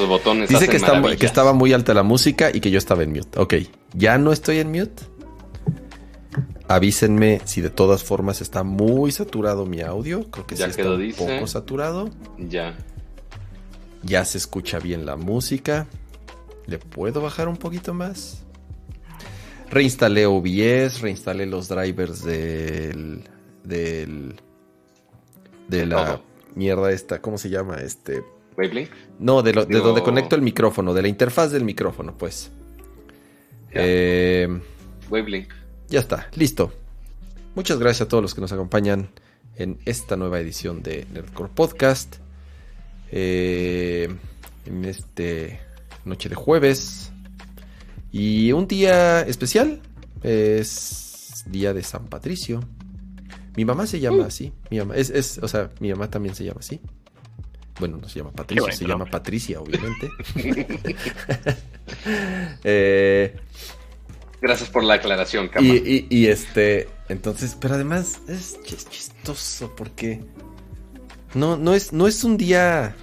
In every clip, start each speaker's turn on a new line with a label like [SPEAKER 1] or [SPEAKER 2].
[SPEAKER 1] Esos botones.
[SPEAKER 2] Dice que, que, estaba muy alta la música y que yo estaba en mute. Ok, ¿ya no estoy en mute? Avísenme si de todas formas está muy saturado mi audio. Creo que sí está un poco saturado.
[SPEAKER 1] Ya.
[SPEAKER 2] Ya se escucha bien la música. ¿Le puedo bajar un poquito más? Reinstalé OBS, reinstalé los drivers del. del. de la mierda esta. ¿Cómo se llama? Este. No, de, de donde conecto el micrófono, de la interfaz del micrófono, pues.
[SPEAKER 1] Eh, Wavelink.
[SPEAKER 2] Ya está, listo. Muchas gracias a todos los que nos acompañan en esta nueva edición de Nerdcore Podcast. Eh, en este noche de jueves. Y un día especial. Es día de San Patricio. Mi mamá se llama así. Mi mamá es, es, o sea, mi mamá también se llama así. Bueno, no se llama Patricio, se llama Patricia, obviamente.
[SPEAKER 1] eh, Gracias por la aclaración,
[SPEAKER 2] Cama. Y, este, entonces, pero además es chistoso porque no, no es, no es un día,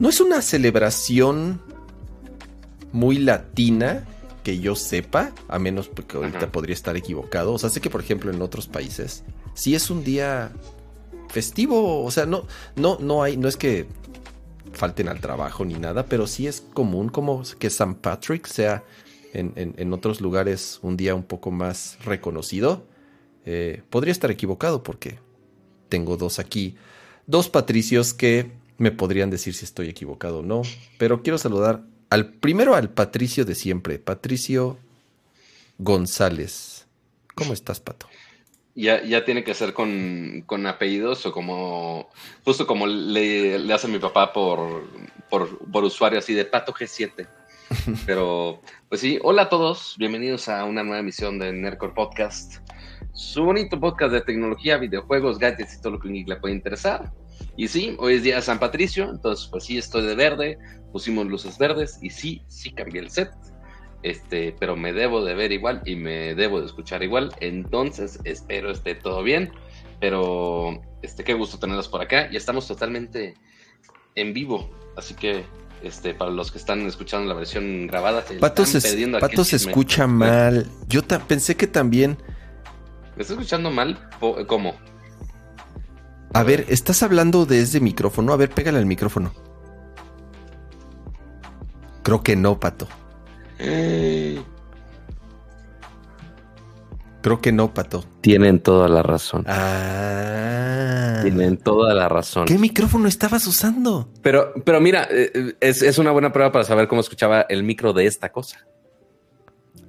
[SPEAKER 2] no es una celebración muy latina que yo sepa, a menos porque ahorita podría estar equivocado. O sea, sé que por ejemplo en otros países sí es un día festivo, o sea, no, no, no hay, no es que falten al trabajo ni nada, pero sí es común como que San Patrick sea en, otros lugares un día un poco más reconocido. Eh, podría estar equivocado porque tengo dos aquí, dos patricios que me podrían decir si estoy equivocado o no, pero quiero saludar al primero al patricio de siempre, Patricio González. ¿Cómo estás, Pato?
[SPEAKER 1] Ya, ya tiene que ser con, apellidos o como, justo como le, le hace mi papá por, por, por usuario así de Pato G7. Pero, pues sí, hola a todos, bienvenidos a una nueva emisión de Nerdcore Podcast, su bonito podcast de tecnología, videojuegos, gadgets y todo lo que le puede interesar. Y sí, hoy es día de San Patricio, entonces pues sí estoy de verde, pusimos luces verdes y sí, sí cambié el set. Este, pero me debo de ver igual y me debo de escuchar igual, entonces espero esté todo bien. Pero este qué gusto tenerlos por acá y estamos totalmente en vivo, así que este, para los que están escuchando la versión grabada,
[SPEAKER 2] Pato se, Pato se escucha mal. Yo pensé que también.
[SPEAKER 1] ¿Me está escuchando mal? ¿Cómo?
[SPEAKER 2] A ver, ¿estás hablando desde micrófono? A ver, pégale al micrófono. Creo que no, Pato. Eh. Creo que no, Pato.
[SPEAKER 1] Tienen toda la razón.
[SPEAKER 2] Ah.
[SPEAKER 1] Tienen toda la razón.
[SPEAKER 2] ¿Qué micrófono estabas usando?
[SPEAKER 1] Pero, pero mira, eh, es, una buena prueba para saber cómo escuchaba el micro de esta cosa.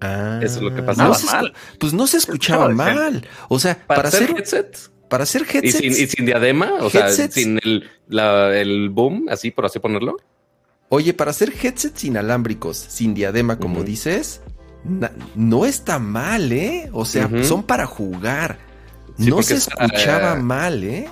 [SPEAKER 2] Ah.
[SPEAKER 1] Eso es lo que pasaba
[SPEAKER 2] mal. Pues no se escuchaba mal. O sea, para, hacer headset. Para hacer headset.
[SPEAKER 1] ¿Y sin, diadema? O sea, sin el, boom, así por así ponerlo.
[SPEAKER 2] Oye, para hacer headsets inalámbricos, sin diadema, como dices, no está mal, ¿eh? O sea, son para jugar. no se escuchaba eh, mal, ¿eh?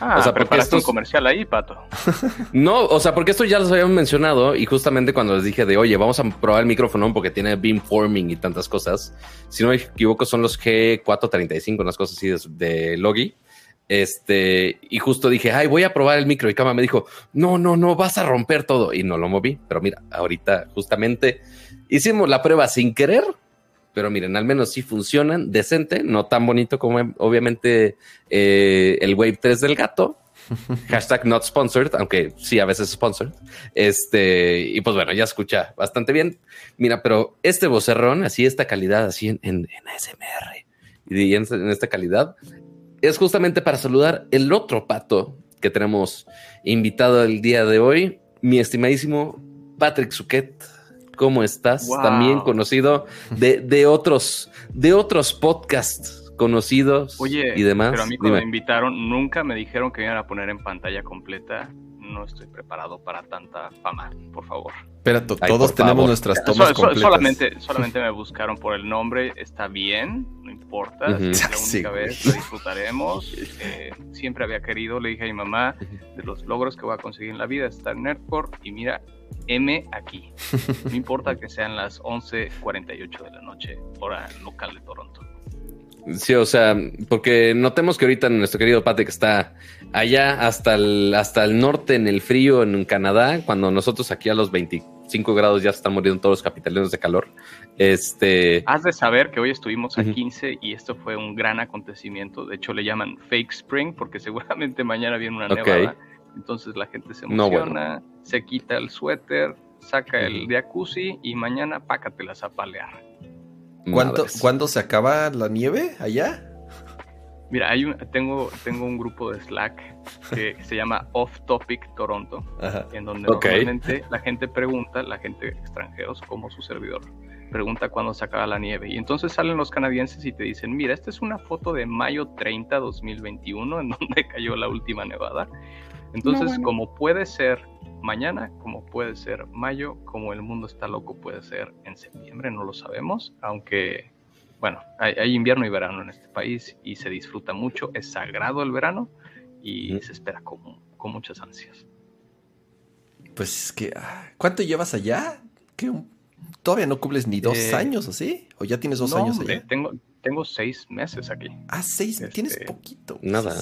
[SPEAKER 3] Ah, o sea, preparaste un comercial ahí, Pato.
[SPEAKER 1] no, o sea, porque esto ya los habíamos mencionado y justamente cuando les dije de, oye, vamos a probar el micrófono porque tiene beamforming y tantas cosas. Si no me equivoco, son los G435, unas cosas así de, Logi. Este, y justo dije, ay, voy a probar el micro. Y Cama me dijo, no, no, no, vas a romper todo. Y no lo moví. Pero mira, ahorita justamente Hicimos la prueba sin querer, pero miren, al menos sí funcionan, decente, no tan bonito como obviamente eh, el Wave 3 del gato. Hashtag not sponsored, aunque sí a veces sponsored. Este, y pues bueno, ya escucha bastante bien. Mira, pero este vocerrón, así esta calidad, así en, en, ASMR y en, en, esta calidad, es justamente para saludar el otro pato que tenemos invitado el día de hoy, mi estimadísimo Patrick Suquet. ¿Cómo estás? También conocido de, de, otros, de otros podcasts conocidos
[SPEAKER 3] Oye,
[SPEAKER 1] y demás.
[SPEAKER 3] Pero a mí cuando me invitaron, nunca me dijeron que iban a poner en pantalla completa. No estoy preparado para tanta fama, por favor.
[SPEAKER 2] Pero todos tenemos nuestras tomas completas.
[SPEAKER 3] Solamente, solamente me buscaron por el nombre, está bien, no importa. Es la única vez, lo disfrutaremos. Eh, siempre había querido, le dije a mi mamá, de los logros que voy a conseguir en la vida, está en Nerdcore. Y mira, M aquí. No importa que sean las 11:48 de la noche, hora local de Toronto.
[SPEAKER 1] Sí, o sea, porque notemos que ahorita nuestro querido Patrick está allá hasta el, hasta el norte en el frío en Canadá, cuando nosotros aquí a los 25 grados ya están muriendo todos los capitalinos de calor. Este.
[SPEAKER 3] Has de saber que hoy estuvimos a 15 y esto fue un gran acontecimiento. De hecho, le llaman fake spring porque seguramente mañana viene una nevada. Entonces la gente se emociona, se quita el suéter, saca el jacuzzi y mañana pácatelas a palear.
[SPEAKER 2] ¿Cuánto, ¿Cuándo se acaba la nieve allá?
[SPEAKER 3] Mira, hay tengo, tengo un grupo de Slack que se llama Off Topic Toronto, en donde normalmente la gente pregunta, la gente extranjeros como su servidor, pregunta cuándo se acaba la nieve. Y entonces salen los canadienses y te dicen, mira, esta es una foto de mayo 30, 2021, en donde cayó la última nevada. Entonces, como puede ser mañana, como puede ser mayo, como el mundo está loco, puede ser en septiembre, no lo sabemos, aunque, bueno, hay, invierno y verano en este país y se disfruta mucho, es sagrado el verano y se espera con, con muchas ansias.
[SPEAKER 2] Pues es que, ah, ¿cuánto llevas allá? ¿Todavía no cumples ni dos eh, años así? ¿O ya tienes dos años allá?
[SPEAKER 3] Tengo, tengo seis meses aquí.
[SPEAKER 2] Ah, seis, tienes este, poquito.
[SPEAKER 1] Nada.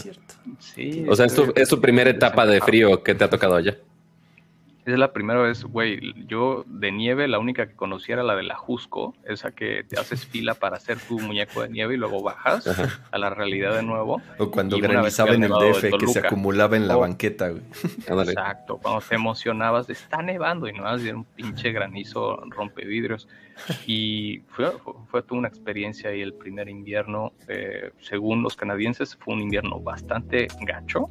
[SPEAKER 1] Sí, o sea, es tu, es tu primera etapa de frío que te ha tocado allá.
[SPEAKER 3] Es la primera vez, güey, yo de nieve la única que conocía era la de la Jusco, esa que te haces fila para hacer tu muñeco de nieve y luego bajas a la realidad de nuevo.
[SPEAKER 2] O cuando granizaba en el DF, que se acumulaba en la oh, banqueta, güey.
[SPEAKER 3] Exacto, cuando te emocionabas, está nevando y no vas a un pinche granizo rompevidrios. Y fue, fue, toda una experiencia y el primer invierno, eh, según los canadienses, fue un invierno bastante gacho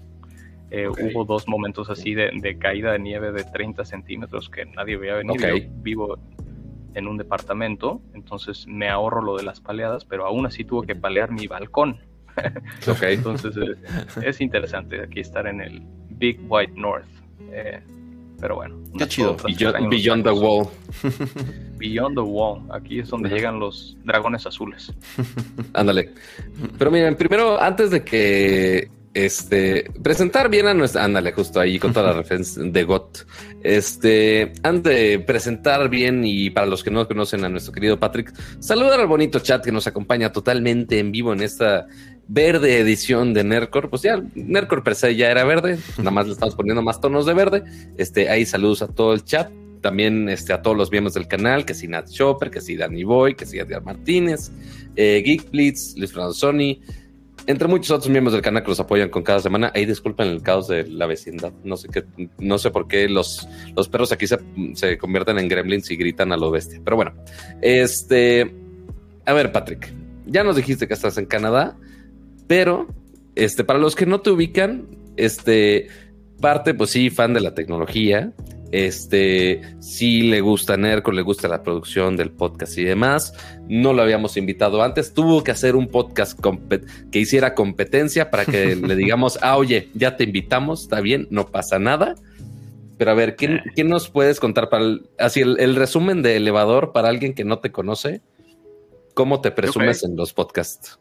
[SPEAKER 3] eh, hubo dos momentos así de, caída de nieve de 30 centímetros que nadie veía venir. Yo vivo en un departamento, entonces me ahorro lo de las paleadas, pero aún así tuve que palear mi balcón. okay. entonces eh, es, interesante aquí estar en el Big White North. Eh, pero bueno.
[SPEAKER 2] Qué chido.
[SPEAKER 1] Beyond, the Wall.
[SPEAKER 3] Beyond the Wall. Aquí es donde llegan los dragones azules.
[SPEAKER 1] Ándale. Pero miren, primero, antes de que este, presentar bien a nuestra, ándale, justo ahí con toda la referencia de GOT. Este, antes de presentar bien y para los que no conocen a nuestro querido Patrick, saludar al bonito chat que nos acompaña totalmente en vivo en esta verde edición de Nercor. Pues ya, Nercor per se ya era verde, nada más le estamos poniendo más tonos de verde. Este, ahí saludos a todo el chat. También este, a todos los miembros del canal, que si Nat Chopper, que si Danny Boy, que si Edgar Martínez, eh, Geek Blitz, Luis Fernando Sony, entre muchos otros miembros del canal que los apoyan con cada semana. Ahí disculpen el caos de la vecindad. No sé qué, no sé por qué los, los perros aquí se, se convierten en gremlins y gritan a lo bestia. Pero bueno, este, a ver, Patrick, ya nos dijiste que estás en Canadá, pero este, para los que no te ubican, este, parte, pues sí, fan de la tecnología, este, si le gusta Nerco, le gusta la producción del podcast y demás. No lo habíamos invitado antes. Tuvo que hacer un podcast que hiciera competencia para que le digamos, ah, oye, ya te invitamos, está bien, no pasa nada. Pero a ver, ¿quién, eh. nos puedes contar para así el, resumen de elevador para alguien que no te conoce? ¿Cómo te presumes en los podcasts?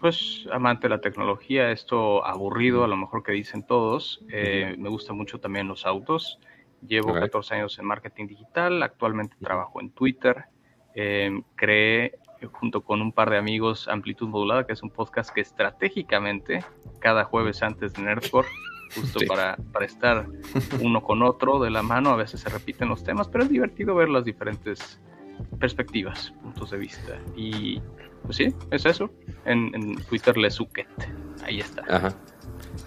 [SPEAKER 3] Pues amante de la tecnología, esto aburrido, a lo mejor que dicen todos. Eh, me gustan mucho también los autos. Llevo 14 años en marketing digital, actualmente trabajo en Twitter. Em, creé junto con un par de amigos Amplitud Modulada, que es un podcast que estratégicamente cada jueves antes de Nerdcore, justo para, para estar uno con otro de la mano, a veces se repiten los temas, pero es divertido ver las diferentes perspectivas, puntos de vista. Y pues sí, es eso. En, en Twitter Lesuket. Ahí está. Ajá.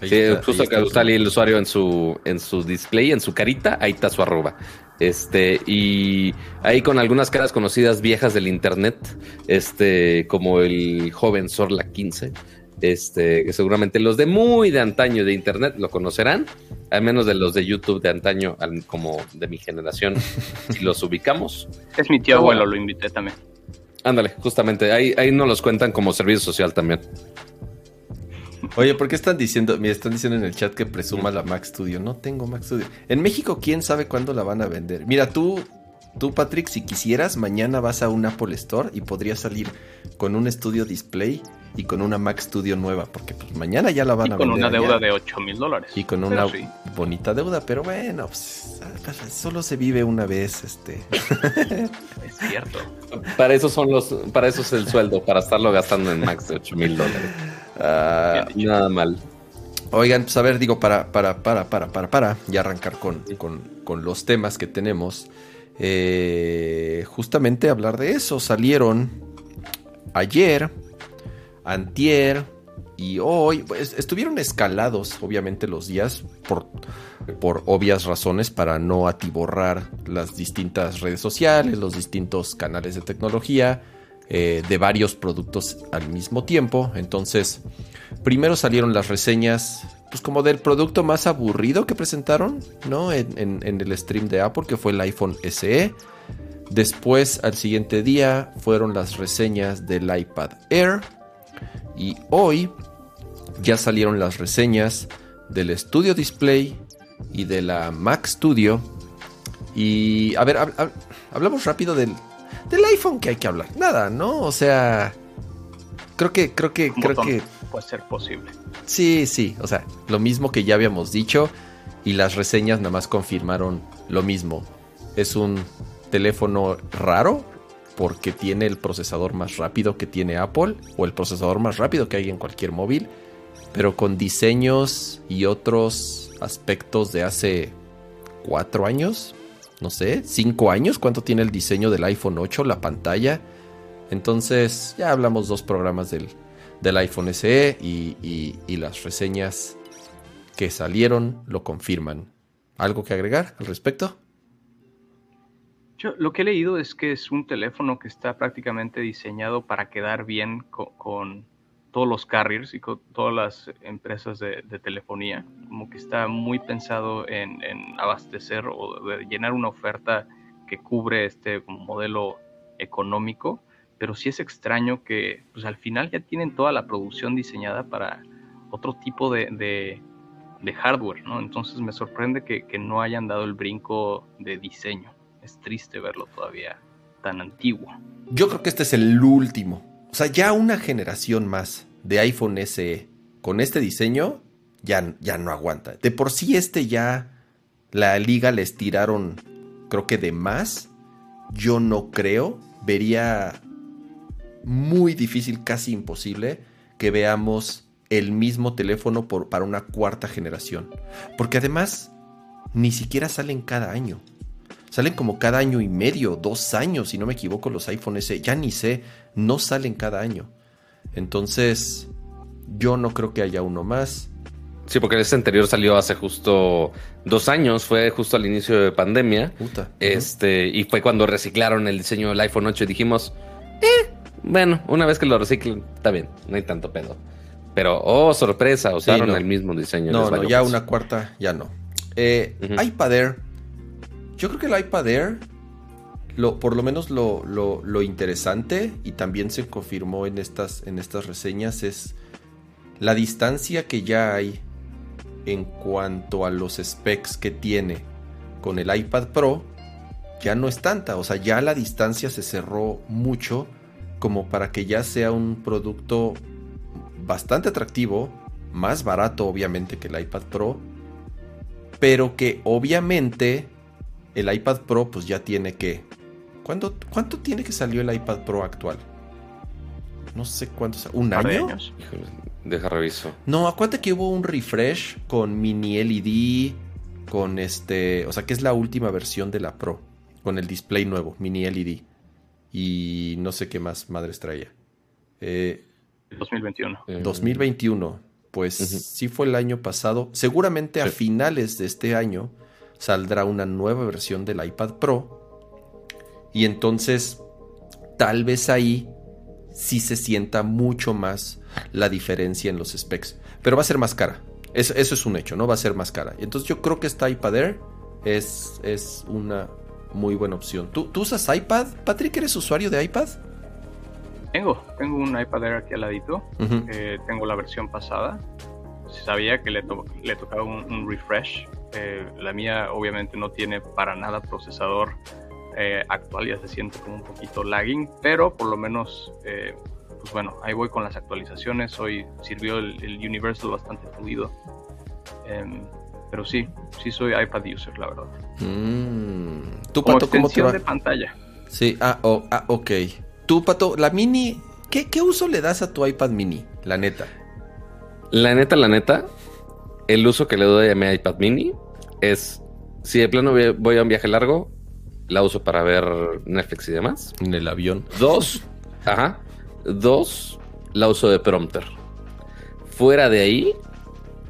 [SPEAKER 1] sí, justo que sale el usuario en su, en su display, en su carita, ahí está su arroba. Este, y ahí con algunas caras conocidas viejas del internet, este, como el joven Sorla 15, este, que seguramente los de muy de antaño de internet lo conocerán, al menos de los de YouTube de antaño, como de mi generación, si los ubicamos.
[SPEAKER 3] Es mi tío abuelo, lo invité también.
[SPEAKER 1] Ándale, justamente, ahí, ahí nos los cuentan como servicio social también.
[SPEAKER 2] Oye, ¿por qué están diciendo? Me están diciendo en el chat que presuma la Mac Studio. No tengo Mac Studio. En México, ¿quién sabe cuándo la van a vender? Mira, tú Tú, Patrick, si quisieras, mañana vas a un Apple Store y podrías salir con un estudio display y con una Mac Studio nueva, porque pues maña ya la van a
[SPEAKER 3] vender. Con una deuda de 8 mil dólares.
[SPEAKER 2] Y con una bonita deuda, pero bueno, pues, solo se vive una vez, este.
[SPEAKER 3] es cierto.
[SPEAKER 1] Para eso son los, para eso es el sueldo, para estarlo gastando en Max de 8 mil dólares. Ah, nada mal.
[SPEAKER 2] Oigan, pues a ver, digo, para, para, para, para, para, para, y arrancar con, con, con los temas que tenemos. Eh, justamente hablar de eso. Salieron ayer antier y hoy, pues, estuvieron escalados obviamente los días por, por obvias razones para no atiborrar las distintas redes sociales, los distintos canales de tecnología eh, de varios productos al mismo tiempo. Entonces, primero salieron las reseñas, pues como del producto más aburrido que presentaron, ¿no? En, en el stream de Apple, que fue el iPhone SE. Después, al siguiente día, fueron las reseñas del iPad Air. Y hoy ya salieron las reseñas del Studio Display y de la Mac Studio. Y a ver, hablamos rápido del, del iPhone que hay que hablar. Nada, ¿no? O sea, creo que, creo que, creo que
[SPEAKER 3] puede ser posible.
[SPEAKER 2] Sí, sí, o sea, lo mismo que ya habíamos dicho y las reseñas nada más confirmaron lo mismo. Es un teléfono raro, porque tiene el procesador más rápido que tiene Apple o el procesador más rápido que hay en cualquier móvil, pero con diseños y otros aspectos de hace cuatro años, no sé, cinco años, cuánto tiene el diseño del iPhone 8, la pantalla. Entonces ya hablamos dos programas del, del iPhone SE y, y las reseñas que salieron lo confirman. ¿Algo que agregar al respecto?
[SPEAKER 3] lo que he leído es que es un teléfono que está prácticamente diseñado para quedar bien con, todos los carriers y todas las empresas de, telefonía. Como que está muy pensado en, abastecer o llenar una oferta que cubre este modelo económico. Pero sí es extraño que pues, al final ya tienen toda la producción diseñada para otro tipo de, hardware, ¿no? Entonces me sorprende que no hayan dado el brinco de diseño es triste verlo todavía tan antiguo.
[SPEAKER 2] Yo creo que este es el último. O sea, ya una generación más de iPhone SE con este diseño ya, ya no aguanta. De por sí este ya la liga le estiraron creo que de más. Yo no creo. Vería muy difícil, casi imposible, que veamos el mismo teléfono por, para una cuarta generación. Porque además, ni siquiera salen cada año. Salen como cada año y medio, dos años, si no me equivoco, los iPhone S. Ya ni sé, no salen cada año. Entonces, yo no creo que haya uno más.
[SPEAKER 1] Sí, porque ese anterior salió hace justo dos años, fue justo al inicio de pandemia. Puta. Este, y fue cuando reciclaron el diseño del iPhone 8 y dijimos, eh, bueno, una vez que lo reciclen, está bien, no hay tanto pedo. Pero, oh, sorpresa, usaron el mismo diseño.
[SPEAKER 2] No, no, ya una cuarta, ya no. Eh, iPad Air yo creo que el iPad Air, lo, por lo menos lo, interesante, y también se confirmó en estas, en estas reseñas, es la distancia que ya hay en cuanto a los specs que tiene con el iPad Pro, ya no es tanta. O sea, ya la distancia se cerró mucho como para que ya sea un producto bastante atractivo, más barato obviamente que el iPad Pro, pero que obviamente el iPad Pro pues ya tiene que... ¿Cuánto, cuánto tiene que salió el iPad Pro actual? No sé cuánto... ¿Un año? Años.
[SPEAKER 1] Deja reviso.
[SPEAKER 2] No, acuérdate que hubo un refresh con mini LED, con este... O sea, que es la última versión de la Pro, con el display nuevo, mini LED. Y no sé qué más madres traía.
[SPEAKER 3] Eh, 2021.
[SPEAKER 2] 2021. Pues sí fue el año pasado. Seguramente a finales de este año saldrá una nueva versión del iPad Pro. Y entonces, tal vez ahí sí se sienta mucho más la diferencia en los specs. Pero va a ser más cara. Eso, es un hecho, ¿no? Va a ser más cara. Entonces yo creo que esta iPad Air es, es una muy buena opción. ¿Tú, usas iPad? Patrick, ¿eres usuario de iPad?
[SPEAKER 3] Tengo, tengo un iPad Air aquí al ladito. Eh, tengo la versión pasada. Sabía que le, le tocaba un refresh eh, la mía obviamente no tiene para nada procesador eh, actual ya se siente como un poquito lagging, pero por lo menos, eh, pues bueno, ahí voy con las actualizaciones. Hoy sirvió el, Universal bastante fluido. Em, pero sí, sí soy iPad user, la verdad.
[SPEAKER 2] Mm.
[SPEAKER 3] ¿Tú, Pato, cómo te va? de pantalla.
[SPEAKER 2] Sí, ah, oh, ah, ok. Tú, Pato, la mini, ¿qué, ¿qué uso le das a tu iPad mini? La neta.
[SPEAKER 1] La neta, la neta, el uso que le doy a mi iPad mini es, si de plano voy a un viaje largo, la uso para ver Netflix y demás.
[SPEAKER 2] En el avión.
[SPEAKER 1] Dos, ajá. Dos, la uso de prompter. Fuera de ahí,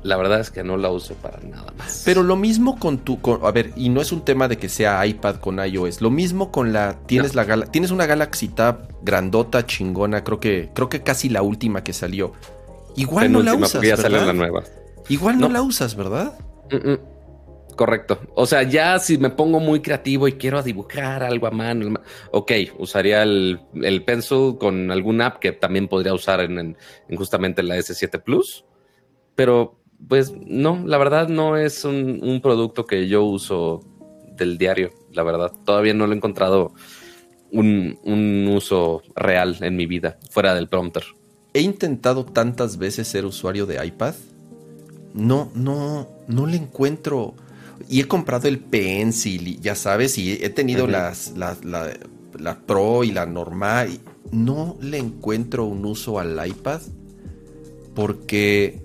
[SPEAKER 1] la verdad es que no la uso para nada más.
[SPEAKER 2] Pero lo mismo con tu, a ver, y no es un tema de que sea iPad con iOS. Lo mismo con la, tienes la tienes una Galaxy Tab grandota, chingona. Creo que, creo que casi la última que salió. Igual no la usas, ¿verdad? La nueva. Igual no, la usas, ¿verdad?
[SPEAKER 1] Correcto. O sea, ya si me pongo muy creativo y quiero dibujar algo a mano, ok, usaría el, el pencil con algún app que también podría usar en, justamente la S7 Plus. Pero, pues no, la verdad no es un, producto que yo uso del diario, la verdad. Todavía no lo he encontrado un, un uso real en mi vida, fuera del prompter.
[SPEAKER 2] He intentado tantas veces ser usuario de iPad. No, no, no le encuentro y he comprado el Pencil, ya sabes, y he tenido las, la, Pro y la normal. No le encuentro un uso al iPad porque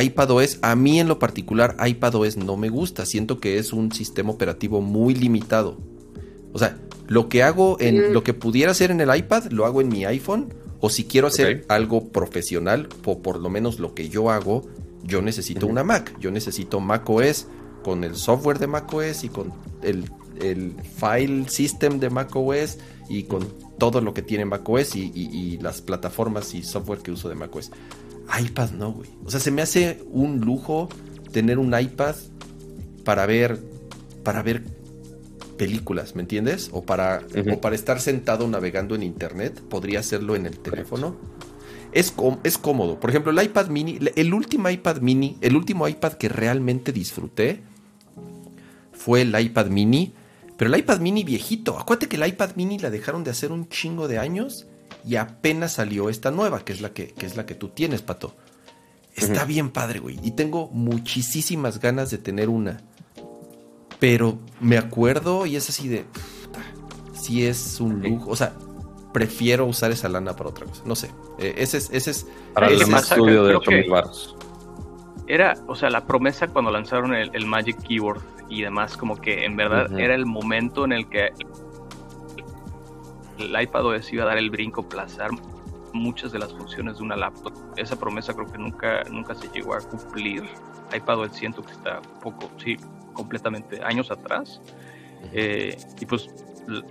[SPEAKER 2] iPadOS, a mí en lo particular, iPadOS no me gusta. Siento que es un sistema operativo muy limitado. O sea, lo que hago en lo que pudiera hacer en el iPad, lo hago en mi iPhone. O si quiero hacer algo profesional, o por lo menos lo que yo hago, yo necesito una Mac. Yo necesito macOS con el software de macOS y con el, file system de macOS y con todo lo que tiene macOS y, y, las plataformas y software que uso de macOS. iPad no, güey. O sea, se me hace un lujo tener un iPad para ver para ver películas, ¿me entiendes? O para, o para estar sentado navegando en internet, podría hacerlo en el teléfono. Es, es cómodo. Por ejemplo, el iPad mini, el último iPad mini, el último iPad que realmente disfruté fue el iPad mini, pero el iPad mini viejito. Acuérdate que el iPad mini la dejaron de hacer un chingo de años y apenas salió esta nueva, que es la que, es la que tú tienes, Pato. Está bien padre, güey. Y tengo muchísimas ganas de tener una. Pero me acuerdo y es así de. Si es un lujo. O sea, prefiero usar esa lana para otra cosa. No sé. Eh, ese es. Ese es
[SPEAKER 1] para el estudio de 8000
[SPEAKER 3] Era, o sea, la promesa cuando lanzaron el Magic Keyboard y demás, como que en verdad era el momento en el que el iPad OS iba a dar el brinco, plazar muchas de las funciones de una laptop. Esa promesa creo que nunca, nunca se llegó a cumplir. iPad OS siento que está poco, sí, completamente años atrás. Eh, y pues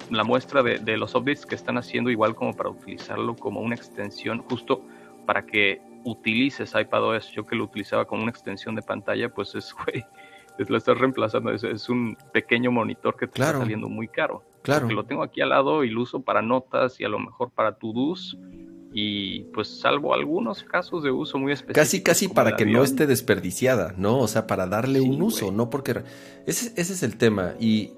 [SPEAKER 3] la muestra de, de, los updates que están haciendo igual como para utilizarlo como una extensión justo para que utilices iPadOS. Yo que lo utilizaba como una extensión de pantalla, pues es, güey, lo estás reemplazando. Es, un pequeño monitor que te está saliendo muy caro.
[SPEAKER 2] Claro.
[SPEAKER 3] Porque lo tengo aquí al lado y lo uso para notas y a lo mejor para to-dos. Y pues salvo algunos casos de uso muy específicos.
[SPEAKER 2] Casi, casi para que no esté desperdiciada, ¿no? O sea, para darle un uso, ¿no? Porque ese, ese es el tema. Y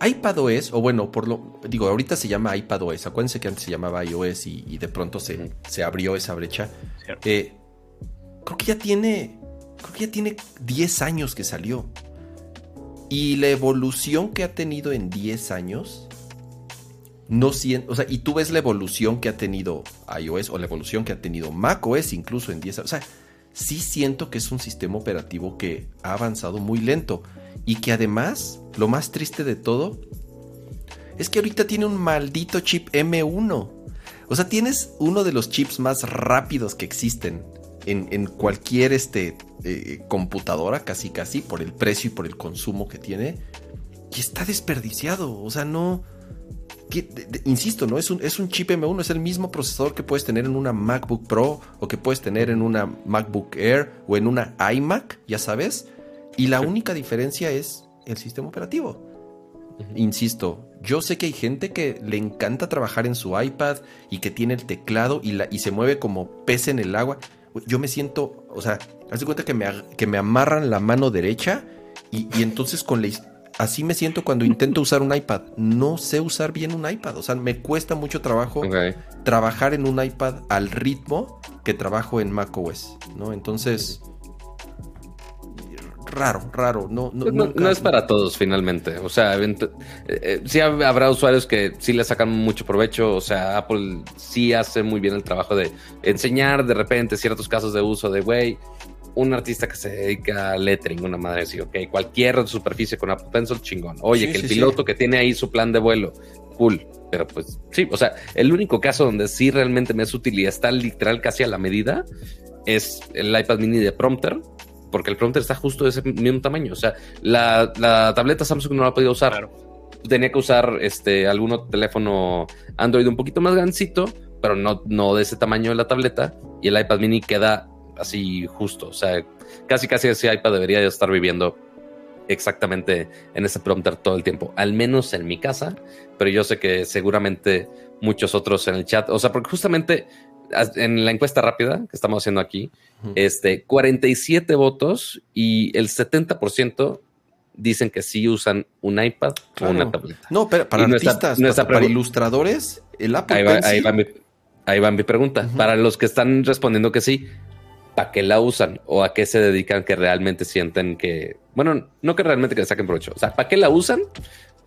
[SPEAKER 2] iPadOS, o bueno, por lo digo, ahorita se llama iPadOS. Acuérdense que antes se llamaba iOS y, de pronto se, se, abrió esa brecha. Eh, creo que ya tiene creo que ya tiene 10 años que salió. Y la evolución que ha tenido en 10 años, no siento, o sea, y tú ves la evolución que ha tenido iOS o la evolución que ha tenido macOS incluso en 10 años. O sea, sí siento que es un sistema operativo que ha avanzado muy lento y que además, lo más triste de todo, es que ahorita tiene un maldito chip M1. O sea, tienes uno de los chips más rápidos que existen en, cualquier este, eh, computadora, casi casi, por el precio y por el consumo que tiene. Y está desperdiciado. O sea, no. insisto, ¿no? Es un, es un chip M1, es el mismo procesador que puedes tener en una MacBook Pro o que puedes tener en una MacBook Air o en una iMac, ya sabes. Y la única diferencia es el sistema operativo. Insisto, yo sé que hay gente que le encanta trabajar en su iPad y que tiene el teclado y, la, y se mueve como pez en el agua yo me siento, o sea, haz de cuenta que me, que me amarran la mano derecha y, entonces con la así me siento cuando intento usar un iPad. No sé usar bien un iPad. O sea, me cuesta mucho trabajo trabajar en un iPad al ritmo que trabajo en macOS, ¿no? Entonces, raro, raro. No, no,
[SPEAKER 1] no, es para todos finalmente. O sea, eh, eh, sí habrá usuarios que sí le sacan mucho provecho. O sea, Apple sí hace muy bien el trabajo de enseñar de repente ciertos casos de uso de, güey, un artista que se dedica a lettering, una madre así, ok, cualquier superficie con Apple Pencil, chingón. Oye, que el piloto que tiene ahí su plan de vuelo, cool. Pero pues sí, o sea, el único caso donde sí realmente me es útil y está literal casi a la medida es el iPad mini de Prompter, porque el prompter está justo de ese mismo tamaño. O sea, la, tableta Samsung no la podía usar. Tenía que usar este algún otro teléfono Android un poquito más grandecito, pero no, no de ese tamaño de la tableta. Y el iPad mini queda así justo. O sea, casi casi ese iPad debería estar viviendo exactamente en ese prompter todo el tiempo, al menos en mi casa, pero yo sé que seguramente muchos otros en el chat, o sea, porque justamente en la encuesta rápida que estamos haciendo aquí, este 47 votos y el 70% dicen que sí usan un iPad o una tableta.
[SPEAKER 2] No, pero para artistas, para, ilustradores, el Apple
[SPEAKER 1] ahí va, ahí va, mi, pregunta. Para los que están respondiendo que sí, ¿para qué la usan o a qué se dedican que realmente sienten que, bueno, no que realmente que le saquen provecho, o sea, ¿para qué la usan?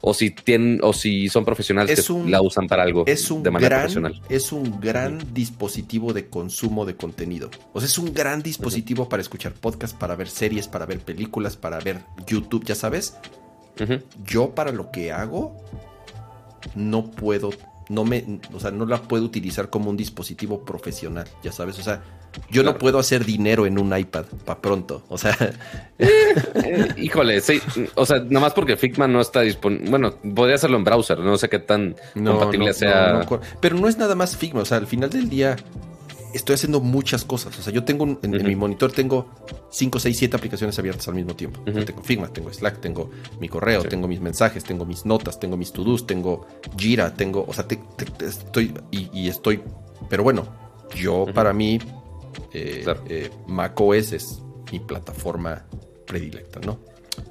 [SPEAKER 1] O si tienen, o si son profesionales que la usan para algo de manera profesional.
[SPEAKER 2] Es un gran dispositivo de consumo de contenido. O sea, es un gran dispositivo para escuchar podcasts, para ver series, para ver películas, para ver YouTube, ya sabes. Yo para lo que hago no puedo no me, o sea, no la puedo utilizar como un dispositivo profesional, ya sabes, o sea, yo no puedo hacer dinero en un iPad para pronto, o sea,
[SPEAKER 1] eh, híjole, sí, o sea, nada más porque Figma no está disponible, bueno, podría hacerlo en browser, no sé qué tan compatible sea,
[SPEAKER 2] pero no es nada más Figma, o sea, al final del día estoy haciendo muchas cosas. O sea, yo tengo en, mi monitor tengo 5, 6, 7 aplicaciones abiertas al mismo tiempo. Tengo Figma, tengo Slack, tengo mi correo, tengo mis mensajes, tengo mis notas, tengo mis to-dos, tengo Jira, tengo, o sea, estoy y, estoy, pero bueno, yo para mí eh, eh, macOS es mi plataforma predilecta, ¿no?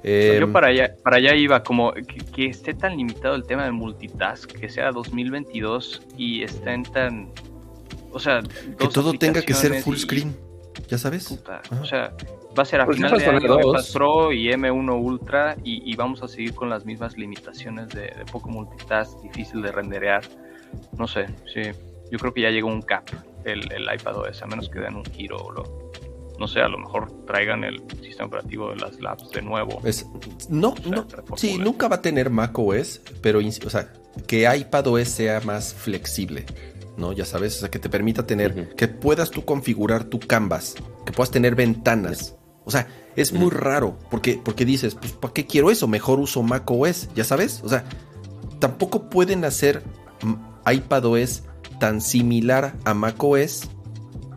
[SPEAKER 3] yo em, para allá, para allá iba, como que, esté tan limitado el tema del multitask, que sea 2022 y estén tan o sea,
[SPEAKER 2] que todo tenga que ser full screen, ya sabes.
[SPEAKER 3] o sea, va a ser a pues final de año iPad Pro y M1 Ultra y, vamos a seguir con las mismas limitaciones de, poco multitask, difícil de renderear. No sé, sí. Yo creo que ya llegó un cap el, el iPad OS, a menos que den un giro o lo, no sé, a lo mejor traigan el sistema operativo de las labs de nuevo.
[SPEAKER 2] no, no, sí, nunca va a tener Mac OS, pero, o sea, que iPad OS sea más flexible. ¿No? Ya sabes, o sea, que te permita tener, que puedas tú configurar tu canvas, que puedas tener ventanas. O sea, es muy raro, porque, porque dices, pues, ¿para qué quiero eso? Mejor uso Mac OS, ya sabes. O sea, tampoco pueden hacer iPad OS tan similar a Mac OS,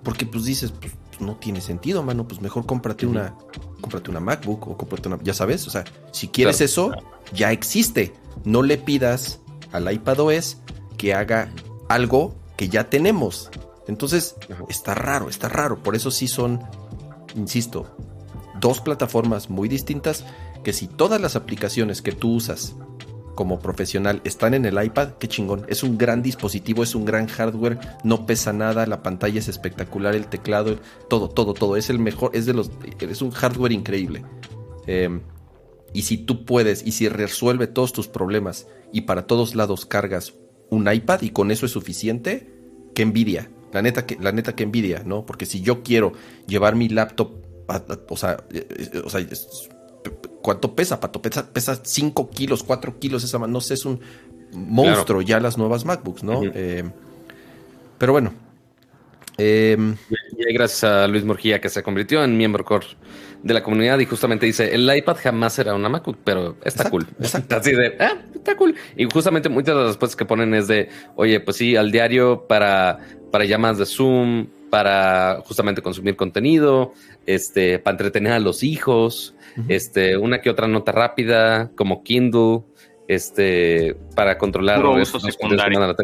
[SPEAKER 2] porque pues dices, pues no tiene sentido, mano, pues mejor cómprate una, cómprate una MacBook o cómprate una, ya sabes, o sea, si quieres eso, ya existe. No le pidas al iPad OS que haga algo que ya tenemos. Entonces, está raro, está raro. Por eso sí son, insisto, dos plataformas muy distintas que si todas las aplicaciones que tú usas como profesional están en el iPad, qué chingón. Es un gran dispositivo, es un gran hardware, no pesa nada, la pantalla es espectacular, el teclado, todo, todo, todo. Es el mejor, es de los, es un hardware increíble. Em, y si tú puedes, y si resuelve todos tus problemas y para todos lados cargas un iPad y con eso es suficiente, que envidia. La neta que, la neta que envidia, ¿no? Porque si yo quiero llevar mi laptop, o sea, eh, eh, o sea ¿cuánto pesa, Pato? Pesa, pesa 5 kilos, 4 kilos, esa no sé, es un monstruo ya las nuevas MacBooks, ¿no? Eh, pero bueno.
[SPEAKER 1] Em, y gracias a Luis Murgía que se convirtió en miembro core de la comunidad y justamente dice, el iPad jamás será una MacBook, pero está cool. Exacto. Así de, ah, está cool. Y justamente muchas de las respuestas que ponen es de, oye, pues sí, al diario para, para llamadas de Zoom, para justamente consumir contenido, este, para entretener a los hijos, este, una que otra nota rápida, como Kindle, este, para controlar
[SPEAKER 3] uso secundario.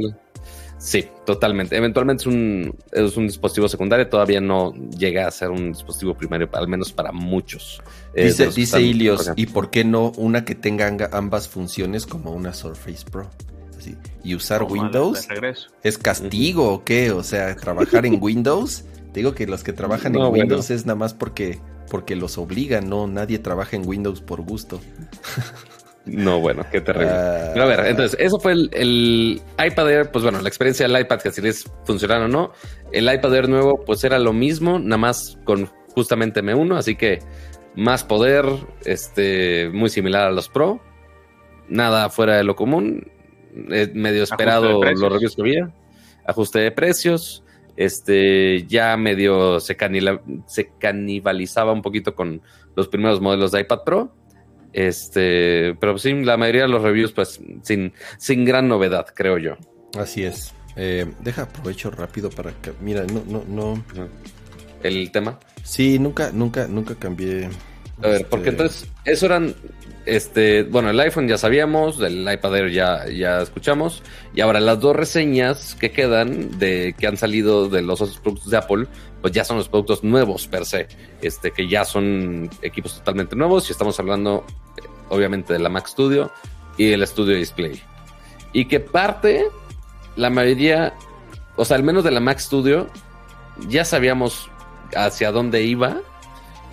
[SPEAKER 1] Sí, totalmente. Eventualmente es un, es un dispositivo secundario, todavía no llega a ser un dispositivo primario, al menos para muchos.
[SPEAKER 2] Eh, dice, dice Ilios, ¿y por qué no una que tenga ambas funciones como una Surface Pro? y usar Windows es castigo o qué? O sea, trabajar en Windows. Digo que los que trabajan en Windows es nada más porque, porque los obligan, no, nadie trabaja en Windows por gusto.
[SPEAKER 1] No, bueno, qué terrible. Ah. Pero a ver, entonces, eso fue el, iPad Air. Pues bueno, la experiencia del iPad, que si les funcionaron o no. El iPad Air nuevo, pues era lo mismo, nada más con justamente M1, así que más poder, este, muy similar a los Pro. Nada fuera de lo común. medio esperado los reviews que había. Ajuste de precios. Este, ya medio se, se canibalizaba un poquito con los primeros modelos de iPad Pro este, pero sí, la mayoría de los reviews, pues, sin, sin gran novedad, creo yo.
[SPEAKER 2] Así es. Eh, deja aprovecho rápido para que. Mira, no, no, no.
[SPEAKER 1] ¿El tema?
[SPEAKER 2] Sí, nunca, nunca, nunca cambié.
[SPEAKER 1] A ver, porque este, entonces, eso eran. Este, bueno, el iPhone ya sabíamos, del iPad Air ya, ya escuchamos. Y ahora las dos reseñas que quedan de que han salido de los otros productos de Apple pues ya son los productos nuevos per se, este, que ya son equipos totalmente nuevos y estamos hablando eh, obviamente de la Mac Studio y el Studio Display. Y que parte, la mayoría, o sea, al menos de la Mac Studio, ya sabíamos hacia dónde iba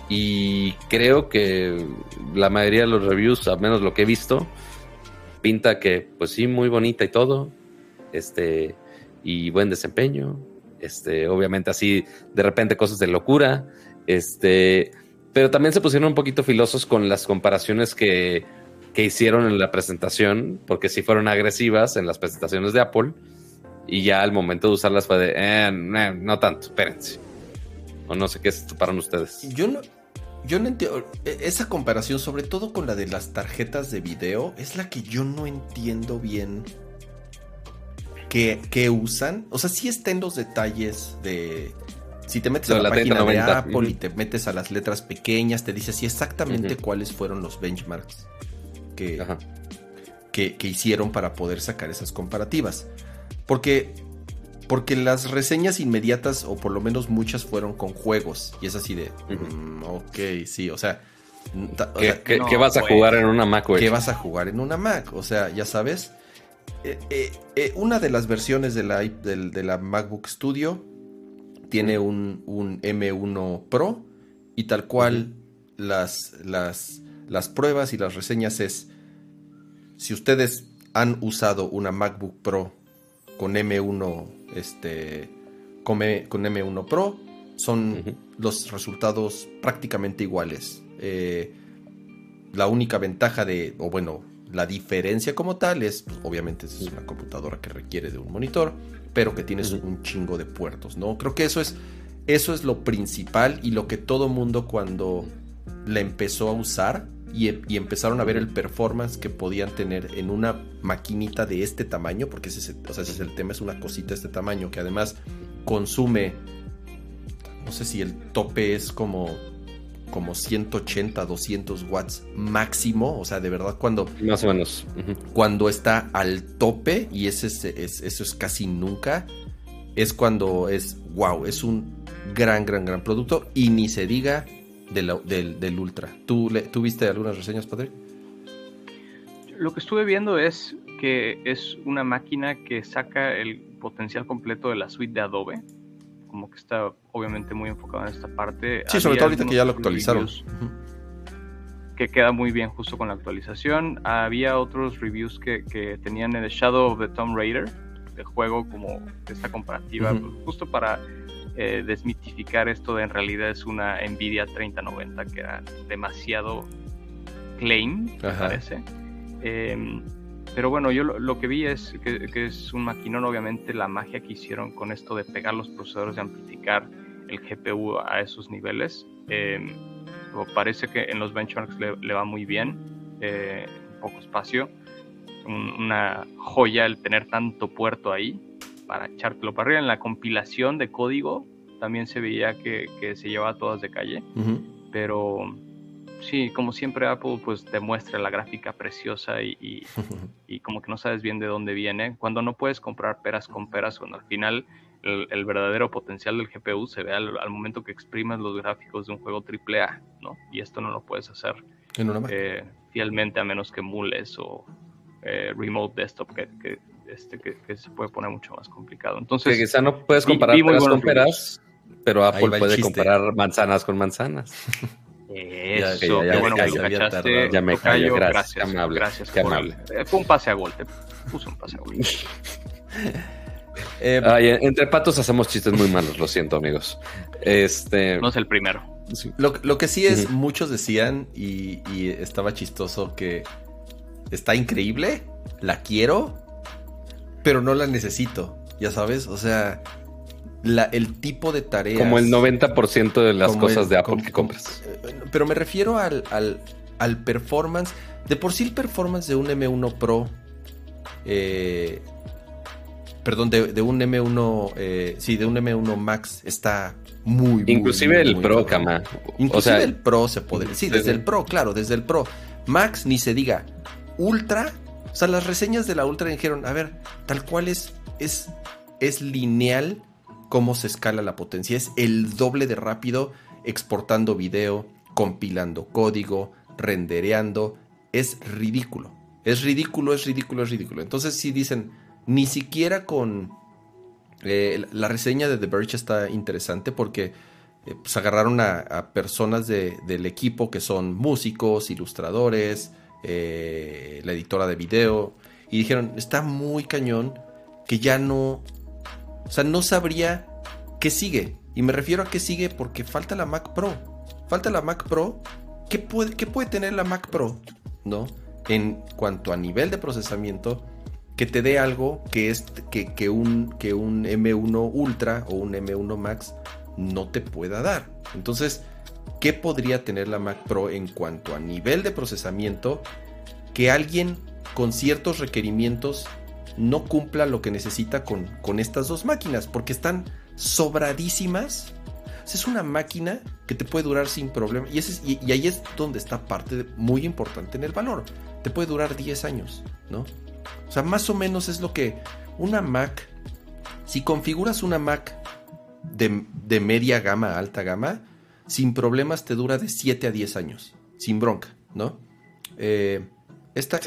[SPEAKER 1] y creo que la mayoría de los reviews, al menos lo que he visto, pinta que pues sí, muy bonita y todo, este, y buen desempeño, este, obviamente así de repente cosas de locura, este, pero también se pusieron un poquito filosos con las comparaciones que, que hicieron en la presentación, porque sí fueron agresivas en las presentaciones de Apple, y ya al momento de usarlas fue de, eh, no tanto, espérense. O no sé qué es para ustedes.
[SPEAKER 2] Yo no, yo no entiendo. Esa comparación, sobre todo con la de las tarjetas de video, es la que yo no entiendo bien que, usan. O sea, sí está en los detalles de. Si te metes a la, página de Apple y te metes a las letras pequeñas, te dice así exactamente cuáles fueron los benchmarks que, que, hicieron para poder sacar esas comparativas. Porque, porque las reseñas inmediatas, o por lo menos muchas, fueron con juegos. Y es así de. Mm, ok, sí, o sea.
[SPEAKER 1] ¿Qué, vas a jugar en una Mac,
[SPEAKER 2] ¿Qué vas a jugar en una Mac? O sea, ya sabes. Eh, eh, eh, una de las versiones de la, de, la MacBook Studio tiene un, M1 Pro y tal cual las, las, las pruebas y las reseñas es, si ustedes han usado una MacBook Pro con M1, este, con, M1 Pro, son los resultados prácticamente iguales. la única ventaja de, o bueno, la diferencia como tal es, pues, obviamente es una computadora que requiere de un monitor, pero que tienes un chingo de puertos, ¿no? Creo que eso es, eso es lo principal y lo que todo mundo cuando la empezó a usar y, empezaron a ver el performance que podían tener en una maquinita de este tamaño, porque ese, o sea, ese es el tema, es una cosita de este tamaño que además consume, no sé si el tope es como como 180, 200 watts máximo. O sea, de verdad, cuando.
[SPEAKER 1] Más o menos.
[SPEAKER 2] Cuando está al tope, y ese es, eso es casi nunca, es cuando es wow, es un gran, gran, gran producto. Y ni se diga del, del, Ultra. ¿Tú, le, ¿Tú viste algunas reseñas, Patrick?
[SPEAKER 3] Lo que estuve viendo es que es una máquina que saca el potencial completo de la suite de Adobe como que está obviamente muy enfocado en esta parte.
[SPEAKER 2] Sí, sobre todo ahorita que ya lo actualizaron.
[SPEAKER 3] Que queda muy bien justo con la actualización. Había otros reviews que, que tenían el Shadow of the Tomb Raider, de juego como esta comparativa, pues, justo para eh, desmitificar esto de en realidad es una Nvidia 3090, que era demasiado claim, me parece. Em, pero bueno, yo lo, que vi es que, es un maquinón, obviamente la magia que hicieron con esto de pegar los procesadores y amplificar el GPU a esos niveles. Eh, parece que en los benchmarks le, va muy bien, eh, poco espacio. una joya el tener tanto puerto ahí para echártelo para arriba. En la compilación de código también se veía que, se llevaba todas de calle, pero sí, como siempre Apple pues te muestra la gráfica preciosa y, y, como que no sabes bien de dónde viene, cuando no puedes comprar peras con peras, cuando al final el, verdadero potencial del GPU se ve al, momento que exprimes los gráficos de un juego AAA, ¿no? Y esto no lo puedes hacer eh, fielmente a menos que mules o eh, remote desktop, que, este, que, se puede poner mucho más complicado. Entonces,
[SPEAKER 1] que quizá no puedes comparar peras con peras, pero Apple puede comparar manzanas con manzanas.
[SPEAKER 3] Eso, ya, qué bueno que lo cachaste.
[SPEAKER 1] Ya me callo, gracias. Gracias, amable,
[SPEAKER 3] gracias qué amable. Eh, fue un pase a gol, te puse un pase a gol.
[SPEAKER 1] eh, entre patos hacemos chistes muy malos, lo siento, amigos. Este...
[SPEAKER 3] No es el primero.
[SPEAKER 2] Lo, lo, que sí es, muchos decían, y, y estaba chistoso, que está increíble, la quiero, pero no la necesito. Ya sabes, o sea, el tipo de tareas.
[SPEAKER 1] Como el 90% de las cosas de Apple que compras.
[SPEAKER 2] Eh, pero me refiero al, al, performance. De por sí el performance de un M1 Pro. Eh, perdón, de, un M1. Eh, sí, de un M1 Max está muy,
[SPEAKER 1] Inclusive el Pro, Cama.
[SPEAKER 2] Inclusive el Pro se podría. Sí, desde, el Pro, claro, desde el Pro. Max ni se diga. Ultra. Sea, las reseñas de la Ultra dijeron, a ver, tal cual es, es, es lineal cómo se escala la potencia. Es el doble de rápido exportando video, compilando código, rendereando. Es ridículo. Es ridículo, es ridículo, es ridículo. Entonces si dicen, ni siquiera con... Eh, la reseña de The Verge está interesante porque eh, pues agarraron a, personas del equipo que son músicos, ilustradores, eh, la editora de video, y dijeron, está muy cañón que ya no o sea, no sabría qué sigue. Y me refiero a qué sigue porque falta la Mac Pro. Falta la Mac Pro. ¿Qué puede, qué puede tener la Mac Pro? ¿No? En cuanto a nivel de procesamiento, que te dé algo que, es, que, un, que un M1 Ultra o un M1 Max no te pueda dar. Entonces, ¿qué podría tener la Mac Pro en cuanto a nivel de procesamiento que alguien con ciertos requerimientos no cumpla lo que necesita con, con estas dos máquinas, porque están sobradísimas. Es una máquina que te puede durar sin problema. Y, ese y, ahí es donde está parte muy importante en el valor. Te puede durar 10 años, ¿no? O sea, más o menos es lo que una Mac, si configuras una Mac de, de media gama, alta gama, sin problemas te dura de 7 a 10 años, sin bronca, ¿no? Eh, esta,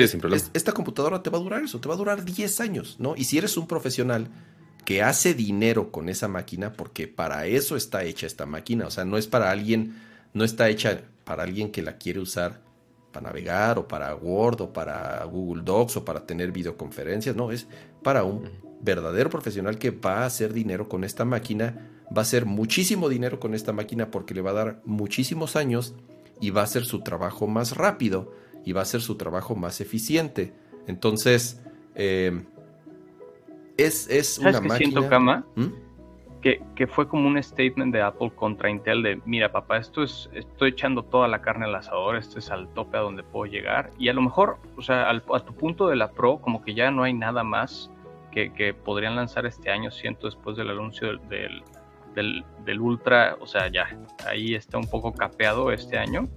[SPEAKER 2] esta computadora te va a durar eso, te va a durar 10 años, ¿no? Y si eres un profesional que hace dinero con esa máquina, porque para eso está hecha esta máquina, o sea, no es para alguien, no está hecha para alguien que la quiere usar para navegar o para Word o para Google Docs o para tener videoconferencias, no, es para un verdadero profesional que va a hacer dinero con esta máquina, va a hacer muchísimo dinero con esta máquina porque le va a dar muchísimos años y va a hacer su trabajo más rápido y va a ser su trabajo más eficiente. Entonces, eh, es, es una
[SPEAKER 3] que
[SPEAKER 2] máquina...
[SPEAKER 3] siento? ¿Mm? Que, que, fue como un statement de Apple contra Intel de, mira papá, esto es, estoy echando toda la carne al asador, esto es al tope a donde puedo llegar. Y a lo mejor, o sea, a tu punto de la Pro, como que ya no hay nada más que, que podrían lanzar este año, siento, después del anuncio del, del, del, Ultra, o sea, ya, ahí está un poco capeado este año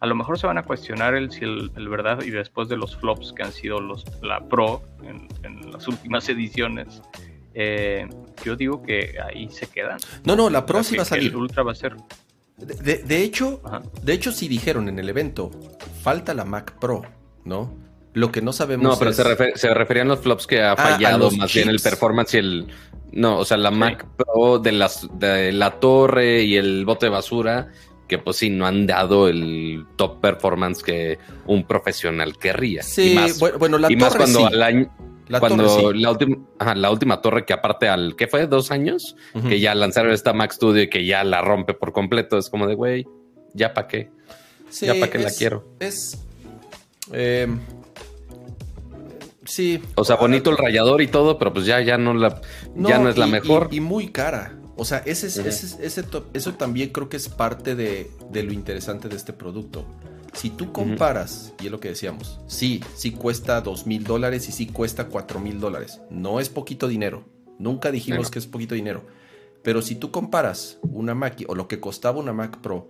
[SPEAKER 3] a lo mejor se van a cuestionar el, si el, verdad y después de los flops que han sido los, la Pro en, las últimas ediciones, eh, yo digo que ahí se quedan.
[SPEAKER 2] No, no, la Pro sí va a salir.
[SPEAKER 3] El Ultra va a ser.
[SPEAKER 2] De, hecho, de hecho sí dijeron en el evento, falta la Mac Pro, ¿no? Lo que no sabemos.
[SPEAKER 1] No, pero se, referían a los flops que ha ah, fallado más bien el performance y el. No, o sea, la Mac Pro de, las, de la torre y el bote de basura que pues sí, no han dado el top performance que un profesional querría.
[SPEAKER 2] Sí, más, bueno, la
[SPEAKER 1] y más cuando año, cuando la, última, la última torre que aparte al, ¿qué fue? ¿Dos años? Que ya lanzaron esta Mac Studio y que ya la rompe por completo. Es como de, güey, ¿ya para qué? ya para qué la quiero.
[SPEAKER 2] Es... Em, sí.
[SPEAKER 1] O sea, bonito el rayador y todo, pero pues ya, ya no la, ya no es la mejor.
[SPEAKER 2] y muy cara. O sea, ese, ese, ese, eso también creo que es parte de, lo interesante de este producto. Si tú comparas, y es lo que decíamos, sí, sí cuesta dos mil dólares y sí cuesta cuatro mil dólares. No es poquito dinero. Nunca dijimos que es poquito dinero. Pero si tú comparas una Mac o lo que costaba una Mac Pro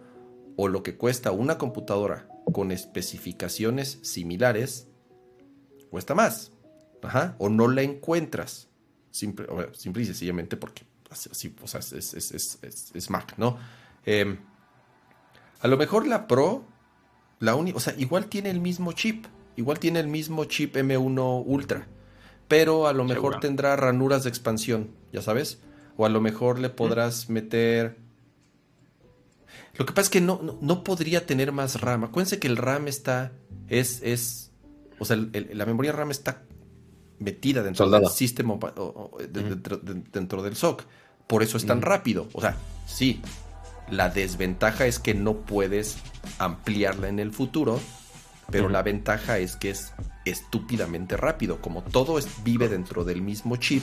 [SPEAKER 2] o lo que cuesta una computadora con especificaciones similares, cuesta más. Ajá. O no la encuentras. Simple, simple y sencillamente porque así, o sea, es, Mac, ¿no? Em, a lo mejor la Pro, la o sea, igual tiene el mismo chip. Igual tiene el mismo chip M1 Ultra. Pero a lo mejor tendrá ranuras de expansión, ya sabes. O a lo mejor le podrás meter lo que pasa es que no, no, podría tener más RAM. Acuérdense que el RAM está. Es. es o sea, la memoria RAM está metida dentro del sistema. dentro, del SOC. Por eso es tan rápido. O sea, sí. La desventaja es que no puedes ampliarla en el futuro. Pero la ventaja es que es estúpidamente rápido. Como todo vive dentro del mismo chip,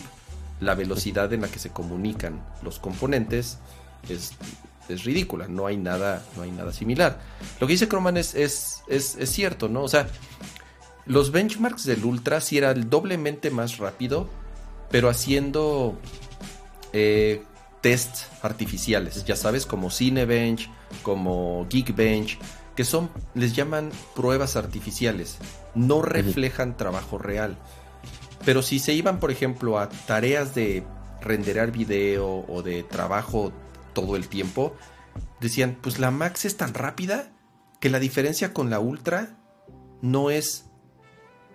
[SPEAKER 2] la velocidad en la que se comunican los componentes es es ridícula, no hay nada, no hay nada similar. Lo que dice Croman es, es, es, cierto, ¿no? O sea, los benchmarks del Ultra sí era doblemente más rápido, pero haciendo eh, tests artificiales, ya sabes, como Cinebench, como Geekbench, que son, les llaman pruebas artificiales, no reflejan trabajo real. Pero si se iban, por ejemplo, a tareas de renderar video o de trabajo todo el tiempo, decían, pues la Max es tan rápida que la diferencia con la Ultra no es...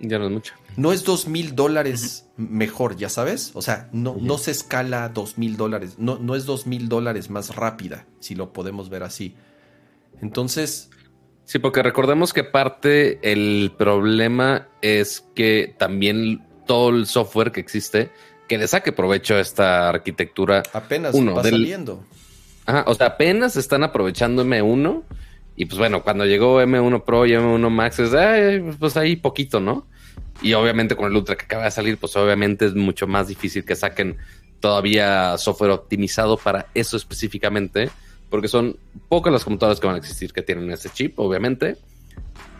[SPEAKER 1] Ya no es mucho.
[SPEAKER 2] No es dos mil dólares mejor, ya sabes. O sea, no, no se escala dos mil dólares. No, no es dos mil dólares más rápida, si lo podemos ver así. Entonces...
[SPEAKER 1] Sí, porque recordemos que parte el problema es que también todo el software que existe que le saque provecho a esta arquitectura.
[SPEAKER 2] Apenas uno, va saliendo
[SPEAKER 1] o sea, apenas están aprovechando M1 y pues bueno, cuando llegó M1 Pro y M1 Max es pues ahí poquito, ¿no? Y obviamente con el Ultra que acaba de salir, pues obviamente es mucho más difícil que saquen todavía software optimizado para eso específicamente, porque son pocas las computadoras que van a existir que tienen ese chip, obviamente.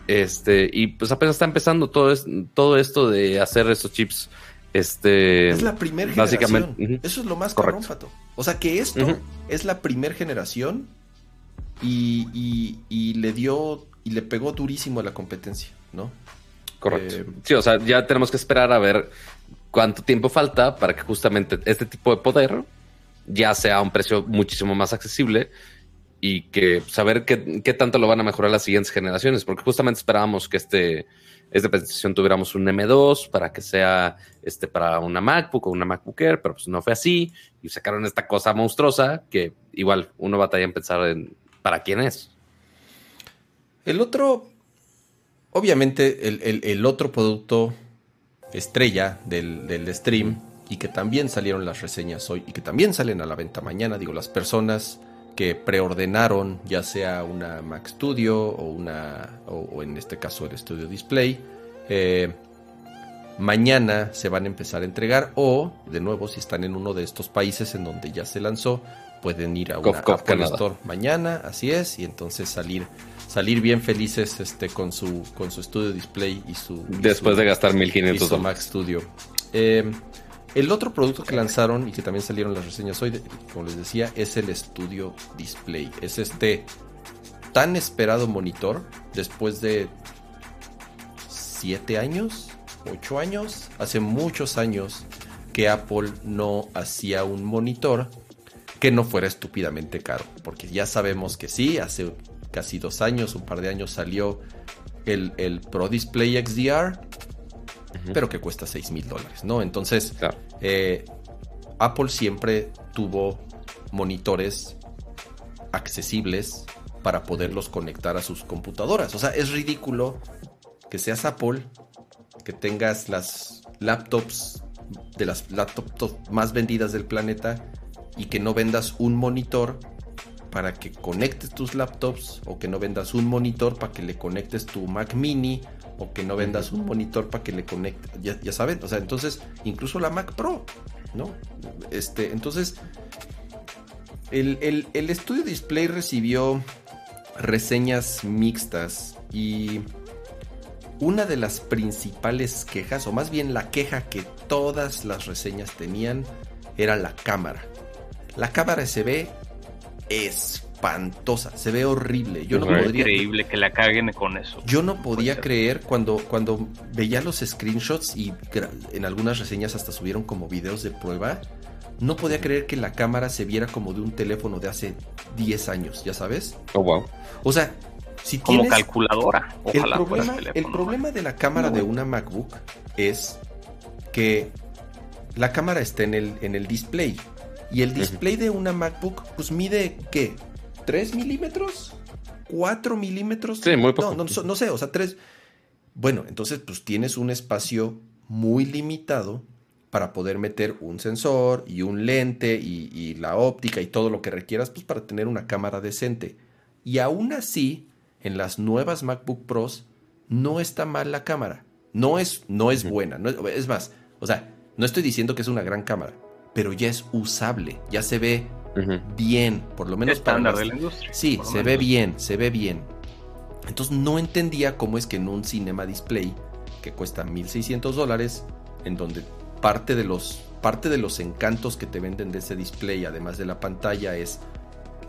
[SPEAKER 1] Este, y pues apenas está empezando todo, todo esto de hacer esos chips este,
[SPEAKER 2] es la primera generación. Eso es lo más correcto. O sea que esto es la primera generación y, y, le dio y le pegó durísimo a la competencia, ¿no?
[SPEAKER 1] Correcto. Eh, sí, o sea, ya tenemos que esperar a ver cuánto tiempo falta para que justamente este tipo de poder ya sea a un precio muchísimo más accesible y que saber qué, qué tanto lo van a mejorar las siguientes generaciones, porque justamente esperábamos que este esta presentación tuviéramos un M2 para que sea este para una MacBook o una MacBook Air, pero pues no fue así y sacaron esta cosa monstruosa que igual uno batalla en pensar en para quién es.
[SPEAKER 2] El otro, obviamente, el, otro producto estrella del, del stream y que también salieron las reseñas hoy y que también salen a la venta mañana, digo, las personas que preordenaron ya sea una Mac Studio o una o, en este caso el Studio Display eh, mañana se van a empezar a entregar o de nuevo si están en uno de estos países en donde ya se lanzó pueden ir a una Apple Store mañana así es y entonces salir salir bien felices este con su con su Studio Display y su
[SPEAKER 1] después de gastar 1500
[SPEAKER 2] Mac Studio. Eh, el otro producto que lanzaron y que también salieron las reseñas hoy, como les decía, es el Studio Display. Es este tan esperado monitor después de 7 años, 8 años, hace muchos años que Apple no hacía un monitor que no fuera estúpidamente caro. Porque ya sabemos que sí, hace casi dos años, un par de años salió el, el Pro Display XDR pero que cuesta 6 mil dólares, ¿no? Entonces, eh, Apple siempre tuvo monitores accesibles para poderlos conectar a sus computadoras. O sea, es ridículo que seas Apple, que tengas las laptops de las laptops más vendidas del planeta y que no vendas un monitor para que conectes tus laptops o que no vendas un monitor para que le conectes tu Mac mini o que no vendas un monitor para que le conecte, ya, ya, saben, o sea, entonces incluso la Mac Pro, ¿no? Este, entonces, el, el, el estudio display recibió reseñas mixtas y una de las principales quejas, o más bien la queja que todas las reseñas tenían, era la cámara. La cámara se ve espantosa, se ve horrible. Yo no podría.
[SPEAKER 3] Increíble que la caguen con eso.
[SPEAKER 2] Yo no podía creer cuando, cuando veía los screenshots y en algunas reseñas hasta subieron como videos de prueba. No podía creer que la cámara se viera como de un teléfono de hace 10 años, ¿ya sabes?
[SPEAKER 1] Oh, wow.
[SPEAKER 2] O sea, si
[SPEAKER 3] como calculadora.
[SPEAKER 2] Ojalá el problema, el problema de la cámara de una MacBook es que la cámara está en el, en el display. Y el display de una MacBook, pues mide, ¿qué? ¿3 milímetros? ¿4 milímetros?
[SPEAKER 1] Sí, muy poco.
[SPEAKER 2] No, no, sé, o sea, 3. Bueno, entonces, pues tienes un espacio muy limitado para poder meter un sensor y un lente y, y, la óptica y todo lo que requieras, pues para tener una cámara decente. Y aún así, en las nuevas MacBook Pros, no está mal la cámara. No es, no es buena. No es, más, o sea, no estoy diciendo que es una gran cámara, pero ya es usable, ya se ve bien, por lo menos
[SPEAKER 3] estándar de la industria.
[SPEAKER 2] Sí, se ve bien, se ve bien. Entonces no entendía cómo es que en un Cinema Display que cuesta 1600 dólares, en donde parte de los parte de los encantos que te venden de ese display, además de la pantalla, es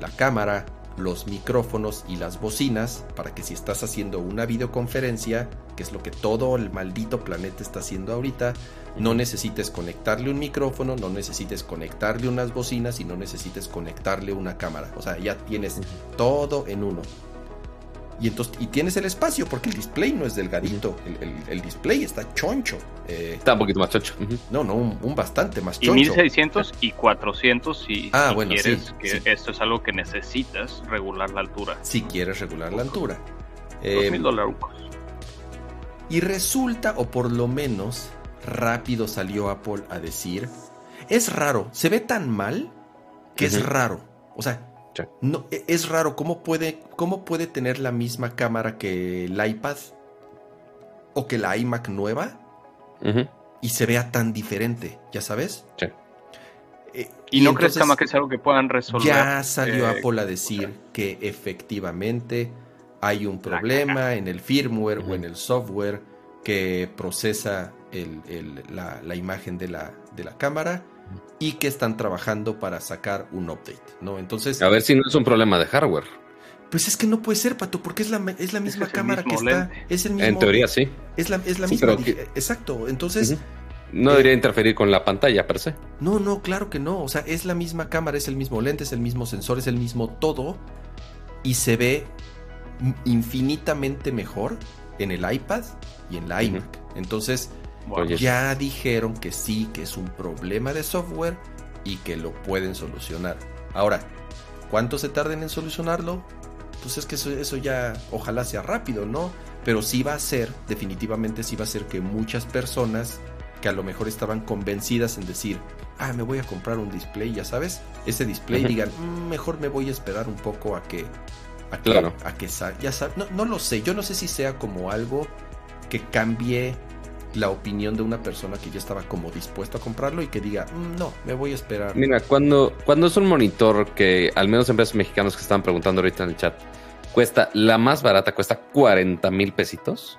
[SPEAKER 2] la cámara, los micrófonos y las bocinas para que si estás haciendo una videoconferencia, que es lo que todo el maldito planeta está haciendo ahorita, no necesites conectarle un micrófono, no necesites conectarle unas bocinas y no necesites conectarle una cámara. O sea, ya tienes todo en uno. Y, entonces, y tienes el espacio, porque el display no es delgadito, el, display está choncho.
[SPEAKER 1] Eh, está un poquito más choncho.
[SPEAKER 2] No, no, un, bastante más choncho.
[SPEAKER 3] Y 1600 y 400 si, ah, bueno, quieres que esto es algo que necesitas regular la altura.
[SPEAKER 2] Si quieres regular la altura.
[SPEAKER 3] Eh, mil dólares.
[SPEAKER 2] Y resulta, o por lo menos, rápido salió Apple a decir, es raro, se ve tan mal que es raro. O sea, no, e, es raro cómo puede, cómo puede tener la misma cámara que el iPad o que la iMac nueva y se vea tan diferente, ¿ya sabes?
[SPEAKER 3] Eh, ¿Y, no crees que es algo que puedan resolver?
[SPEAKER 2] Ya salió eh, Apple a decir que efectivamente hay un problema en el firmware o en el software que procesa la, imagen de la, de la cámara y que están trabajando para sacar un update, ¿no? Entonces...
[SPEAKER 1] A ver si no es un problema de hardware.
[SPEAKER 2] Pues es que no puede ser, Pato, porque es la, es la misma cámara que está... Es el mismo,
[SPEAKER 1] en teoría sí.
[SPEAKER 2] Es la, es la misma... exacto, entonces...
[SPEAKER 1] No debería interferir con la pantalla per se.
[SPEAKER 2] No, no, claro que no. O sea, es la misma cámara, es el mismo lente, es el mismo sensor, es el mismo todo. Y se ve infinitamente mejor en el iPad y en la iMac. Entonces, ya dijeron que sí, que es un problema de software y que lo pueden solucionar. Ahora, ¿cuánto se tarden en solucionarlo? Pues es que eso, ya ojalá sea rápido, ¿no? Pero sí va a ser, definitivamente sí va a ser que muchas personas que a lo mejor estaban convencidas en decir, ah, me voy a comprar un display, ya sabes, ese display digan, mm, mejor me voy a esperar un poco a que, a que, a que ya sabes, no, no lo sé, yo no sé si sea como algo que cambie la opinión de una persona que ya estaba como dispuesto a comprarlo y que diga, mm, no, me voy a esperar.
[SPEAKER 1] Mira, cuando, cuando es un monitor que al menos empresas mexicanos que están preguntando ahorita en el chat, cuesta, la más barata cuesta 40 mil pesitos,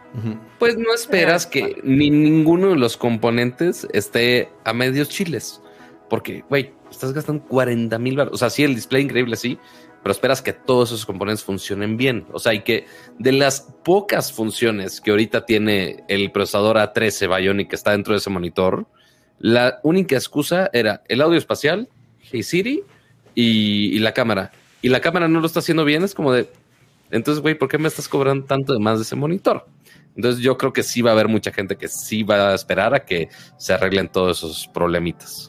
[SPEAKER 1] pues no esperas que ni ninguno de los componentes esté a medios chiles. Porque, güey, estás gastando 40 mil O sea, sí, el display increíble, sí, pero esperas que todos esos componentes funcionen bien. O sea, y que de las pocas funciones que ahorita tiene el procesador A13 Bionic que está dentro de ese monitor, la única excusa era el audio espacial, Hey Siri y, la cámara. Y la cámara no lo está haciendo bien, es como de, entonces, güey, ¿por qué me estás cobrando tanto de más de ese monitor? Entonces yo creo que sí va a haber mucha gente que sí va a esperar a que se arreglen todos esos problemitas.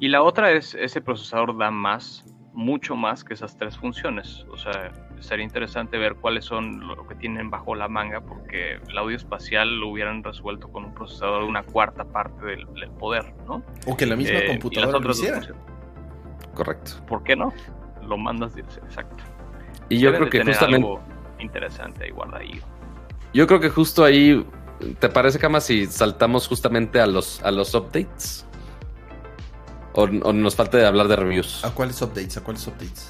[SPEAKER 3] Y la otra es, ese procesador da más mucho más que esas tres funciones. O sea, sería interesante ver cuáles son lo que tienen bajo la manga, porque el audio espacial lo hubieran resuelto con un procesador de una cuarta parte del, poder, ¿no?
[SPEAKER 2] O que la misma eh, computadora lo hiciera.
[SPEAKER 1] Correcto.
[SPEAKER 3] ¿Por qué no? Lo mandas, exacto.
[SPEAKER 1] Y yo creo que justamente... Algo
[SPEAKER 3] interesante ahí guardadillo.
[SPEAKER 1] Yo creo que justo ahí, ¿te parece, Cama, si saltamos justamente a los, a los updates? O, nos falta de hablar de reviews.
[SPEAKER 2] ¿A cuáles updates? ¿A cuáles updates?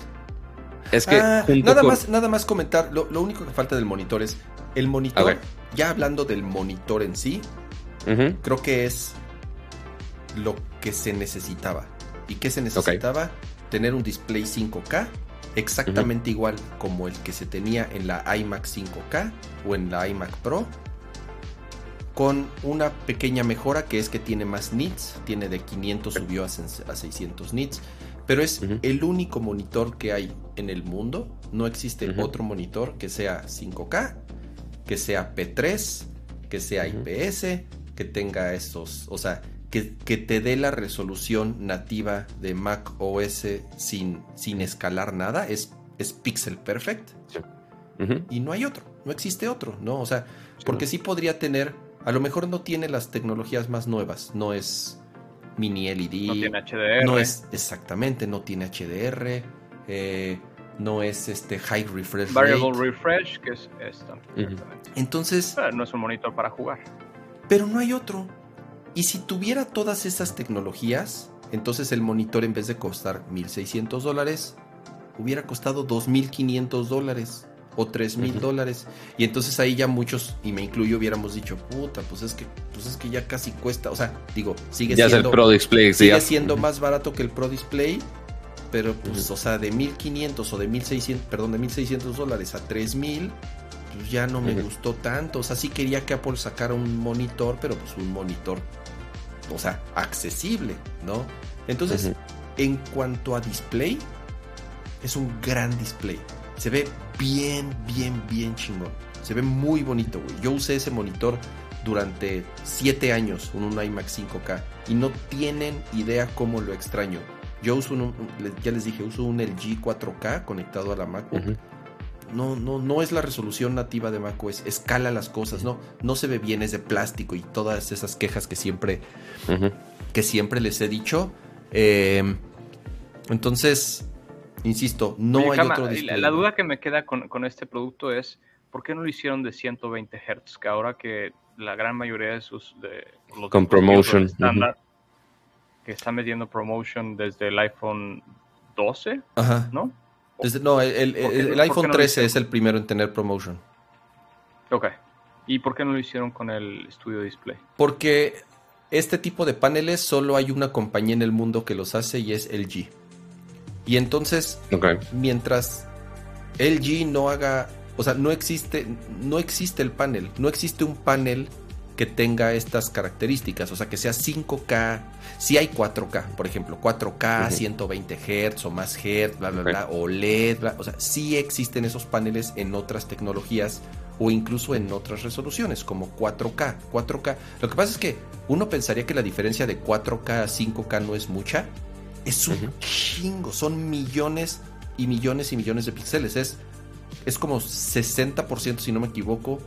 [SPEAKER 1] Es que
[SPEAKER 2] ah, nada más, nada más comentar. Lo, único que falta del monitor es el monitor. Ya hablando del monitor en sí, creo que es lo que se necesitaba. ¿Y qué se necesitaba? Tener un display 5K exactamente igual como el que se tenía en la iMac 5K o en la iMac Pro, con una pequeña mejora que es que tiene más nits, tiene de 500 subió a 600 nits, pero es el único monitor que hay en el mundo, no existe otro monitor que sea 5K, que sea P3, que sea IPS, que tenga estos, o sea, que, te dé la resolución nativa de Mac OS sin, sin escalar nada, es, es pixel perfect. Y no hay otro, no existe otro, ¿no? O sea, porque sí podría tener a lo mejor no tiene las tecnologías más nuevas, no es mini LED.
[SPEAKER 3] No tiene HDR.
[SPEAKER 2] No es, exactamente, no tiene HDR. Eh, no es este high refresh
[SPEAKER 3] Variable refresh, que es esto.
[SPEAKER 2] Entonces.
[SPEAKER 3] no es un monitor para jugar.
[SPEAKER 2] Pero no hay otro. Y si tuviera todas esas tecnologías, entonces el monitor en vez de costar 1.600 dólares, hubiera costado 2.500 dólares o 3 mil dólares. Y entonces ahí ya muchos, y me incluyo, hubiéramos dicho, puta, pues es que, pues es que ya casi cuesta. O sea, digo, sigue
[SPEAKER 1] siendo.
[SPEAKER 2] el
[SPEAKER 1] Pro Display,
[SPEAKER 2] sigue siendo más barato que el Pro Display. Pero pues, o sea, de 1500 o de 1600, perdón, de 1600 dólares a 3000, pues ya no me gustó tanto. O sea, sí quería que Apple sacara un monitor, pero pues un monitor, o sea, accesible, ¿no? Entonces, en cuanto a display, es un gran display. Se ve bien, bien, bien chingón. Se ve muy bonito, güey. Yo usé ese monitor durante 7 años, un, iMac 5K, y no tienen idea cómo lo extraño. Yo uso un, ya les dije, uso un LG 4K conectado a la Mac. No, no, no es la resolución nativa de Mac OS, escala las cosas, no, no se ve bien, es de plástico y todas esas quejas que siempre, que siempre les he dicho. Eh, entonces, Insisto, no hay otro display.
[SPEAKER 3] La, duda que me queda con, este producto es, ¿por qué no lo hicieron de 120 Hz? Que ahora que la gran mayoría de sus... De,
[SPEAKER 1] con promotion.
[SPEAKER 3] Estándar, Que están metiendo promotion desde el iPhone 12, Ajá. ¿no?
[SPEAKER 2] no, el, iPhone 13 es el primero en tener promotion.
[SPEAKER 3] Ok. ¿Y por qué no lo hicieron con el Studio Display?
[SPEAKER 2] Porque este tipo de paneles solo hay una compañía en el mundo que los hace y es LG. Y entonces, mientras LG no haga, o sea, no existe, no existe el panel, no existe un panel que tenga estas características, o sea, que sea 5K, si hay 4K, por ejemplo, 4K, 120 Hz o más Hz, bla, bla, bla, OLED, bla, o sea, sí existen esos paneles en otras tecnologías o incluso en otras resoluciones, como 4K, 4K. Lo que pasa es que uno pensaría que la diferencia de 4K a 5K no es mucha, es un chingo, son millones y millones y millones de píxeles. Es, es como 60%, si no me equivoco,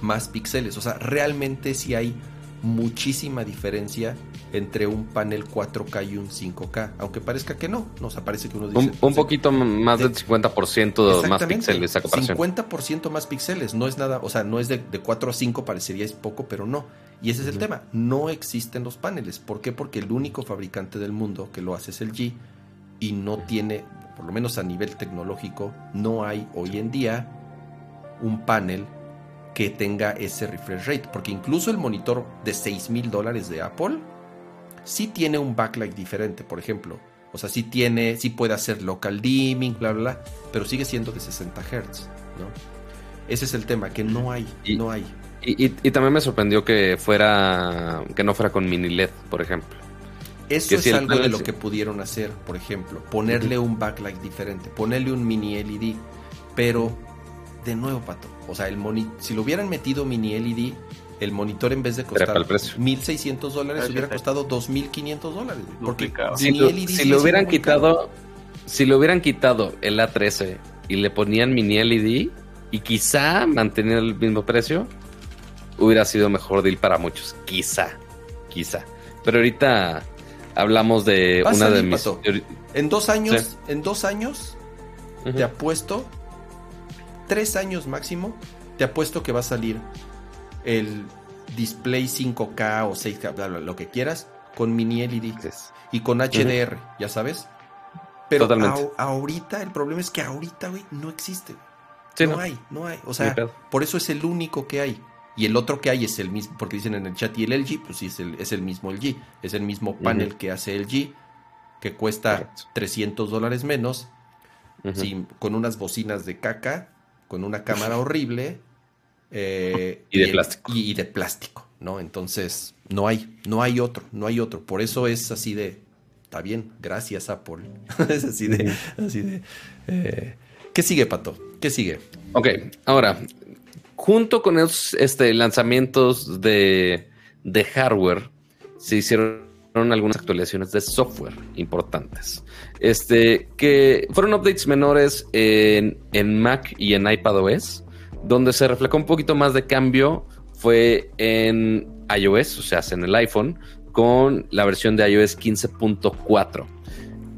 [SPEAKER 2] más píxeles. O sea, realmente sí hay muchísima diferencia entre un panel 4K y un 5K, aunque parezca que no, nos aparece que uno
[SPEAKER 1] dice... Un, poquito más del 50% más píxeles esa comparación.
[SPEAKER 2] 50% más píxeles, no es nada, o sea, no es de, de 4 a 5, parecería es poco, pero no. Y ese es el tema, no existen los paneles. ¿Por qué? Porque el único fabricante del mundo que lo hace es el G y no tiene, por lo menos a nivel tecnológico, no hay hoy en día un panel que tenga ese refresh rate. Porque incluso el monitor de 6 mil dólares de Apple sí tiene un backlight diferente, por ejemplo. O sea, sí tiene, sí puede hacer local dimming, bla, bla, bla, pero sigue siendo de 60 Hz, ¿no? Ese es el tema, que no hay, no hay.
[SPEAKER 1] Y, también me sorprendió que fuera, que no fuera con mini LED, por ejemplo.
[SPEAKER 2] Eso es algo de lo que pudieron hacer, por ejemplo, ponerle un backlight diferente, ponerle un mini LED, pero de nuevo, pato, o sea, el si lo hubieran metido mini LED, el monitor en vez de costar 1.600 dólares hubiera costado 2.500 dólares. Porque
[SPEAKER 1] si, si lo hubieran quitado, si lo hubieran quitado el A13 y le ponían mini LED y quizá mantener el mismo precio, hubiera sido mejor deal para muchos. Quizá, quizá. Pero ahorita hablamos de una de mis.
[SPEAKER 2] En dos años, en dos años, te apuesto, tres años máximo, te apuesto que va a salir el display 5K o 6K, lo que quieras, con mini LED y con HDR, ya sabes. Pero ahorita, el problema es que ahorita, güey, no existe. no, hay, no hay. O sea, por eso es el único que hay. Y el otro que hay es el mismo, porque dicen en el chat, y el LG, pues sí, es el, es el mismo LG. Es el mismo panel que hace LG, que cuesta 300 dólares menos. con unas bocinas de caca, con una cámara horrible.
[SPEAKER 1] Eh, y de plástico.
[SPEAKER 2] Y, de plástico, ¿no? Entonces, no hay, no hay otro, no hay otro. Por eso es así de, está bien, gracias Apple. es así de, así de. Eh, ¿Qué sigue, Pato? ¿Qué sigue?
[SPEAKER 1] Ok, ahora, junto con esos este, lanzamientos de, de hardware, se hicieron algunas actualizaciones de software importantes. Este, que fueron updates menores en, en Mac y en iPadOS, donde se reflejó un poquito más de cambio fue en iOS, o sea, en el iPhone, con la versión de iOS 15.4.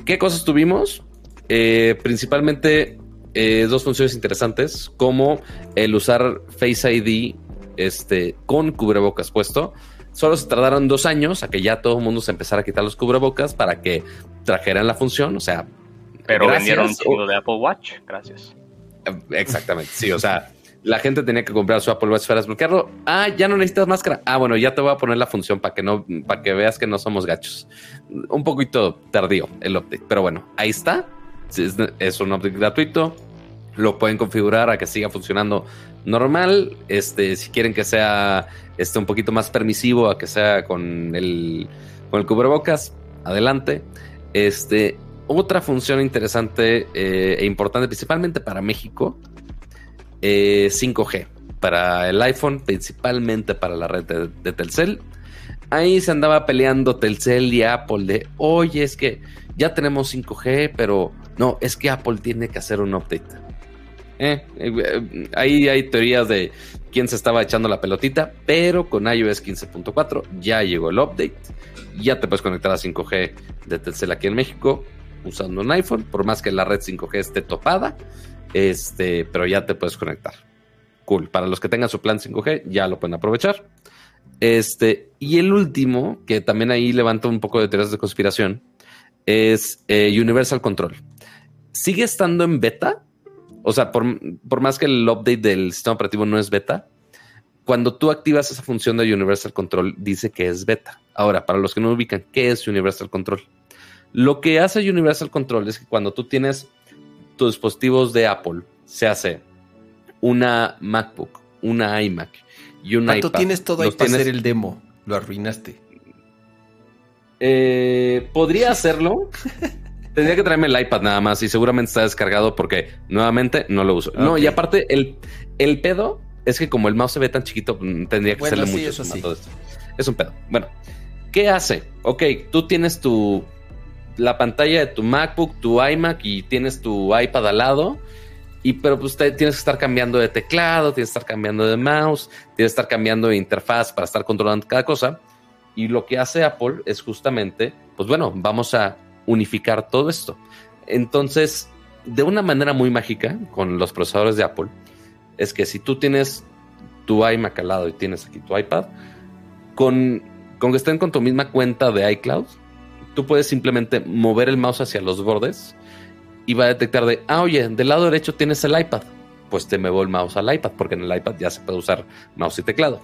[SPEAKER 1] ¿Qué cosas tuvimos? Eh, principalmente eh, dos funciones interesantes, como el usar Face ID este, con cubrebocas puesto. Solo se tardaron dos años a que ya todo el mundo se empezara a quitar los cubrebocas para que trajeran la función. O sea,
[SPEAKER 3] pero vendieron un chingo de Apple Watch. Gracias.
[SPEAKER 1] Exactamente. Sí, o sea, la gente tenía que comprar su Apple Watch para desbloquearlo. Ah, ya no necesitas máscara. Ah, bueno, ya te voy a poner la función para que no, para que veas que no somos gachos. Un poquito tardío el update, pero bueno, ahí está. Es, un update gratuito. Lo pueden configurar a que siga funcionando normal. Este, si quieren que sea este, un poquito más permisivo, a que sea con el, con el cubrebocas, adelante. Este, otra función interesante eh, e importante, principalmente para México, 5G eh, para el iPhone, principalmente para la red de, Telcel. Ahí se andaba peleando Telcel y Apple de, oye, es que ya tenemos 5G, pero no, es que Apple tiene que hacer un update. Eh, eh, ahí hay teorías de quién se estaba echando la pelotita, pero con iOS 15.4 ya llegó el update. Ya te puedes conectar a 5G de Telcel aquí en México usando un iPhone, por más que la red 5G esté topada. Este, pero ya te puedes conectar. Cool. Para los que tengan su plan 5G, ya lo pueden aprovechar. Este, y el último, que también ahí levanta un poco de teorías de conspiración, es eh, Universal Control. Sigue estando en beta. O sea, por, por más que el update del sistema operativo no es beta, cuando tú activas esa función de Universal Control, dice que es beta. Ahora, para los que no ubican, ¿qué es Universal Control? Lo que hace Universal Control es que cuando tú tienes tus dispositivos de Apple se hace una MacBook, una iMac y un iPad.
[SPEAKER 2] tienes todo ahí para hacer el demo. Lo arruinaste.
[SPEAKER 1] Eh, podría hacerlo. Tendría que traerme el iPad nada más y seguramente está descargado porque nuevamente no lo uso. No, y aparte el, el pedo es que como el mouse se ve tan chiquito, mm, tendría que hacerle mucho. Es un pedo. Bueno, ¿qué hace? Ok, tú tienes tu la pantalla de tu MacBook, tu iMac y tienes tu iPad al lado. Y pero pues tienes que estar cambiando de teclado, tienes que estar cambiando de mouse, tienes que estar cambiando de interfaz para estar controlando cada cosa. Y lo que hace Apple es justamente, pues bueno, vamos a unificar todo esto. Entonces, de una manera muy mágica con los procesadores de Apple, es que si tú tienes tu iMac al lado y tienes aquí tu iPad, con, con que estén con tu misma cuenta de iCloud, tú puedes simplemente mover el mouse hacia los bordes y va a detectar de, ah, oye, del lado derecho tienes el iPad. Pues te muevo el mouse al iPad, porque en el iPad ya se puede usar mouse y teclado.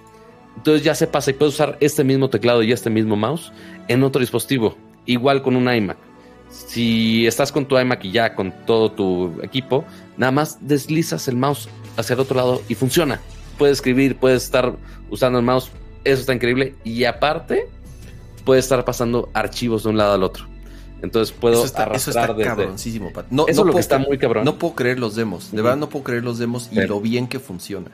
[SPEAKER 1] Entonces ya se pasa y puedes usar este mismo teclado y este mismo mouse en otro dispositivo, igual con un iMac. Si estás con tu iMac y ya con todo tu equipo, nada más deslizas el mouse hacia el otro lado y funciona. Puedes escribir, puedes estar usando el mouse, eso está increíble. Y aparte, puede estar pasando archivos de un lado al otro. Entonces puedo
[SPEAKER 2] eso está, arrastrar
[SPEAKER 1] No, eso es lo que está muy cabrón.
[SPEAKER 2] No puedo creer los demos. De verdad no puedo creer los demos y lo bien que funciona.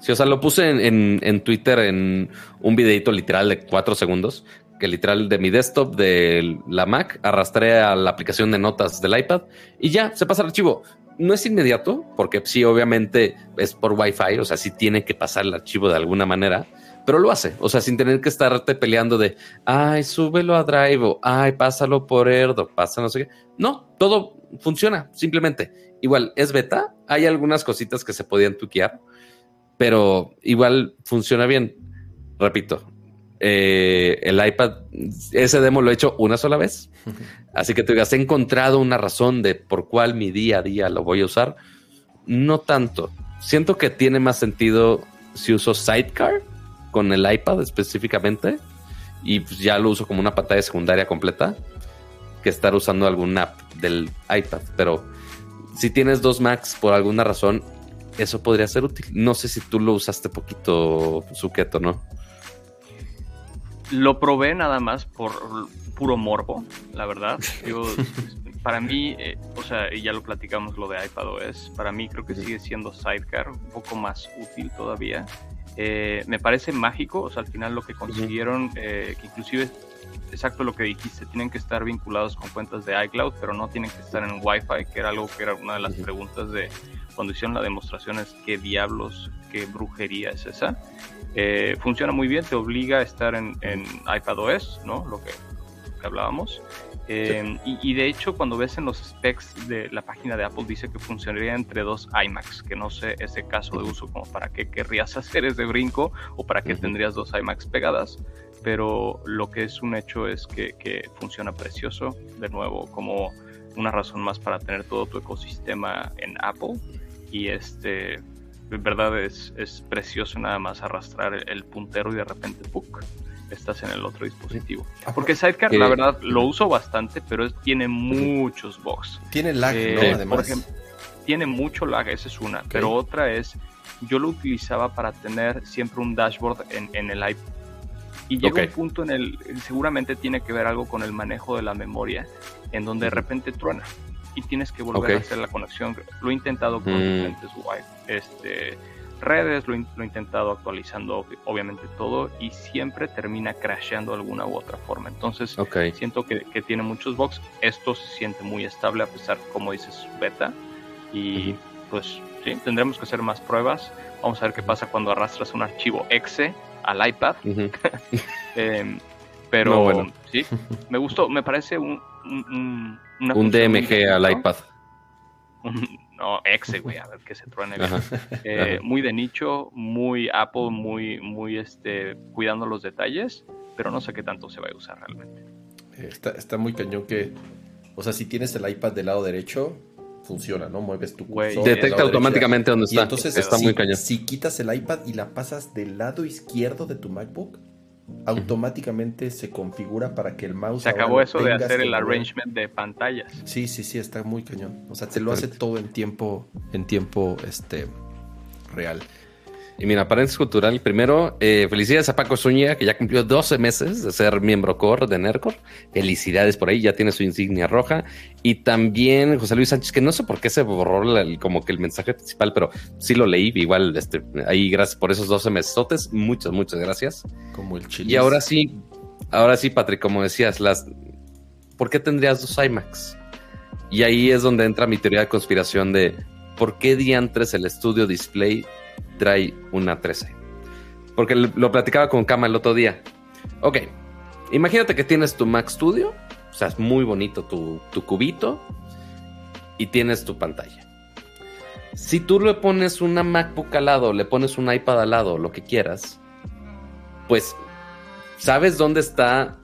[SPEAKER 1] Sí, o sea, lo puse en, Twitter en un videito literal de cuatro segundos, que literal de mi desktop de la Mac arrastré a la aplicación de notas del iPad y ya se pasa el archivo. No es inmediato, porque sí, obviamente es por Wi-Fi, o sea, sí tiene que pasar el archivo de alguna manera pero lo hace, o sea, sin tener que estarte peleando de, ay, súbelo a Drive o, ay, pásalo por Erdo, pasa no sé qué. No, todo funciona, simplemente. Igual, es beta, hay algunas cositas que se podían tuquear, pero igual funciona bien. Repito, eh, el iPad, ese demo lo he hecho una sola vez, así que te has encontrado una razón de por cuál mi día a día lo voy a usar. No tanto. Siento que tiene más sentido si uso Sidecar con el iPad específicamente y pues ya lo uso como una pantalla secundaria completa que estar usando alguna app del iPad. Pero si tienes dos Macs por alguna razón, eso podría ser útil. No sé si tú lo usaste poquito, Suqueto, ¿no?
[SPEAKER 3] Lo probé nada más por puro morbo, la verdad. para mí, eh, o sea, y ya lo platicamos lo de iPadOS, para mí creo que sigue siendo Sidecar un poco más útil todavía. Eh, me parece mágico, o sea, al final lo que consiguieron, eh, que inclusive exacto lo que dijiste, tienen que estar vinculados con cuentas de iCloud, pero no tienen que estar en Wi-Fi, que era algo que era una de las preguntas de cuando hicieron la demostración, es qué diablos, qué brujería es esa. funciona muy bien, te obliga a estar en, en iPadOS, ¿no? Lo que, que hablábamos. Em, y, de hecho, cuando ves en los specs de la página de Apple, dice que funcionaría entre dos iMacs, que no sé ese caso de uso como para qué querrías hacer ese brinco o para qué tendrías dos iMacs pegadas, pero lo que es un hecho es que, que, funciona precioso, de nuevo, como una razón más para tener todo tu ecosistema en Apple. Y este, en verdad es, es precioso nada más arrastrar el, puntero y de repente, ¡puc! Estás en el otro dispositivo. Porque Sidecar, la verdad, lo uso bastante, pero tiene muchos bugs.
[SPEAKER 2] Tiene lag, ¿no? Eh, Además. Por ejemplo,
[SPEAKER 3] tiene mucho lag, esa es una. Pero otra es, yo lo utilizaba para tener siempre un dashboard en, en el iPad. Y llega un punto en el, seguramente tiene que ver algo con el manejo de la memoria, en donde de repente truena y tienes que volver a hacer la conexión. Lo he intentado con mm. diferentes este, redes, lo, he intentado actualizando obviamente todo y siempre termina crasheando de alguna u otra forma. Entonces siento que, tiene muchos bugs. Esto se siente muy estable a pesar, como dices, beta. Y pues sí, tendremos que hacer más pruebas. Vamos a ver qué pasa cuando arrastras un archivo exe al iPad. Em, pero bueno. sí, me gustó, me parece un, un,
[SPEAKER 1] un DMG al iPad.
[SPEAKER 3] No, exe, güey, a ver qué se truene. Eh, muy de nicho, muy Apple, muy, muy este, cuidando los detalles, pero no sé qué tanto se va a usar realmente.
[SPEAKER 2] Está, está muy cañón que, o sea, si tienes el iPad del lado derecho, funciona, ¿no? Mueves tu
[SPEAKER 1] cursor. Detecta automáticamente dónde está.
[SPEAKER 2] entonces está muy cañón. Si quitas el iPad y la pasas del lado izquierdo de tu MacBook, automáticamente se configura para que el mouse.
[SPEAKER 3] Se acabó eso de hacer el arrangement de pantallas.
[SPEAKER 2] Sí, sí, sí, está muy cañón. O sea, te lo hace todo en tiempo, en tiempo este real.
[SPEAKER 1] Y mira, paréntesis cultural, primero, eh, felicidades a Paco Zúñiga, que ya cumplió 12 meses de ser miembro core de NERCOR. Felicidades por ahí, ya tiene su insignia roja. Y también José Luis Sánchez, que no sé por qué se borró como que el mensaje principal, pero sí lo leí, igual, este, ahí gracias por esos 12 meses. Muchas, muchas gracias.
[SPEAKER 2] Como el chile.
[SPEAKER 1] Y ahora sí, ahora sí, Patrick, como decías, las, ¿por qué tendrías dos iMacs? Y ahí es donde entra mi teoría de conspiración de por qué diantres el estudio display trae una 13. Porque lo platicaba con Kama el otro día. Ok, imagínate que tienes tu Mac Studio, o sea, es muy bonito tu, tu cubito y tienes tu pantalla. Si tú le pones una MacBook al lado, le pones un iPad al lado, lo que quieras, pues sabes dónde está,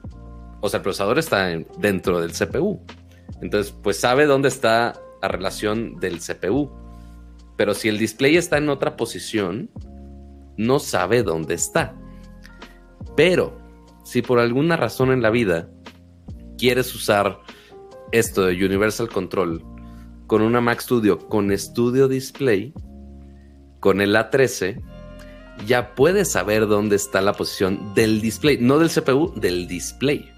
[SPEAKER 1] o sea, el procesador está dentro del CPU. Entonces, pues sabe dónde está la relación del CPU. Pero si el display está en otra posición, no sabe dónde está. Pero si por alguna razón en la vida quieres usar esto de Universal Control con una Mac Studio con Studio Display, con el A13, ya puedes saber dónde está la posición del display, no del CPU, del display.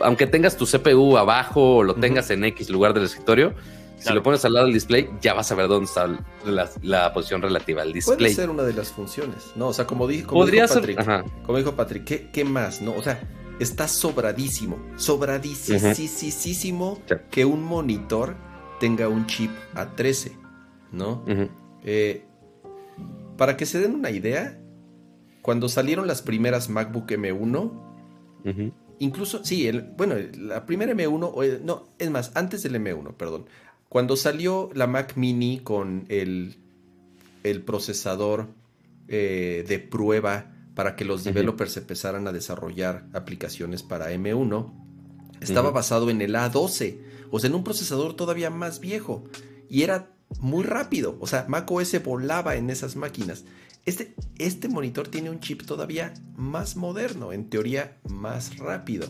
[SPEAKER 1] Aunque tengas tu CPU abajo o lo tengas en X lugar del escritorio, si lo pones al lado del display, ya vas a ver dónde está la, posición relativa al display.
[SPEAKER 2] Puede ser una de las funciones, ¿no? O sea, como, dijo, como dijo Patrick, como dijo Patrick, ¿qué, más, no? O sea, está sobradísimo, sobradísimo que un monitor tenga un chip A13, ¿no? Eh, para que se den una idea, cuando salieron las primeras MacBook M1, incluso, sí, el, bueno, la primera M1, no, es más, antes del M1, perdón, cuando salió la Mac Mini con el, el procesador eh, de prueba para que los developers empezaran a desarrollar aplicaciones para M1, estaba basado en el A12, o sea, en un procesador todavía más viejo. Y era muy rápido, o sea, Mac OS volaba en esas máquinas. Este, este monitor tiene un chip todavía más moderno, en teoría más rápido.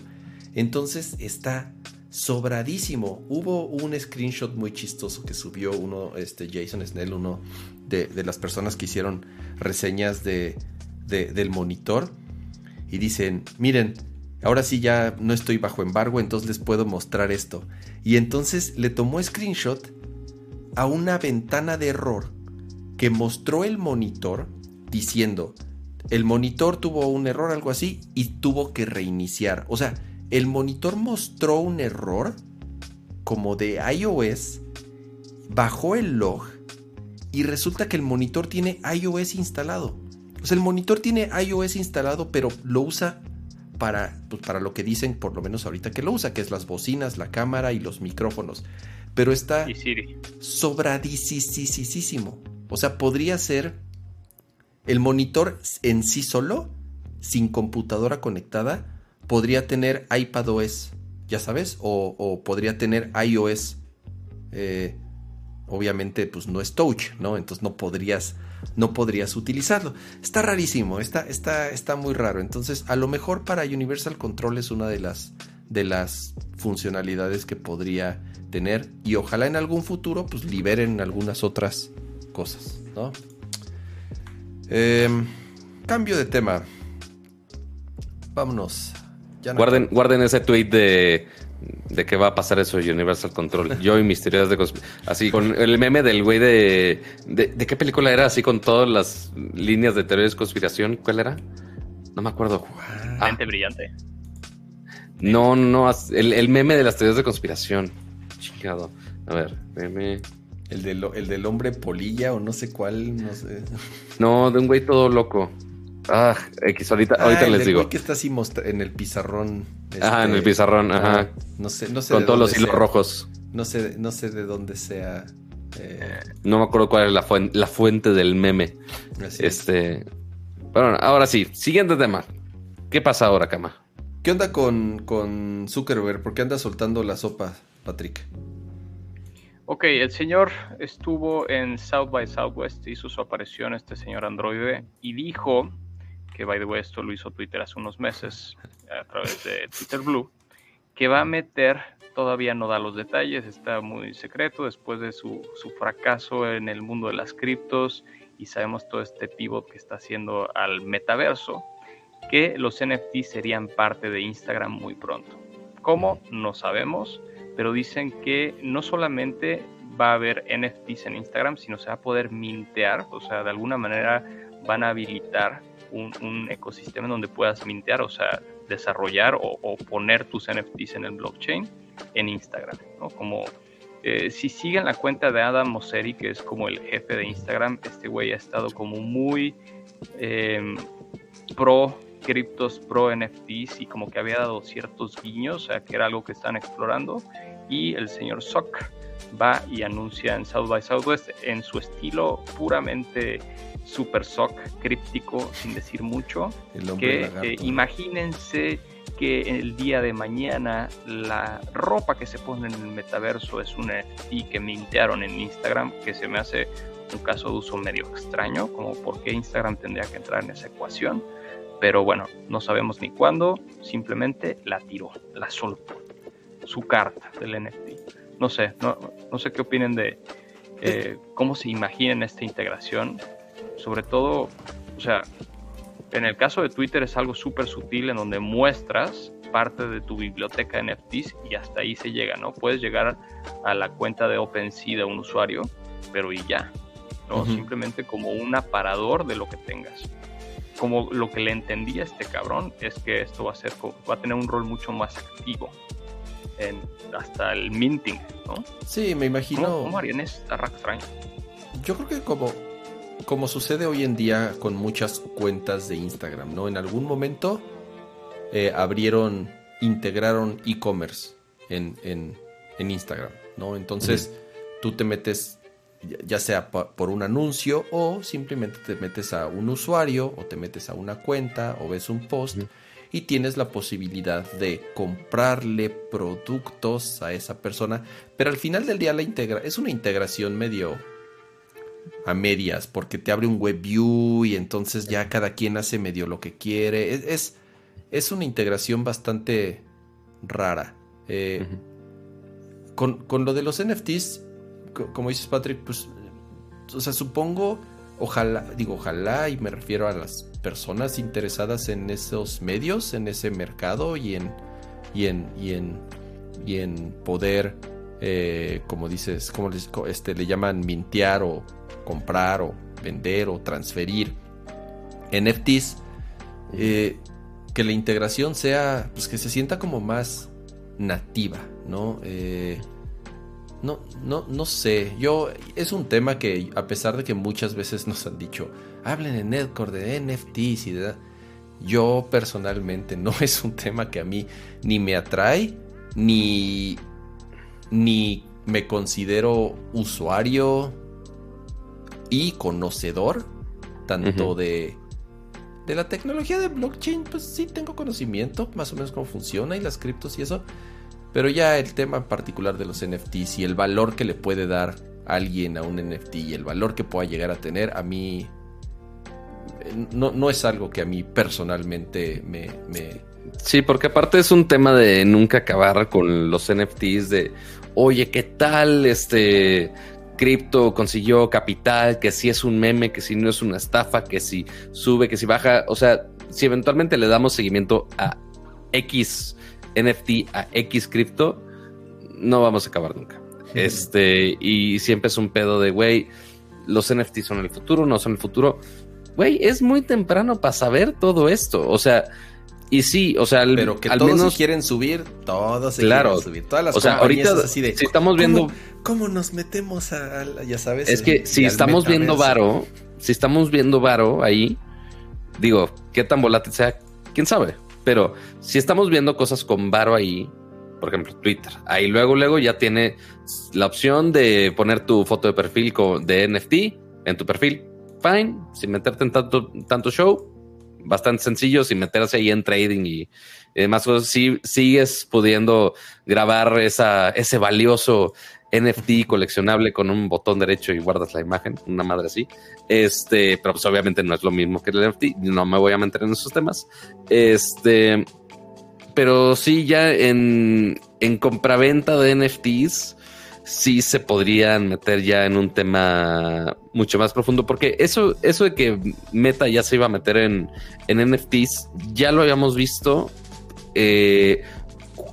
[SPEAKER 2] Entonces está sobradísimo. Hubo un screenshot muy chistoso que subió uno, este Jason Snell, uno de, las personas que hicieron reseñas de, del monitor. Y dicen, miren, ahora sí ya no estoy bajo embargo, entonces les puedo mostrar esto. Y entonces le tomó screenshot a una ventana de error que mostró el monitor diciendo, el monitor tuvo un error, algo así, y tuvo que reiniciar. O sea, el monitor mostró un error como de iOS, bajó el log y resulta que el monitor tiene iOS instalado. O sea, el monitor tiene iOS instalado, pero lo usa para, pues, para lo que dicen, por lo menos ahorita que lo usa, que es las bocinas, la cámara y los micrófonos. Pero está sobradísimo. O sea, podría ser el monitor en sí solo, sin computadora conectada, podría tener iPadOS, ya sabes, o, podría tener iOS. Eh, obviamente, pues no es touch, ¿no? Entonces no podrías, no podrías utilizarlo. Está rarísimo, está, está, está muy raro. Entonces, a lo mejor para Universal Control es una de las, de las funcionalidades que podría tener. Y ojalá en algún futuro, pues liberen algunas otras cosas, ¿no? Em, cambio de tema. Vámonos.
[SPEAKER 1] Guarden, guarden ese tweet de, de que va a pasar eso de Universal Control. Yo y mis teorías de Así, con el meme del güey de, de, qué película era? Así con todas las líneas de teorías de conspiración. ¿Cuál era? No me acuerdo.
[SPEAKER 3] Ah. brillante.
[SPEAKER 1] No, no, el, el, meme de las teorías de conspiración. Chingado. A ver, meme.
[SPEAKER 2] El del, el del hombre polilla o no sé cuál, no sé.
[SPEAKER 1] No, de un güey todo loco. Ah, X, ahorita, ahorita ah, les digo.
[SPEAKER 2] Que está así en el pizarrón.
[SPEAKER 1] ah, en el este, pizarrón, ajá.
[SPEAKER 2] No sé, no sé.
[SPEAKER 1] Con todos los hilos rojos.
[SPEAKER 2] No sé, no sé de dónde sea. Eh,
[SPEAKER 1] no me acuerdo cuál es la, fuente, la fuente del meme. este. Bueno, ahora sí, siguiente tema. ¿Qué pasa ahora, Cama?
[SPEAKER 2] ¿Qué onda con, con Zuckerberg? ¿Por qué anda soltando la sopa, Patrick?
[SPEAKER 3] Ok, el señor estuvo en South by Southwest, hizo su aparición este señor androide y dijo que, by the way, esto lo hizo Twitter hace unos meses a través de Twitter Blue, que va a meter, todavía no da los detalles, está muy secreto después de su, su fracaso en el mundo de las criptos y sabemos todo este pivot que está haciendo al metaverso, que los NFT serían parte de Instagram muy pronto. ¿Cómo? No sabemos pero dicen que no solamente va a haber NFTs en Instagram, sino se va a poder mintear, o sea, de alguna manera van a habilitar un, ecosistema en donde puedas mintear, o sea, desarrollar o, poner tus NFTs en el blockchain en Instagram. Como eh, si siguen la cuenta de Adam Mosseri, que es como el jefe de Instagram, este güey ha estado como muy eh, pro criptos pro NFTs y como que había dado ciertos guiños, o sea, que era algo que están explorando. Y el señor Sock va y anuncia en South by Southwest en su estilo puramente super Sock, críptico, sin decir mucho, que eh, imagínense que el día de mañana la ropa que se pone en el metaverso es un NFT que mintearon en Instagram, que se me hace un caso de uso medio extraño, como por qué Instagram tendría que entrar en esa ecuación. Pero bueno, no sabemos ni cuándo, simplemente la tiró, la soltó, su carta del NFT. No sé, no, no sé qué opinen de eh, cómo se imaginan esta integración, sobre todo, o sea, en el caso de Twitter es algo súper sutil en donde muestras parte de tu biblioteca de NFTs y hasta ahí se llega, ¿no? Puedes llegar a la cuenta de OpenSea de un usuario, pero y ya, ¿no? Simplemente como un aparador de lo que tengas como lo que le entendía a este cabrón es que esto va a ser va a tener un rol mucho más activo en hasta el minting, ¿no?
[SPEAKER 2] Sí, me imagino.
[SPEAKER 3] ¿Cómo, harían esta?
[SPEAKER 2] Yo creo que como como sucede hoy en día con muchas cuentas de Instagram, ¿no? En algún momento eh, abrieron, integraron e-commerce en, en, en, Instagram, ¿no? Entonces tú te metes ya sea por un anuncio o simplemente te metes a un usuario o te metes a una cuenta o ves un post y tienes la posibilidad de comprarle productos a esa persona, pero al final del día la integra es una integración medio a medias porque te abre un web view y entonces ya cada quien hace medio lo que quiere. Es, es, una integración bastante rara. Eh, con, con, lo de los NFTs, como dices Patrick, pues, o sea, supongo, ojalá, digo, ojalá, y me refiero a las personas interesadas en esos medios, en ese mercado y en, y en, y en, y en poder, eh, como dices, como este, le llaman mintear o comprar o vender o transferir NFTs, eh, que la integración sea, pues que se sienta como más nativa, ¿no? Eh, no, no, no sé. Yo, es un tema que, a pesar de que muchas veces nos han dicho, hablen en Netcore de NFTs y de. Yo personalmente no es un tema que a mí ni me atrae, ni, ni me considero usuario y conocedor tanto de de la tecnología de blockchain, pues sí tengo conocimiento, más o menos cómo funciona y las criptos y eso. Pero ya el tema en particular de los NFTs y el valor que le puede dar alguien a un NFT y el valor que pueda llegar a tener, a mí eh, no, no es algo que a mí personalmente me, me...
[SPEAKER 1] Sí, porque aparte es un tema de nunca acabar con los NFTs de, oye, ¿qué tal este cripto consiguió capital, que si es un meme, que si no es una estafa, que si sube, que si baja. O sea, si eventualmente le damos seguimiento a X NFT, a X cripto, no vamos a acabar nunca. Este, y siempre es un pedo de, güey, los NFT son el futuro, no son el futuro. Güey, es muy temprano para saber todo esto. O sea, y sí, o sea,
[SPEAKER 2] pero que al todos menos quieren subir, todos se
[SPEAKER 1] claro,
[SPEAKER 2] quieren subir. Todas las
[SPEAKER 1] o sea, ahorita así de, si estamos viendo
[SPEAKER 2] ¿cómo, nos metemos a, ya sabes?
[SPEAKER 1] Es que si estamos viendo Varo, si estamos viendo Varo ahí, digo, qué tan volátil sea, quién sabe. Pero si estamos viendo cosas con Varo ahí, por ejemplo, Twitter, ahí luego, luego ya tiene la opción de poner tu foto de perfil de NFT en tu perfil. Fine, sin meterte en tanto, tanto show, bastante sencillo sin meterse ahí en trading y, demás cosas. Si sigues pudiendo grabar esa, ese valioso NFT coleccionable con un botón derecho y guardas la imagen, una madre así. Este, pero pues obviamente no es lo mismo que el NFT, no me voy a meter en esos temas. Este, pero sí, ya en, en compraventa de NFTs, sí se podrían meter ya en un tema mucho más profundo, porque eso, eso de que Meta ya se iba a meter en, en NFTs, ya lo habíamos visto. Eh,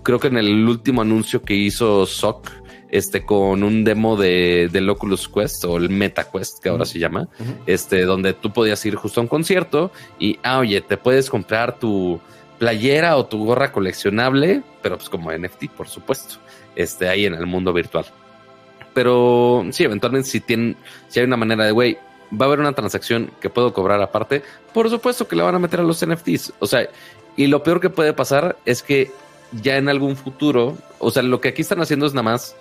[SPEAKER 1] creo que en el último anuncio que hizo SOC, este, con un demo de, del Oculus Quest o el Meta Quest, que ahora se llama, este, donde tú podías ir justo a un concierto y, ah, oye, te puedes comprar tu playera o tu gorra coleccionable, pero pues como NFT, por supuesto, este, ahí en el mundo virtual. Pero sí, eventualmente si tienen, si hay una manera de, güey, va a haber una transacción que puedo cobrar aparte, por supuesto que le van a meter a los NFTs. O sea, y lo peor que puede pasar es que ya en algún futuro, o sea, lo que aquí están haciendo es nada más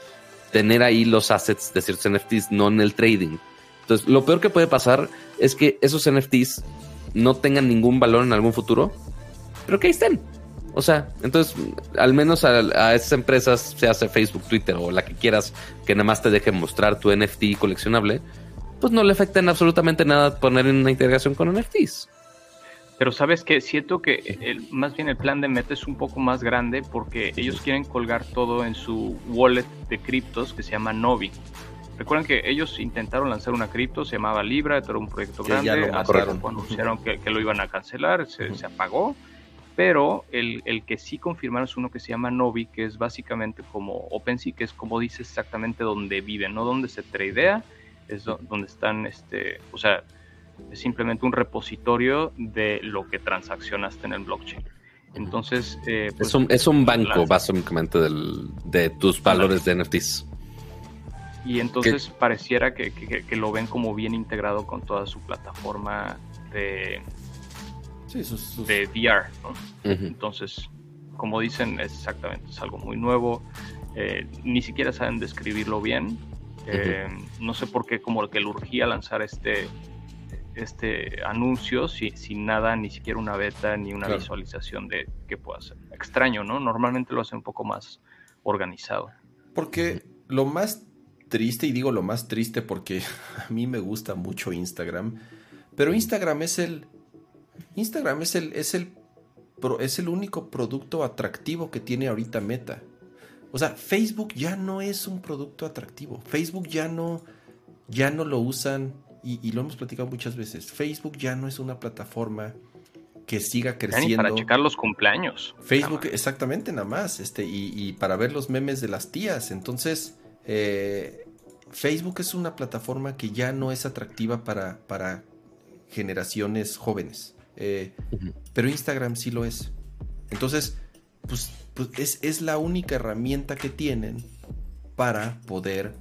[SPEAKER 1] tener ahí los assets de ciertos NFTs, no en el trading. Entonces, lo peor que puede pasar es que esos NFTs no tengan ningún valor en algún futuro, pero que ahí estén. O sea, entonces, al menos a, esas empresas, se hace Facebook, Twitter o la que quieras, que nada más te deje mostrar tu NFT coleccionable, pues no le afecta en absolutamente nada poner en una integración con NFTs.
[SPEAKER 3] Pero sabes que siento que el, más bien el plan de Meta es un poco más grande porque ellos quieren colgar todo en su wallet de criptos que se llama Novi. Recuerden que ellos intentaron lanzar una cripto, se llamaba Libra, era un proyecto grande, hasta anunciaron que, lo iban a cancelar, se, se apagó pero el, el, que sí confirmaron es uno que se llama Novi, que es básicamente como OpenSea, que es como dice exactamente donde viven, no donde se tradea, es donde están, este, o sea, es simplemente un repositorio de lo que transaccionaste en el blockchain. Entonces,
[SPEAKER 1] eh, pues, es, un, es, un, banco básicamente del, de tus valores de NFTs.
[SPEAKER 3] Y entonces pareciera que, que, que, lo ven como bien integrado con toda su plataforma de, de VR. Entonces, como dicen, exactamente, es algo muy nuevo. Eh, ni siquiera saben describirlo bien. Eh, no sé por qué como que le urgía lanzar este, este anuncio sin nada, ni siquiera una beta ni una visualización de qué puede hacer. Extraño, ¿no? Normalmente lo hace un poco más organizado.
[SPEAKER 2] Porque lo más triste, y digo lo más triste porque a mí me gusta mucho Instagram, pero Instagram es el Instagram es el, es el, es el único producto atractivo que tiene ahorita Meta. O sea, Facebook ya no es un producto atractivo. Facebook ya no, ya no lo usan, y, lo hemos platicado muchas veces. Facebook ya no es una plataforma que siga creciendo.
[SPEAKER 3] para checar los cumpleaños.
[SPEAKER 2] Facebook, exactamente, nada más. Este, y, para ver los memes de las tías. Entonces, eh, Facebook es una plataforma que ya no es atractiva para, para generaciones jóvenes. Eh, pero Instagram sí lo es. Entonces, pues, pues es, es, la única herramienta que tienen para poder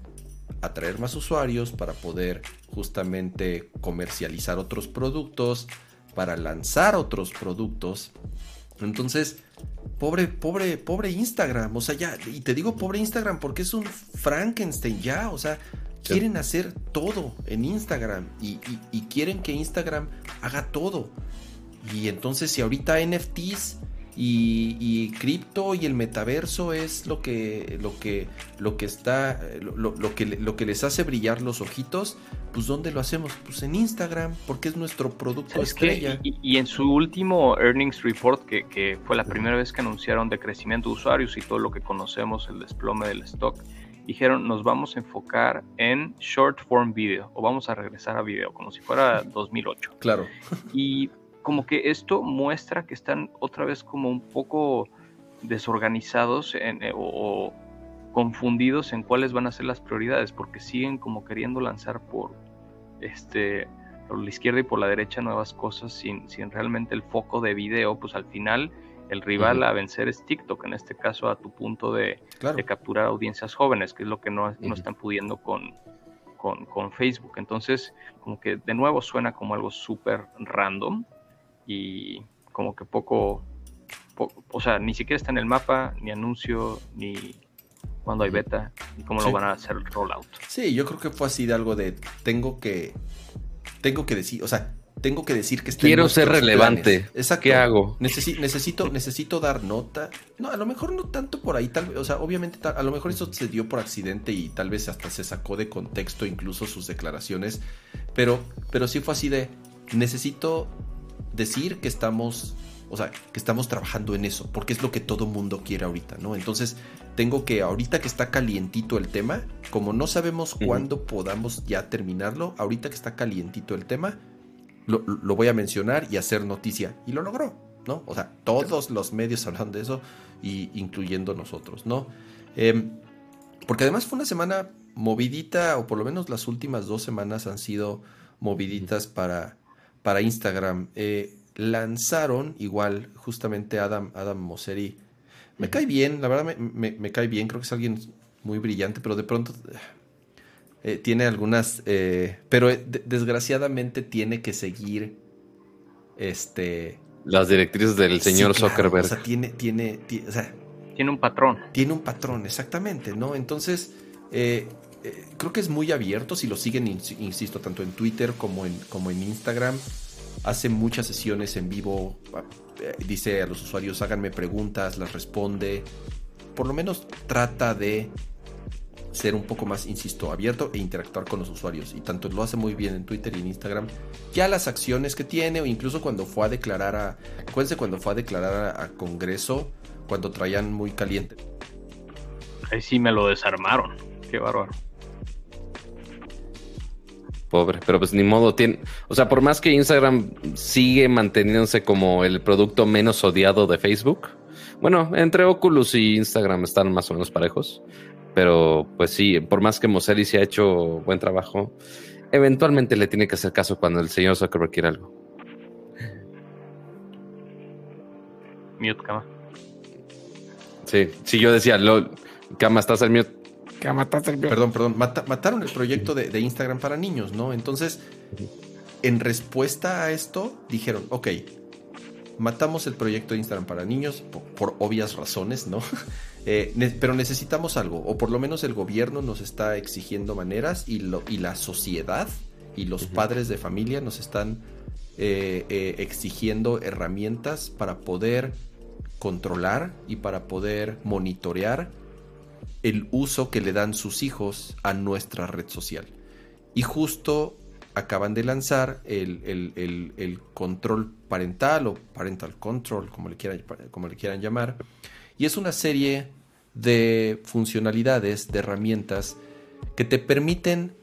[SPEAKER 2] atraer más usuarios, para poder justamente comercializar otros productos, para lanzar otros productos. Entonces, pobre, pobre, pobre Instagram. O sea, ya, y te digo pobre Instagram porque es un Frankenstein ya. O sea, quieren hacer todo en Instagram y, y quieren que Instagram haga todo. Y entonces, si ahorita NFTs y, cripto y el metaverso es lo que, lo que, lo que está, lo, que, lo que les hace brillar los ojitos, pues ¿dónde lo hacemos? Pues en Instagram, porque es nuestro producto estrella.
[SPEAKER 3] Y, en su último earnings report, que, que, fue la primera vez que anunciaron de crecimiento de usuarios y todo lo que conocemos, el desplome del stock, dijeron nos vamos a enfocar en short form video o vamos a regresar a video, como si fuera 2008.
[SPEAKER 2] Claro.
[SPEAKER 3] Y como que esto muestra que están otra vez como un poco desorganizados eh, o, confundidos en cuáles van a ser las prioridades, porque siguen como queriendo lanzar por este por la izquierda y por la derecha nuevas cosas sin, sin realmente el foco de video, pues al final el rival a vencer es TikTok, en este caso a tu punto de, capturar audiencias jóvenes, que es lo que no, no están pudiendo con, con, con, Facebook. Entonces, como que de nuevo suena como algo súper random y como que poco, o sea, ni siquiera está en el mapa, ni anuncio, ni cuando hay beta, ni cómo lo van a hacer el rollout.
[SPEAKER 2] Sí, yo creo que fue así de algo de tengo que, tengo que decir, o sea, tengo que decir que
[SPEAKER 1] quiero ser relevante. Exacto. ¿Qué hago?
[SPEAKER 2] necesito, necesito dar nota. No, a lo mejor no tanto por ahí, tal vez, o sea, obviamente a lo mejor eso se dio por accidente y tal vez hasta se sacó de contexto incluso sus declaraciones, pero, pero sí fue así de necesito decir que estamos, o sea, que estamos trabajando en eso, porque es lo que todo mundo quiere ahorita, ¿no? Entonces, tengo que, ahorita que está calientito el tema, como no sabemos cuándo podamos ya terminarlo, ahorita que está calientito el tema, lo, voy a mencionar y hacer noticia. Y lo logró, ¿no? O sea, todos los medios hablan de eso, y incluyendo nosotros, ¿no? Em, porque además fue una semana movidita, o por lo menos las últimas dos semanas han sido moviditas para para Instagram. Eh, lanzaron igual justamente Adam, Adam Mosseri. Me cae bien, la verdad me, cae bien, creo que es alguien muy brillante, pero de pronto eh, tiene algunas, eh, pero desgraciadamente tiene que seguir este...
[SPEAKER 1] Las directrices del señor Zuckerberg. O
[SPEAKER 2] sea, tiene, tiene, o sea,
[SPEAKER 3] tiene un patrón.
[SPEAKER 2] Tiene un patrón, exactamente, ¿no? Entonces, eh, creo que es muy abierto, si lo siguen, insisto, tanto en Twitter como en, como en Instagram. Hace muchas sesiones en vivo, eh, dice a los usuarios, háganme preguntas, las responde. Por lo menos trata de ser un poco más, insisto, abierto e interactuar con los usuarios. Y tanto lo hace muy bien en Twitter y en Instagram. Ya las acciones que tiene, o incluso cuando fue a declarar a. Acuérdense cuando fue a declarar a, a Congreso, cuando traían muy caliente.
[SPEAKER 3] Ahí sí me lo desarmaron. Qué bárbaro.
[SPEAKER 1] Pobre, pero pues ni modo tiene, o sea, por más que Instagram sigue manteniéndose como el producto menos odiado de Facebook, bueno, entre Oculus y Instagram están más o menos parejos, pero pues sí, por más que Moseri se ha hecho buen trabajo, eventualmente le tiene que hacer caso cuando el señor Zuckerberg quiere algo.
[SPEAKER 3] Mute, cama.
[SPEAKER 1] Sí, sí, yo decía, lo, cama, estás al mute.
[SPEAKER 2] Perdón, perdón. mataron el proyecto de, Instagram para niños, ¿no? Entonces, en respuesta a esto, dijeron, ok, matamos el proyecto de Instagram para niños por, obvias razones, ¿no? Eh, pero necesitamos algo, o por lo menos el gobierno nos está exigiendo maneras y, lo, y la sociedad y los padres de familia nos están eh, eh, exigiendo herramientas para poder controlar y para poder monitorear el uso que le dan sus hijos a nuestra red social. Y justo acaban de lanzar el, control parental o parental control, como le, quieran, como le quieran llamar. Y es una serie de funcionalidades, de herramientas que te permiten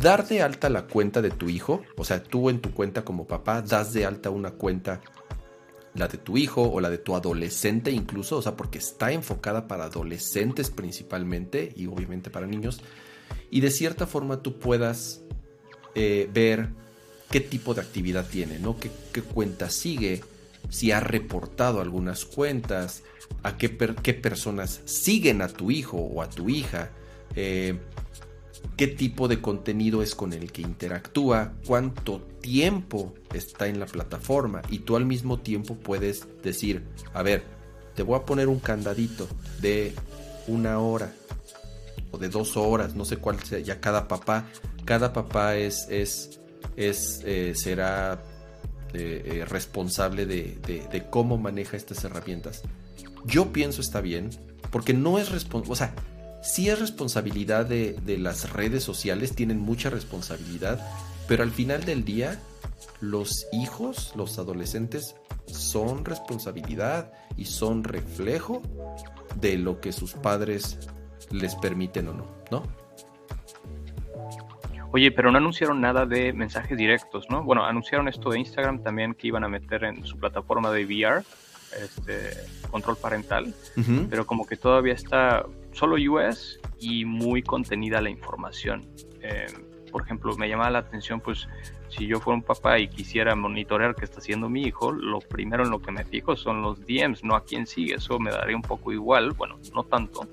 [SPEAKER 2] dar de alta la cuenta de tu hijo, o sea, tú en tu cuenta como papá das de alta una cuenta, la de tu hijo o la de tu adolescente incluso, o sea, porque está enfocada para adolescentes principalmente y obviamente para niños, y de cierta forma tú puedas eh, ver qué tipo de actividad tiene, ¿no? ¿Qué, cuenta sigue? Si ha reportado algunas cuentas, a qué, qué personas siguen a tu hijo o a tu hija. Eh, qué tipo de contenido es con el que interactúa, cuánto tiempo está en la plataforma y tú al mismo tiempo puedes decir, a ver, te voy a poner un candadito de una hora o de dos horas, no sé cuál sea, ya cada papá, cada papá es, es, es eh, será eh, eh, responsable de, de, cómo maneja estas herramientas. Yo pienso está bien, porque no es responsable, o sea, sí es responsabilidad de, las redes sociales, tienen mucha responsabilidad, pero al final del día, los hijos, los adolescentes, son responsabilidad y son reflejo de lo que sus padres les permiten o no, ¿no?
[SPEAKER 3] Oye, pero no anunciaron nada de mensajes directos, ¿no? Bueno, anunciaron esto de Instagram también que iban a meter en su plataforma de VR, este, control parental, pero como que todavía está solo US y muy contenida la información. Eh, por ejemplo, me llama la atención, pues, si yo fuera un papá y quisiera monitorear qué está haciendo mi hijo, lo primero en lo que me fijo son los DMs, no a quién sigue. Eso me daría un poco igual, bueno, no tanto,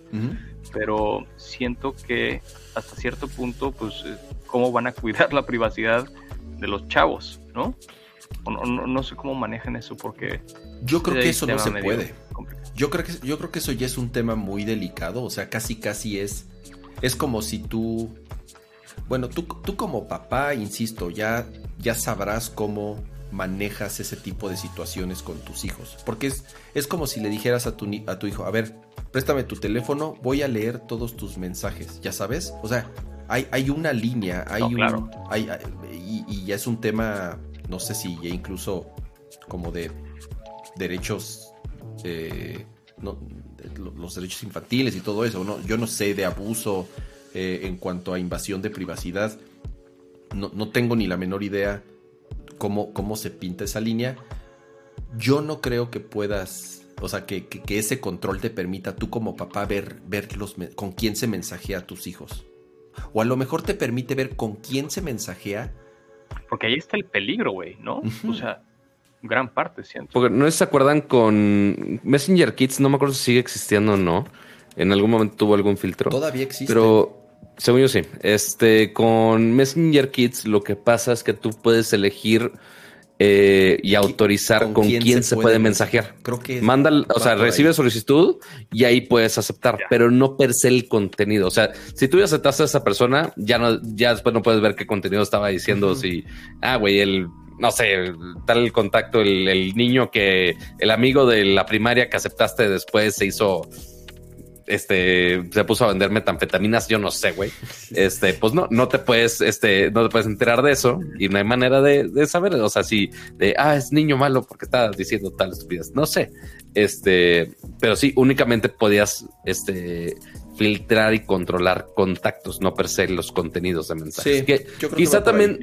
[SPEAKER 3] pero siento que hasta cierto punto, pues, eh, cómo van a cuidar la privacidad de los chavos, ¿no? No, no, sé cómo manejan eso porque...
[SPEAKER 2] Yo creo que eso no se puede. Yo creo, que, yo creo que eso ya es un tema muy delicado, o sea, casi casi es... Es como si tú... Bueno, tú, tú como papá, insisto, ya, ya sabrás cómo manejas ese tipo de situaciones con tus hijos. Porque es, es como si le dijeras a tu, a tu hijo, a ver, préstame tu teléfono, voy a leer todos tus mensajes, ¿ya sabes? O sea, hay, hay una línea, hay un... Hay, y, y, ya es un tema no sé si ya incluso como de derechos, eh, los derechos infantiles y todo eso, ¿no? yo no sé de abuso eh, en cuanto a invasión de privacidad, no, tengo ni la menor idea cómo, cómo se pinta esa línea. Yo no creo que puedas, o sea, que, ese control te permita tú como papá ver, ver con quién se mensajea a tus hijos. O a lo mejor te permite ver con quién se mensajea
[SPEAKER 3] porque ahí está el peligro, güey, ¿no? O sea, gran parte, siento.
[SPEAKER 1] Porque no se acuerdan con Messenger Kids, no me acuerdo si sigue existiendo o no. En algún momento tuvo algún filtro.
[SPEAKER 2] Todavía existe.
[SPEAKER 1] Pero según yo sí. Este, con Messenger Kids lo que pasa es que tú puedes elegir eh, y autorizar con, quién, se, puede, mensajear. Creo que manda, o sea, recibe solicitud y ahí puedes aceptar, pero no per se el contenido. O sea, si tú ya aceptaste a esa persona, ya no, ya después no puedes ver qué contenido estaba diciendo. Si, ah, güey, el no sé, tal contacto, el, niño que, el amigo de la primaria que aceptaste después se hizo este, se puso a vender metanfetaminas, yo no sé, güey. Este, pues no, no te puedes, este, no te puedes enterar de eso y no hay manera de, saber, o sea, si de, ah, es niño malo porque está diciendo tal estupidez, no sé. Este, pero sí, únicamente podías, este, filtrar y controlar contactos, no per se los contenidos de mensajes. que quizá también,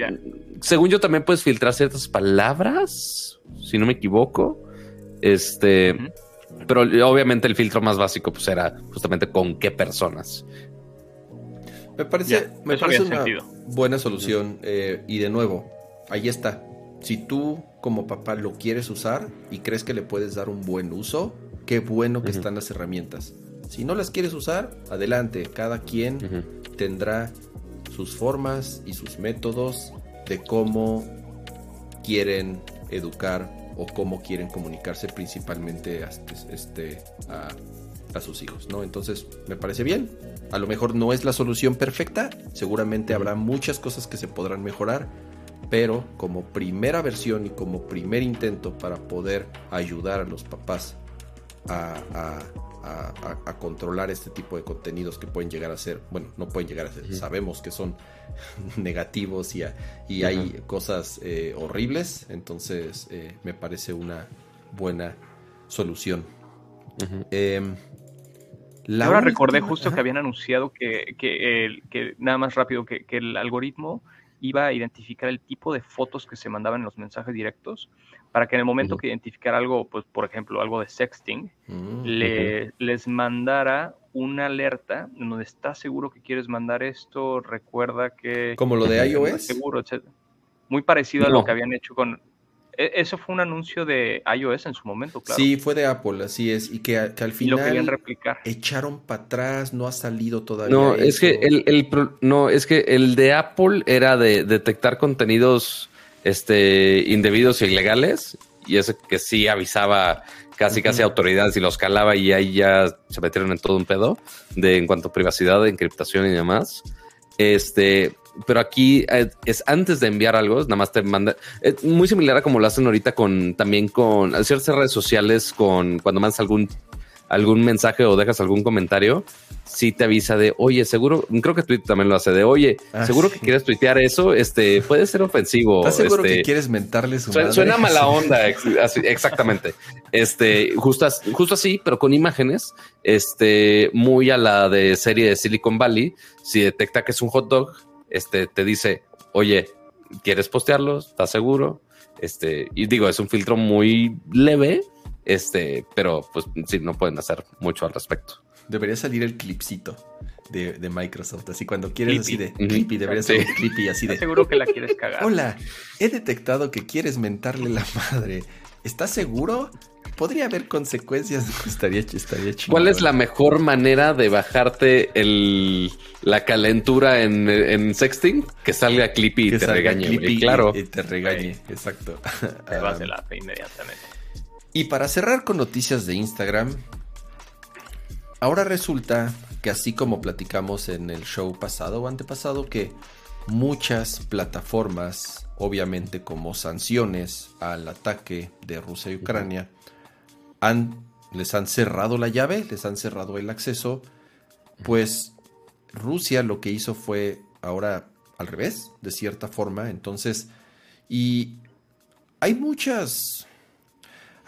[SPEAKER 1] según yo, también puedes filtrar ciertas palabras, si no me equivoco. Este, pero obviamente el filtro más básico pues era justamente con qué personas.
[SPEAKER 2] Me parece, me parece una buena solución eh, y de nuevo, ahí está. Si tú como papá lo quieres usar y crees que le puedes dar un buen uso, qué bueno que están las herramientas. Si no las quieres usar, adelante. Cada quien tendrá sus formas y sus métodos de cómo quieren educar o cómo quieren comunicarse principalmente este, a, sus hijos, ¿no? Entonces, me parece bien. A lo mejor no es la solución perfecta, seguramente habrá muchas cosas que se podrán mejorar, pero como primera versión y como primer intento para poder ayudar a los papás a, controlar este tipo de contenidos que pueden llegar a ser, bueno, no pueden llegar a ser, sabemos que son negativos y, y hay cosas eh, horribles, entonces eh, me parece una buena solución. Em,
[SPEAKER 3] Ahora recordé justo que habían anunciado que, que, que nada más rápido, que, que, el algoritmo iba a identificar el tipo de fotos que se mandaban en los mensajes directos para que en el momento que identificara algo, pues por ejemplo, algo de sexting, mm, le, les mandara una alerta donde está seguro que quieres mandar esto, recuerda que...
[SPEAKER 2] Como lo de iOS.
[SPEAKER 3] Seguro, etc. Muy parecido a lo que habían hecho con, e, eso fue un anuncio de iOS en su momento, claro.
[SPEAKER 2] Sí, fue de Apple, así es. Y que, al final.
[SPEAKER 3] lo querían replicar.
[SPEAKER 2] Echaron para atrás, no ha salido todavía.
[SPEAKER 1] No, es que el, no, es que el de Apple era de detectar contenidos este, indebidos e ilegales. Y ese que sí avisaba casi, casi autoridades y los calaba y ahí ya se metieron en todo un pedo de en cuanto a privacidad, encriptación y demás. Este, pero aquí eh, es antes de enviar algo, nada más te manda. Es muy similar a como lo hacen ahorita con también con ciertas redes sociales, con cuando mandas algún algún mensaje o dejas algún comentario, sí te avisa de, oye, seguro, creo que Twitter también lo hace, de, oye, ah, seguro que quieres tuitear eso, este, puede ser ofensivo.
[SPEAKER 2] ¿Estás seguro
[SPEAKER 1] que
[SPEAKER 2] este, quieres mentarle su
[SPEAKER 1] suena, Suena mala onda, exactamente. Este, justo, justo así, pero con imágenes, este, muy a la de serie de Silicon Valley, si detecta que es un hot dog, este, te dice, oye, ¿quieres postearlo? ¿Estás seguro? Este, y digo, es un filtro muy leve, este, pero pues sí, no pueden hacer mucho al respecto.
[SPEAKER 2] Debería salir el clipcito de, Microsoft, así cuando quieres así de clippy, debería ser clippy así de.
[SPEAKER 3] Seguro que la quieres cagar.
[SPEAKER 2] Hola, he detectado que quieres mentarle la madre. ¿Estás seguro? podría haber consecuencias. estaría, estaría chido.
[SPEAKER 1] ¿Cuál es la mejor manera de bajarte el, la calentura en, sexting? Que salga Clippy y te regañe. claro.
[SPEAKER 2] Y, te regañe, exacto.
[SPEAKER 3] Te vas de la inmediatamente.
[SPEAKER 2] Y para cerrar con noticias de Instagram, ahora resulta que así como platicamos en el show pasado o antepasado, que muchas plataformas, obviamente como sanciones al ataque de Rusia y Ucrania, han, les han cerrado la llave, les han cerrado el acceso, pues Rusia lo que hizo fue ahora al revés, de cierta forma. Entonces, y hay muchas,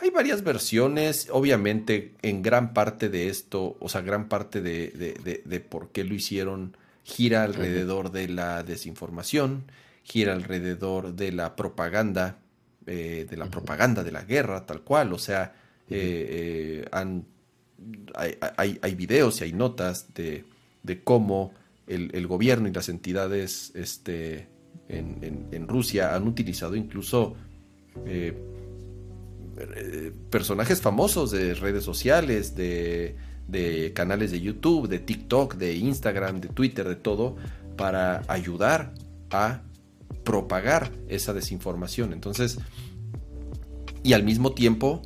[SPEAKER 2] hay varias versiones, obviamente en gran parte de esto, o sea, gran parte de, por qué lo hicieron gira alrededor de la desinformación, gira alrededor de la propaganda, eh, de la propaganda de la guerra, tal cual, o sea, eh, han, hay, hay, videos y hay notas de, cómo el, gobierno y las entidades este, en, Rusia han utilizado incluso eh, personajes famosos de redes sociales, de, canales de YouTube, de TikTok, de Instagram, de Twitter, de todo, para ayudar a propagar esa desinformación. Entonces, y al mismo tiempo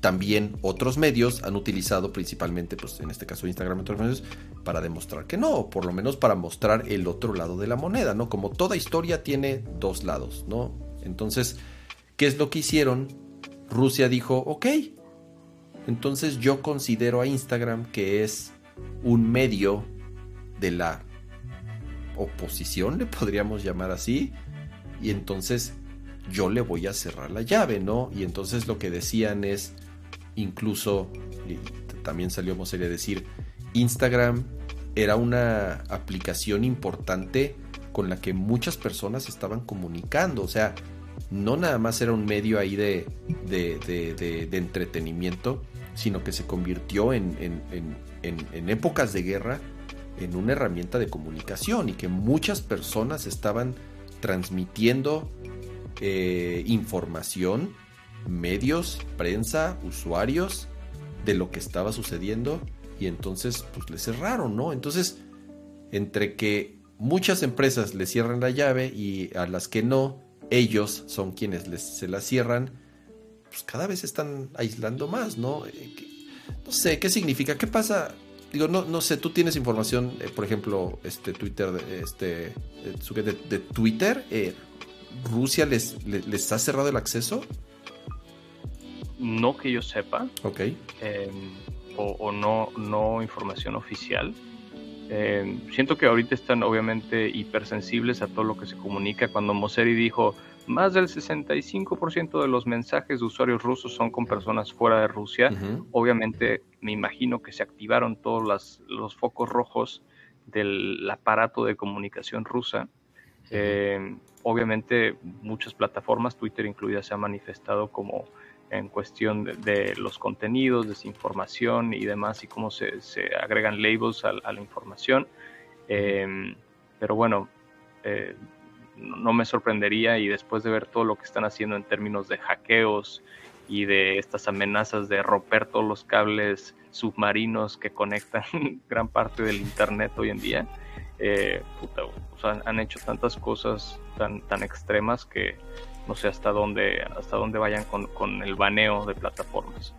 [SPEAKER 2] también otros medios han utilizado principalmente, pues en este caso Instagram otros medios, para demostrar que no, o por lo menos para mostrar el otro lado de la moneda, ¿no? Como toda historia tiene dos lados, ¿no? Entonces, ¿qué es lo que hicieron? Rusia dijo, ok, entonces yo considero a Instagram que es un medio de la oposición, le podríamos llamar así, y entonces yo le voy a cerrar la llave, ¿no? Y entonces lo que decían es, incluso también salió a decir, Instagram era una aplicación importante con la que muchas personas estaban comunicando, o sea, no nada más era un medio ahí de, de, entretenimiento, sino que se convirtió en, en, épocas de guerra en una herramienta de comunicación y que muchas personas estaban transmitiendo eh, información medios, prensa, usuarios de lo que estaba sucediendo y entonces pues le cerraron, ¿no? Entonces, entre que muchas empresas le cierran la llave y a las que no, ellos son quienes les, se la cierran, pues cada vez están aislando más, ¿no? Eh, no sé, ¿qué significa? ¿Qué pasa? Digo, no, no sé, tú tienes información, eh, por ejemplo, este Twitter, este, eh, de, de Twitter, ¿Rusia les, les ha cerrado el acceso?
[SPEAKER 3] no que yo sepa.
[SPEAKER 2] Ok.
[SPEAKER 3] Em, o, no, no información oficial. Eh, siento que ahorita están obviamente hipersensibles a todo lo que se comunica. Cuando Mosseri dijo, más del 65% de los mensajes de usuarios rusos son con personas fuera de Rusia, obviamente me imagino que se activaron todos los focos rojos del aparato de comunicación rusa. Eh, obviamente muchas plataformas, Twitter incluida, se ha manifestado como en cuestión de, los contenidos, desinformación y demás, y cómo se, agregan labels a, la información. Em, pero bueno, eh, no me sorprendería y después de ver todo lo que están haciendo en términos de hackeos y de estas amenazas de romper todos los cables submarinos que conectan gran parte del Internet hoy en día, eh, han hecho tantas cosas tan, tan extremas que no sé hasta dónde, hasta dónde vayan con, el baneo de plataformas.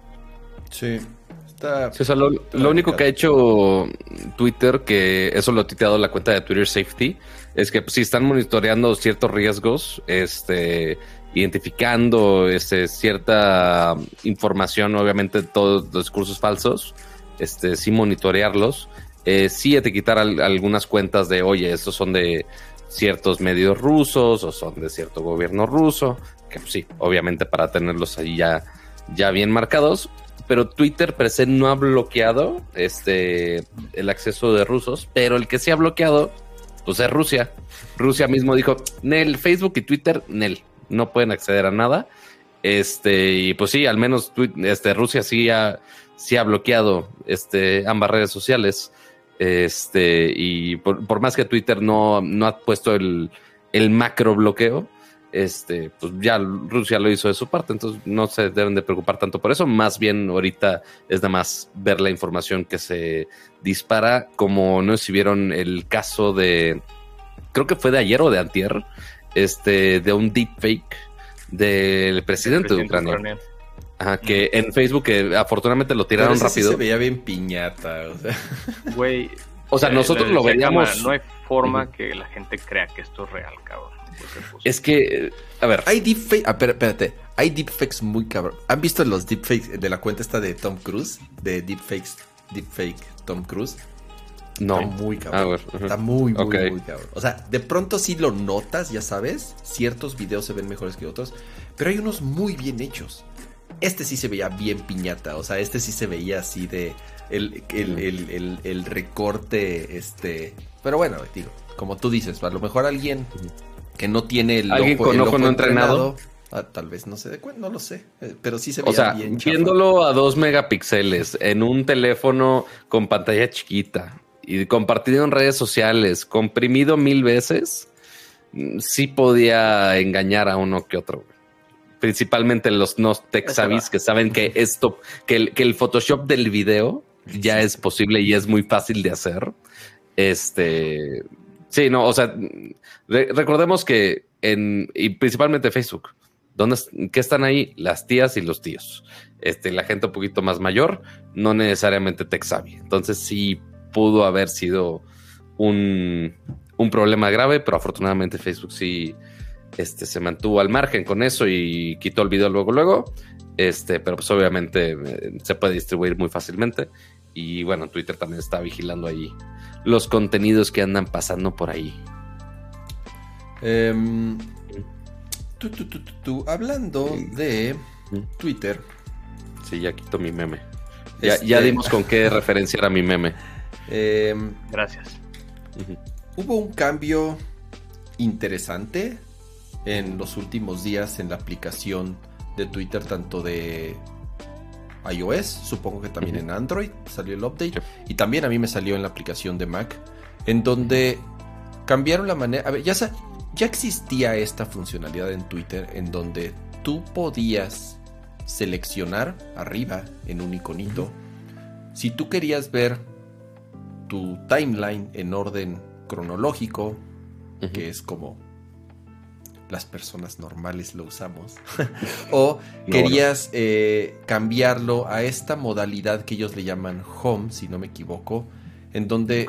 [SPEAKER 2] Sí.
[SPEAKER 1] Está, lo, único que ha hecho Twitter, que eso lo ha tuiteado la cuenta de Twitter Safety, es que si pues, están monitoreando ciertos riesgos, este, identificando este, cierta información, obviamente todos los discursos falsos, este, sí monitorearlos, eh, sí etiquetar algunas cuentas de, oye, estos son de ciertos medios rusos o son de cierto gobierno ruso, que pues, sí, obviamente para tenerlos ahí ya, ya bien marcados, pero Twitter per se no ha bloqueado este el acceso de rusos, pero el que sí ha bloqueado pues es Rusia. Rusia mismo dijo, Nel, Facebook y Twitter, Nel, no pueden acceder a nada. Este, y pues sí, al menos este, Rusia sí ha, sí ha bloqueado este, ambas redes sociales. Este, y por, más que Twitter no, no ha puesto el, el, macro bloqueo, este, pues ya Rusia lo hizo de su parte, entonces no se deben de preocupar tanto por eso. Más bien ahorita es nada más ver la información que se dispara, como no sé si vieron el caso de, creo que fue de ayer o de antier, este, de un deepfake del presidente, de Ucrania. Ajá, que en Facebook que afortunadamente lo tiraron rápido.
[SPEAKER 2] se veía bien piñata, o sea.
[SPEAKER 3] Güey.
[SPEAKER 1] O sea, nosotros lo veíamos.
[SPEAKER 3] no hay forma que la gente crea que esto es real, cabrón.
[SPEAKER 1] Es que, a ver.
[SPEAKER 2] Hay deepfakes. Ah, espérate. Hay deepfakes muy cabrón. ¿Han visto los deepfakes de la cuenta esta de Tom Cruise? De deepfakes, deepfake Tom Cruise.
[SPEAKER 1] No.
[SPEAKER 2] Está muy cabrón. Está muy, muy, muy cabrón. O sea, de pronto sí lo notas, ya sabes. Ciertos videos se ven mejores que otros. Pero hay unos muy bien hechos. Este sí se veía bien piñata, o sea, este sí se veía así de el, el, recorte, este... Pero bueno, digo, como tú dices, a lo mejor alguien que no tiene el
[SPEAKER 1] ¿Alguien con ojo, no entrenado,
[SPEAKER 2] ah, tal vez no se dé cuenta, no lo sé, eh, pero sí se veía o
[SPEAKER 1] sea, Viéndolo a dos megapíxeles en un teléfono con pantalla chiquita y compartido en redes sociales, comprimido mil veces, mm, sí podía engañar a uno que otro principalmente los no tech que saben que esto, que el, que el Photoshop del video ya es posible y es muy fácil de hacer. Este, sí, no, o sea, recordemos que en, y principalmente Facebook, ¿dónde, ¿qué están ahí? Las tías y los tíos. Este, la gente un poquito más mayor, no necesariamente tech savvy. Entonces sí pudo haber sido un, un problema grave, pero afortunadamente Facebook sí, este, se mantuvo al margen con eso y quitó el video luego, luego. Este, pero pues obviamente eh, se puede distribuir muy fácilmente. Y bueno, Twitter también está vigilando ahí los contenidos que andan pasando por ahí.
[SPEAKER 2] Em, hablando de Twitter.
[SPEAKER 1] Sí, ya quito mi meme. Ya, este dimos con qué referenciar a mi meme.
[SPEAKER 3] Em, Gracias.
[SPEAKER 2] Hubo un cambio interesante en los últimos días en la aplicación de Twitter, tanto de iOS, supongo que también en Android salió el update, y también a mí me salió en la aplicación de Mac, en donde cambiaron la manera, a ver, ya, ya existía esta funcionalidad en Twitter en donde tú podías seleccionar arriba en un iconito si tú querías ver tu timeline en orden cronológico, que es como las personas normales lo usamos. o querías eh, cambiarlo a esta modalidad que ellos le llaman home, si no me equivoco, en donde,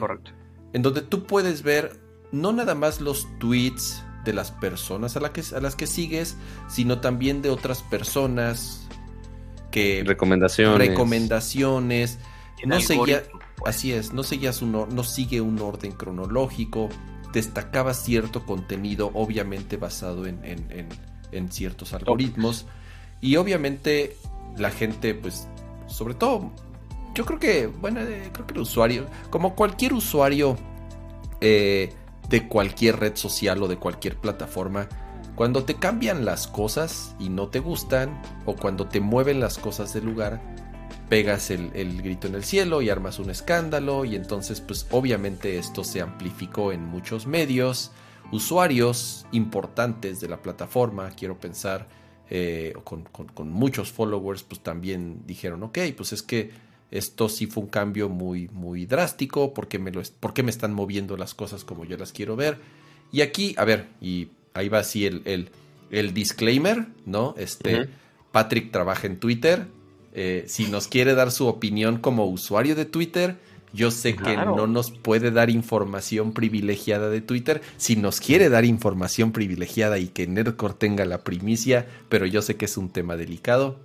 [SPEAKER 2] En donde tú puedes ver no nada más los tweets de las personas a, que, a las que sigues, sino también de otras personas que...
[SPEAKER 1] Recomendaciones.
[SPEAKER 2] Recomendaciones.
[SPEAKER 3] No seguía... pues.
[SPEAKER 2] Así es, no seguías un no sigue un orden cronológico, destacaba cierto contenido, obviamente basado en, en, ciertos algoritmos. Y obviamente la gente, pues, sobre todo, yo creo que, bueno, eh, creo que el usuario, como cualquier usuario eh, de cualquier red social o de cualquier plataforma, cuando te cambian las cosas y no te gustan, o cuando te mueven las cosas del lugar, pegas el, grito en el cielo y armas un escándalo y entonces pues obviamente esto se amplificó en muchos medios, usuarios importantes de la plataforma, quiero pensar, eh, con, muchos followers pues también dijeron, ok, pues es que esto sí fue un cambio muy, muy drástico, porque me, lo, porque me están moviendo las cosas como yo las quiero ver? Y aquí, a ver, y ahí va así el, el, disclaimer, ¿no? Este, Patrick trabaja en Twitter, eh, si nos quiere dar su opinión como usuario de Twitter, yo sé que no nos puede dar información privilegiada de Twitter. Si nos quiere dar información privilegiada y que Nerdcore tenga la primicia, pero yo sé que es un tema delicado.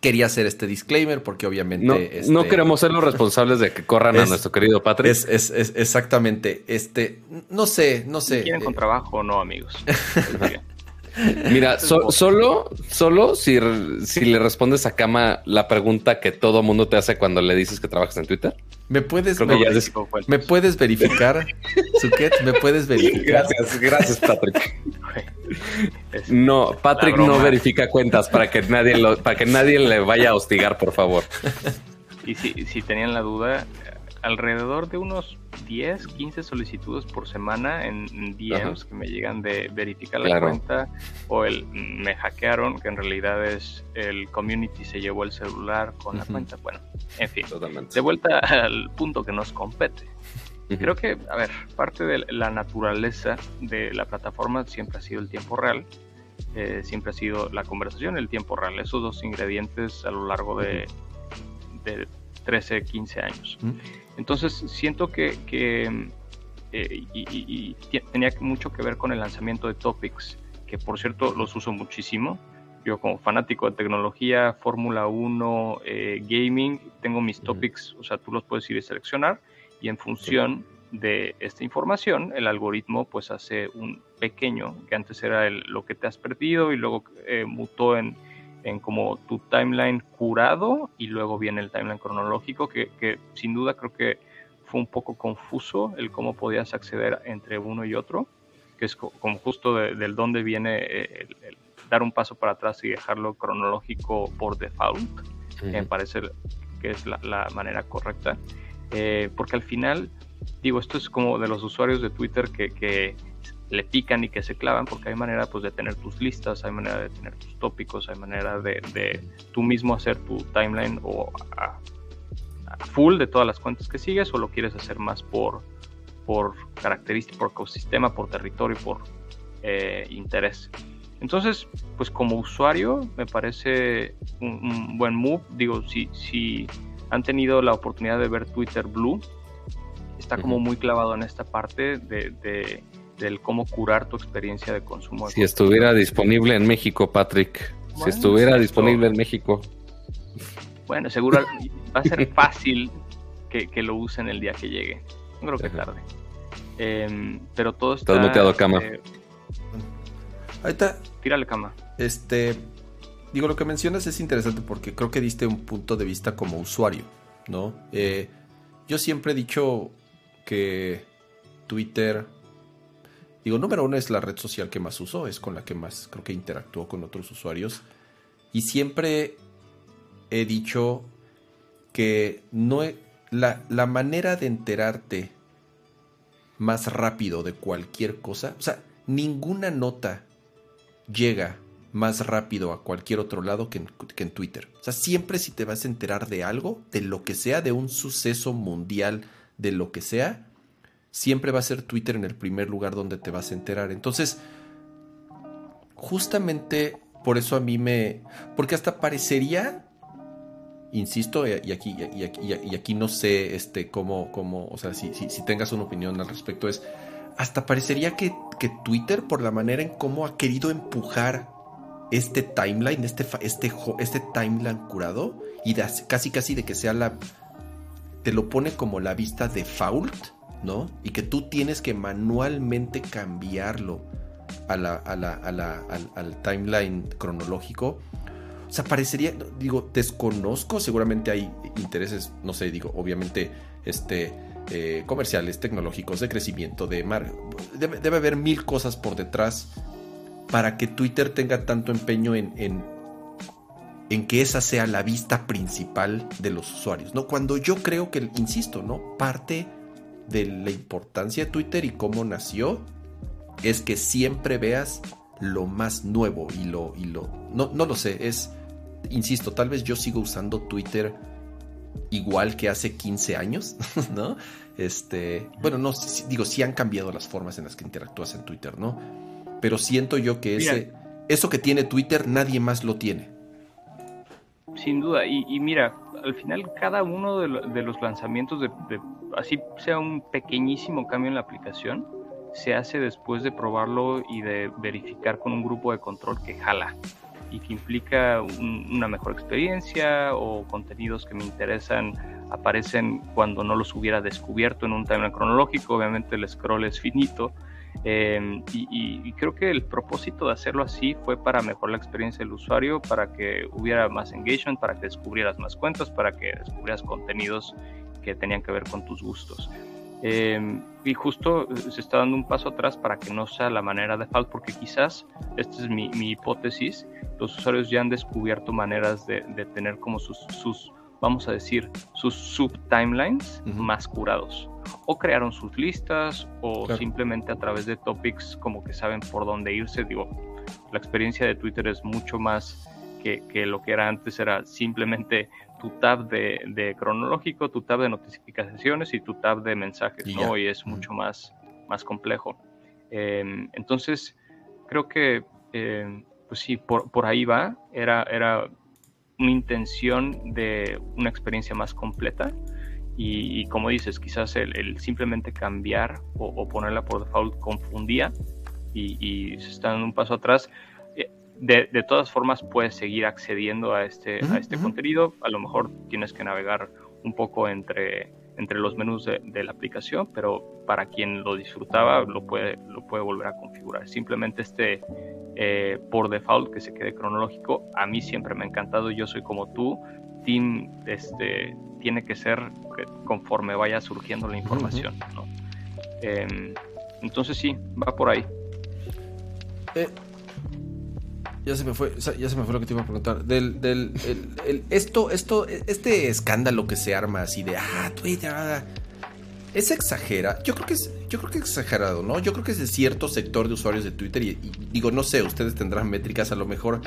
[SPEAKER 2] Quería hacer este disclaimer porque obviamente...
[SPEAKER 1] No,
[SPEAKER 2] este,
[SPEAKER 1] queremos ser los responsables de que corran a nuestro querido Patrick.
[SPEAKER 2] Es, exactamente. Este, no sé, no sé.
[SPEAKER 3] ¿Quieren con trabajo o no, amigos?
[SPEAKER 1] Mira, solo, solo si, si le respondes a Kama la pregunta que todo mundo te hace cuando le dices que trabajas en Twitter.
[SPEAKER 2] ¿Me puedes, me, puedes verificar, Suket? ¿Me puedes verificar?
[SPEAKER 1] Gracias, gracias, Patrick. No, Patrick no verifica cuentas para que nadie lo, para que nadie le vaya a hostigar, por favor.
[SPEAKER 3] Y si, si tenían la duda, alrededor de unos 10, 15 solicitudes por semana en, DMs que me llegan de verificar la cuenta o el me hackearon, que en realidad es el community se llevó el celular con la cuenta. Bueno, en fin, de vuelta al punto que nos compete. Creo que, a ver, parte de la naturaleza de la plataforma siempre ha sido el tiempo real. Eh, siempre ha sido la conversación, el tiempo real. Esos dos ingredientes a lo largo de, de 13, 15 años. Entonces siento que, eh, y, tenía mucho que ver con el lanzamiento de Topics, que por cierto los uso muchísimo. Yo como fanático de tecnología, Fórmula 1, eh, gaming, tengo mis topics, o sea, tú los puedes ir a seleccionar y en función de esta información, el algoritmo pues hace un pequeño, que antes era lo que te has perdido y luego eh, mutó en en como tu timeline curado y luego viene el timeline cronológico, que, que, sin duda creo que fue un poco confuso el cómo podías acceder entre uno y otro, que es como justo del dónde viene eh, el, dar un paso para atrás y dejarlo cronológico por default, me parece que es la, manera correcta, eh, porque al final, digo, esto es como de los usuarios de Twitter que, que le pican y que se clavan, porque hay manera pues, de tener tus listas, hay manera de tener tus tópicos, hay manera de, de tú mismo hacer tu timeline o a, full de todas las cuentas que sigues, o lo quieres hacer más por, por característica, por ecosistema, por territorio, por eh, interés. Entonces, pues como usuario me parece un, buen move. Digo, si, si han tenido la oportunidad de ver Twitter Blue, está como muy clavado en esta parte de del cómo curar tu experiencia de consumo.
[SPEAKER 1] Si estuviera disponible en México, Patrick. si estuviera disponible en México.
[SPEAKER 3] Bueno, seguro va a ser fácil que, lo usen el día que llegue. No creo que tarde. Em, pero todo está...
[SPEAKER 1] Estás muteado, cama.
[SPEAKER 2] Eh, Ahí está.
[SPEAKER 3] Tírale, cama.
[SPEAKER 2] Este... Digo, lo que mencionas es interesante porque creo que diste un punto de vista como usuario, ¿no? Eh, yo siempre he dicho que Twitter Digo, número uno es la red social que más uso, es con la que más creo que interactúo con otros usuarios. Y siempre he dicho que no la, la manera de enterarte más rápido de cualquier cosa, o sea, ninguna nota llega más rápido a cualquier otro lado que en, que en, Twitter. O sea, siempre si te vas a enterar de algo, de lo que sea, de un suceso mundial, de lo que sea, siempre va a ser Twitter en el primer lugar donde te vas a enterar. Entonces, justamente por eso a mí me... Porque hasta parecería, insisto, y aquí, y aquí, y aquí no sé este, cómo, cómo o sea, si, si, tengas una opinión al respecto, es, hasta parecería que, que, Twitter, por la manera en cómo ha querido empujar este timeline, este, este, este timeline curado, y casi casi de que sea la te lo pone como la vista default, ¿no? Y que tú tienes que manualmente cambiarlo a la, al, timeline cronológico. O sea, parecería, digo, desconozco, seguramente hay intereses, no sé, digo, obviamente, este, eh, comerciales, tecnológicos, de crecimiento, de mar... Debe, debe, haber mil cosas por detrás para que Twitter tenga tanto empeño en, en, en, que esa sea la vista principal de los usuarios, ¿no? Cuando yo creo que, insisto, ¿no? Parte de la importancia de Twitter y cómo nació es que siempre veas lo más nuevo y lo, y lo, no, no lo sé, es, insisto, tal vez yo sigo usando Twitter igual que hace 15 años, ¿no? Este, bueno, no, digo, sí han cambiado las formas en las que interactúas en Twitter, ¿no? Pero siento yo que ese, eso que tiene Twitter nadie más lo tiene.
[SPEAKER 3] Sin duda, y, mira, al final cada uno de, los lanzamientos, de, así sea un pequeñísimo cambio en la aplicación, se hace después de probarlo y de verificar con un grupo de control que jala y que implica una mejor experiencia o contenidos que me interesan aparecen cuando no los hubiera descubierto en un timeline cronológico. Obviamente el scroll es finito. Em, y, creo que el propósito de hacerlo así fue para mejorar la experiencia del usuario, para que hubiera más engagement, para que descubrieras más cuentas, para que descubrieras contenidos que tenían que ver con tus gustos. Em, y justo se está dando un paso atrás para que no sea la manera de default, porque quizás, esta es mi, hipótesis, los usuarios ya han descubierto maneras de, tener como sus, sus, vamos a decir, sus sub-timelines más curados. O crearon sus listas, o simplemente a través de topics como que saben por dónde irse. Digo, la experiencia de Twitter es mucho más que, que, lo que era antes, era simplemente tu tab de, cronológico, tu tab de notificaciones y tu tab de mensajes, y ¿no? Y es mucho más, más complejo. Em, entonces, creo que, em, pues sí, por, por, ahí va. Era, era una intención de una experiencia más completa. Y, como dices, quizás el, simplemente cambiar o, ponerla por default confundía y, y se está dando un paso atrás de, todas formas puedes seguir accediendo a este, a este contenido. A lo mejor tienes que navegar un poco entre, entre los menús de, la aplicación, pero para quien lo disfrutaba lo puede, lo puede volver a configurar. Simplemente este eh, por default que se quede cronológico, a mí siempre me ha encantado. Yo soy como tú. Team este, tiene que ser conforme vaya surgiendo la información. Em, entonces sí, va por ahí.
[SPEAKER 2] Eh, ya se me fue, ya se me fue lo que te iba a preguntar. Del, del esto, esto, este escándalo que se arma así de ah, Twitter, ah, es exagera. Yo creo que es, yo creo que es exagerado, ¿no? Yo creo que es de cierto sector de usuarios de Twitter y, digo, no sé, ustedes tendrán métricas a lo mejor.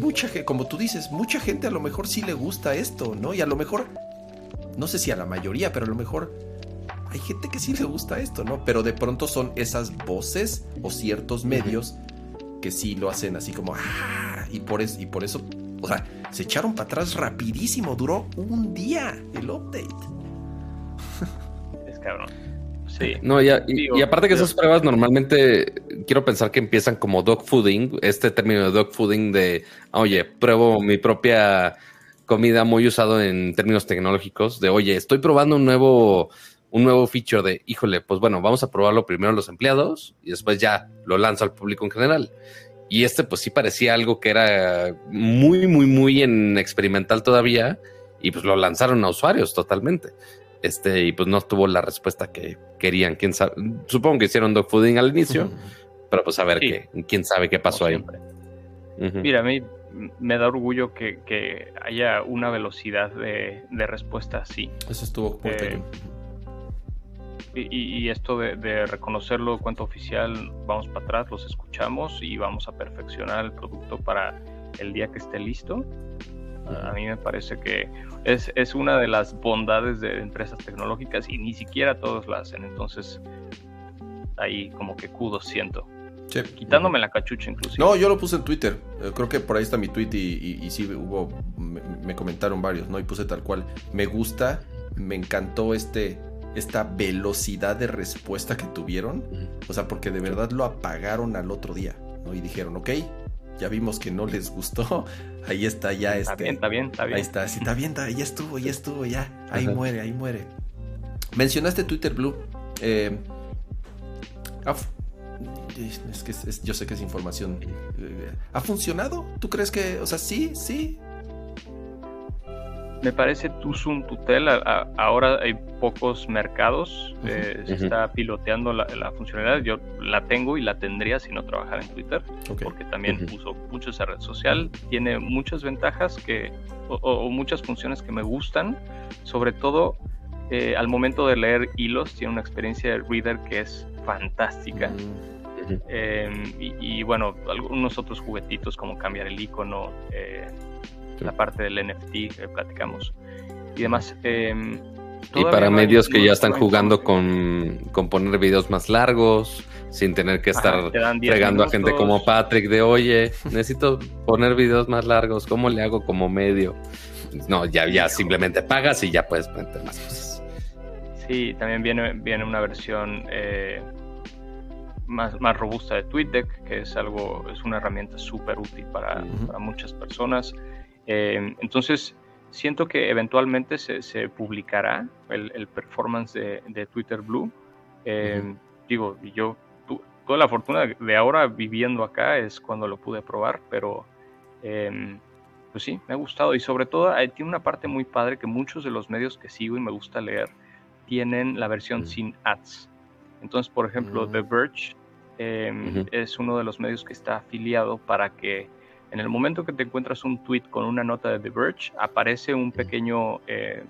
[SPEAKER 2] Mucha gente, como tú dices, mucha gente a lo mejor sí le gusta esto, ¿no? Y a lo mejor, no sé si a la mayoría, pero a lo mejor hay gente que sí le gusta esto, ¿no? Pero de pronto son esas voces o ciertos medios que sí lo hacen así como, ah, y por, y por eso, o sea, se echaron para atrás rapidísimo, duró un día el update.
[SPEAKER 3] Es cabrón. Sí.
[SPEAKER 1] No, y, aparte que esas pruebas normalmente quiero pensar que empiezan como dog fooding, este término de dog fooding de, oye, pruebo mi propia comida muy usado en términos tecnológicos, de, oye, estoy probando un nuevo un nuevo feature de, híjole, pues bueno, vamos a probarlo primero los empleados y después ya lo lanzo al público en general. Y este pues sí parecía algo que era muy, muy, muy en experimental todavía y pues lo lanzaron a usuarios totalmente. Este, y pues no tuvo la respuesta que querían. ¿Quién sabe? Supongo que hicieron dogfooding al inicio, pero pues a ver qué, quién sabe qué pasó ahí.
[SPEAKER 3] Mira, a mí me da orgullo que, haya una velocidad de, respuesta así.
[SPEAKER 2] Eso estuvo muy eh,
[SPEAKER 3] y, esto de, reconocerlo cuenta oficial, vamos para atrás, los escuchamos y vamos a perfeccionar el producto para el día que esté listo. A mí me parece que es, es una de las bondades de empresas tecnológicas y ni siquiera todos lo hacen. Entonces, ahí como que kudos siento. Quitándome la cachucha inclusive.
[SPEAKER 2] No, yo lo puse en Twitter. Eh, creo que por ahí está mi tweet y, y, sí hubo, me, comentaron varios, ¿no? Y puse tal cual. Me gusta, me encantó este esta velocidad de respuesta que tuvieron. O sea, porque de verdad lo apagaron al otro día. ¿no? Y dijeron, ok, ya vimos que no les gustó. Ahí está ya este.
[SPEAKER 3] Está bien, está bien, está bien.
[SPEAKER 2] Ahí está, sí, está bien, ya estuvo, ya estuvo, ya. Ahí muere, ahí muere. Mencionaste Twitter Blue. Eh, es que yo sé que es información. Eh, ¿Ha funcionado? ¿Tú crees que, o sea, sí, sí?
[SPEAKER 3] Me parece Tuzum Tutel. ahora hay pocos mercados. Eh, se está piloteando la, funcionalidad. Yo la tengo y la tendría si no trabajara en Twitter, porque también uso mucho esa red social. Tiene muchas ventajas que, o, muchas funciones que me gustan. Sobre todo eh, al momento de leer hilos, tiene una experiencia de reader que es fantástica. Mm. Em, y, bueno, algunos otros juguetitos como cambiar el icono. Eh, la parte del NFT que platicamos y demás. Em,
[SPEAKER 1] y para medios que ya están jugando con, con, poner videos más largos, sin tener que estar pegando a gente como Patrick de, oye, necesito poner videos más largos, ¿cómo le hago como medio? No, ya, ya simplemente pagas y ya puedes meter más cosas.
[SPEAKER 3] Sí, también viene, viene una versión eh, más, más robusta de TweetDeck, que es algo, es una herramienta súper útil para, para muchas personas. Em, entonces, siento que eventualmente se, publicará el, performance de, Twitter Blue. Eh, Digo, yo toda la fortuna de ahora viviendo acá es cuando lo pude probar, pero em, pues sí, me ha gustado y sobre todo eh, tiene una parte muy padre que muchos de los medios que sigo y me gusta leer tienen la versión sin ads. Entonces, por ejemplo, mm. The Verge es uno de los medios que está afiliado para que en el momento que te encuentras un tweet con una nota de The Verge, aparece un pequeño eh,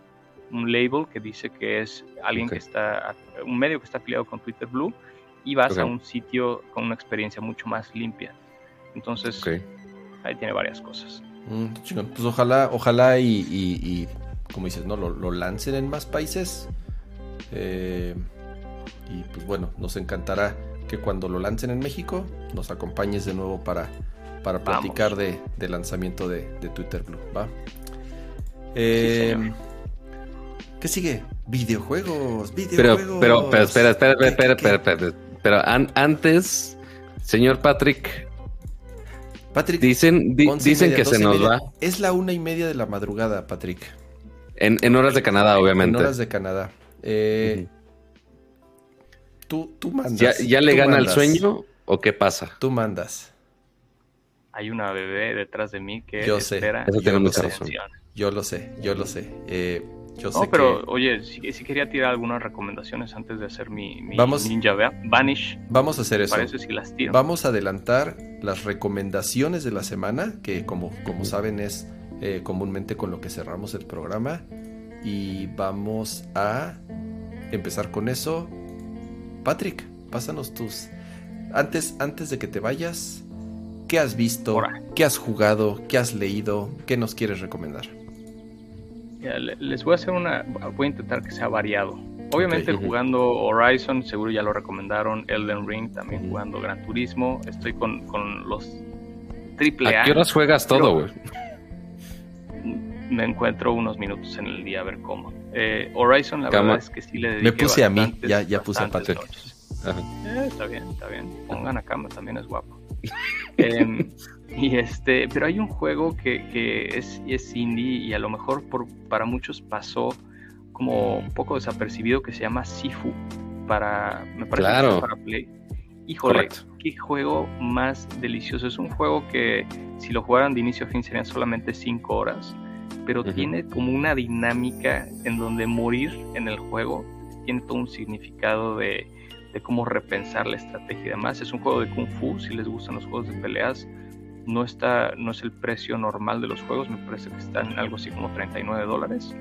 [SPEAKER 3] un label que dice que es alguien que está, un medio que está afiliado con Twitter Blue y vas a un sitio con una experiencia mucho más limpia. Entonces, ahí tiene varias cosas.
[SPEAKER 2] Mm, pues ojalá, ojalá y, como dices, ¿no? Lo, lancen en más países. Eh, y pues bueno, nos encantará que cuando lo lancen en México nos acompañes de nuevo para para platicar de, lanzamiento de, Twitter Blue, ¿va? Eh, ¿Qué sigue? Videojuegos, videojuegos.
[SPEAKER 1] Pero, pero, espera, espera, espera, espera, espera, Pero antes, señor Patrick. Patrick, dicen, dicen que se nos va.
[SPEAKER 2] Es la una y media de la madrugada, Patrick.
[SPEAKER 1] En, horas de Canadá, obviamente.
[SPEAKER 2] En horas de Canadá. Eh, tú, tú mandas.
[SPEAKER 1] ¿Ya, ya le gana el sueño o qué pasa?
[SPEAKER 2] Tú mandas
[SPEAKER 3] hay una bebé detrás de mí que
[SPEAKER 2] yo
[SPEAKER 3] espera.
[SPEAKER 2] Sé. Eso tiene mucha razón. Yo lo sé, yo lo sé. Eh, yo no,
[SPEAKER 3] pero oye, si, quería tirar algunas recomendaciones antes de hacer mi, Ninja Vanish.
[SPEAKER 2] Vamos a hacer eso.
[SPEAKER 3] Parece si las tiro.
[SPEAKER 2] Vamos a adelantar las recomendaciones de la semana, que como, como saben es eh, comúnmente con lo que cerramos el programa. Y vamos a empezar con eso. Patrick, pásanos tus... Antes, antes de que te vayas, ¿Qué has visto? ¿Qué has jugado? ¿Qué has leído? ¿Qué nos quieres recomendar?
[SPEAKER 3] les voy a hacer una. Voy a intentar que sea variado. Obviamente jugando Horizon, seguro ya lo recomendaron. Elden Ring, también jugando Gran Turismo. Estoy con, los triple
[SPEAKER 1] A. ¿A qué horas juegas todo, güey?
[SPEAKER 3] Me encuentro unos minutos en el día a ver cómo. Eh, Horizon, la verdad es que sí le dediqué
[SPEAKER 2] Me puse a mí, ya, ya puse a Patrick.
[SPEAKER 3] Eh, está bien, está bien. Pongan a cama, también es guapo. Em, y este, pero hay un juego que, es, es, indie y a lo mejor por, para muchos pasó como un poco desapercibido que se llama Sifu para, me parece
[SPEAKER 1] claro.
[SPEAKER 3] para Play. Híjole, qué juego más delicioso. Es un juego que si lo jugaran de inicio a fin serían solamente 5 horas, pero tiene como una dinámica en donde morir en el juego tiene todo un significado de, de cómo repensar la estrategia y demás. Es un juego de kung fu, si les gustan los juegos de peleas. No, está, no es el precio normal de los juegos, me parece que están algo así como 39 dólares.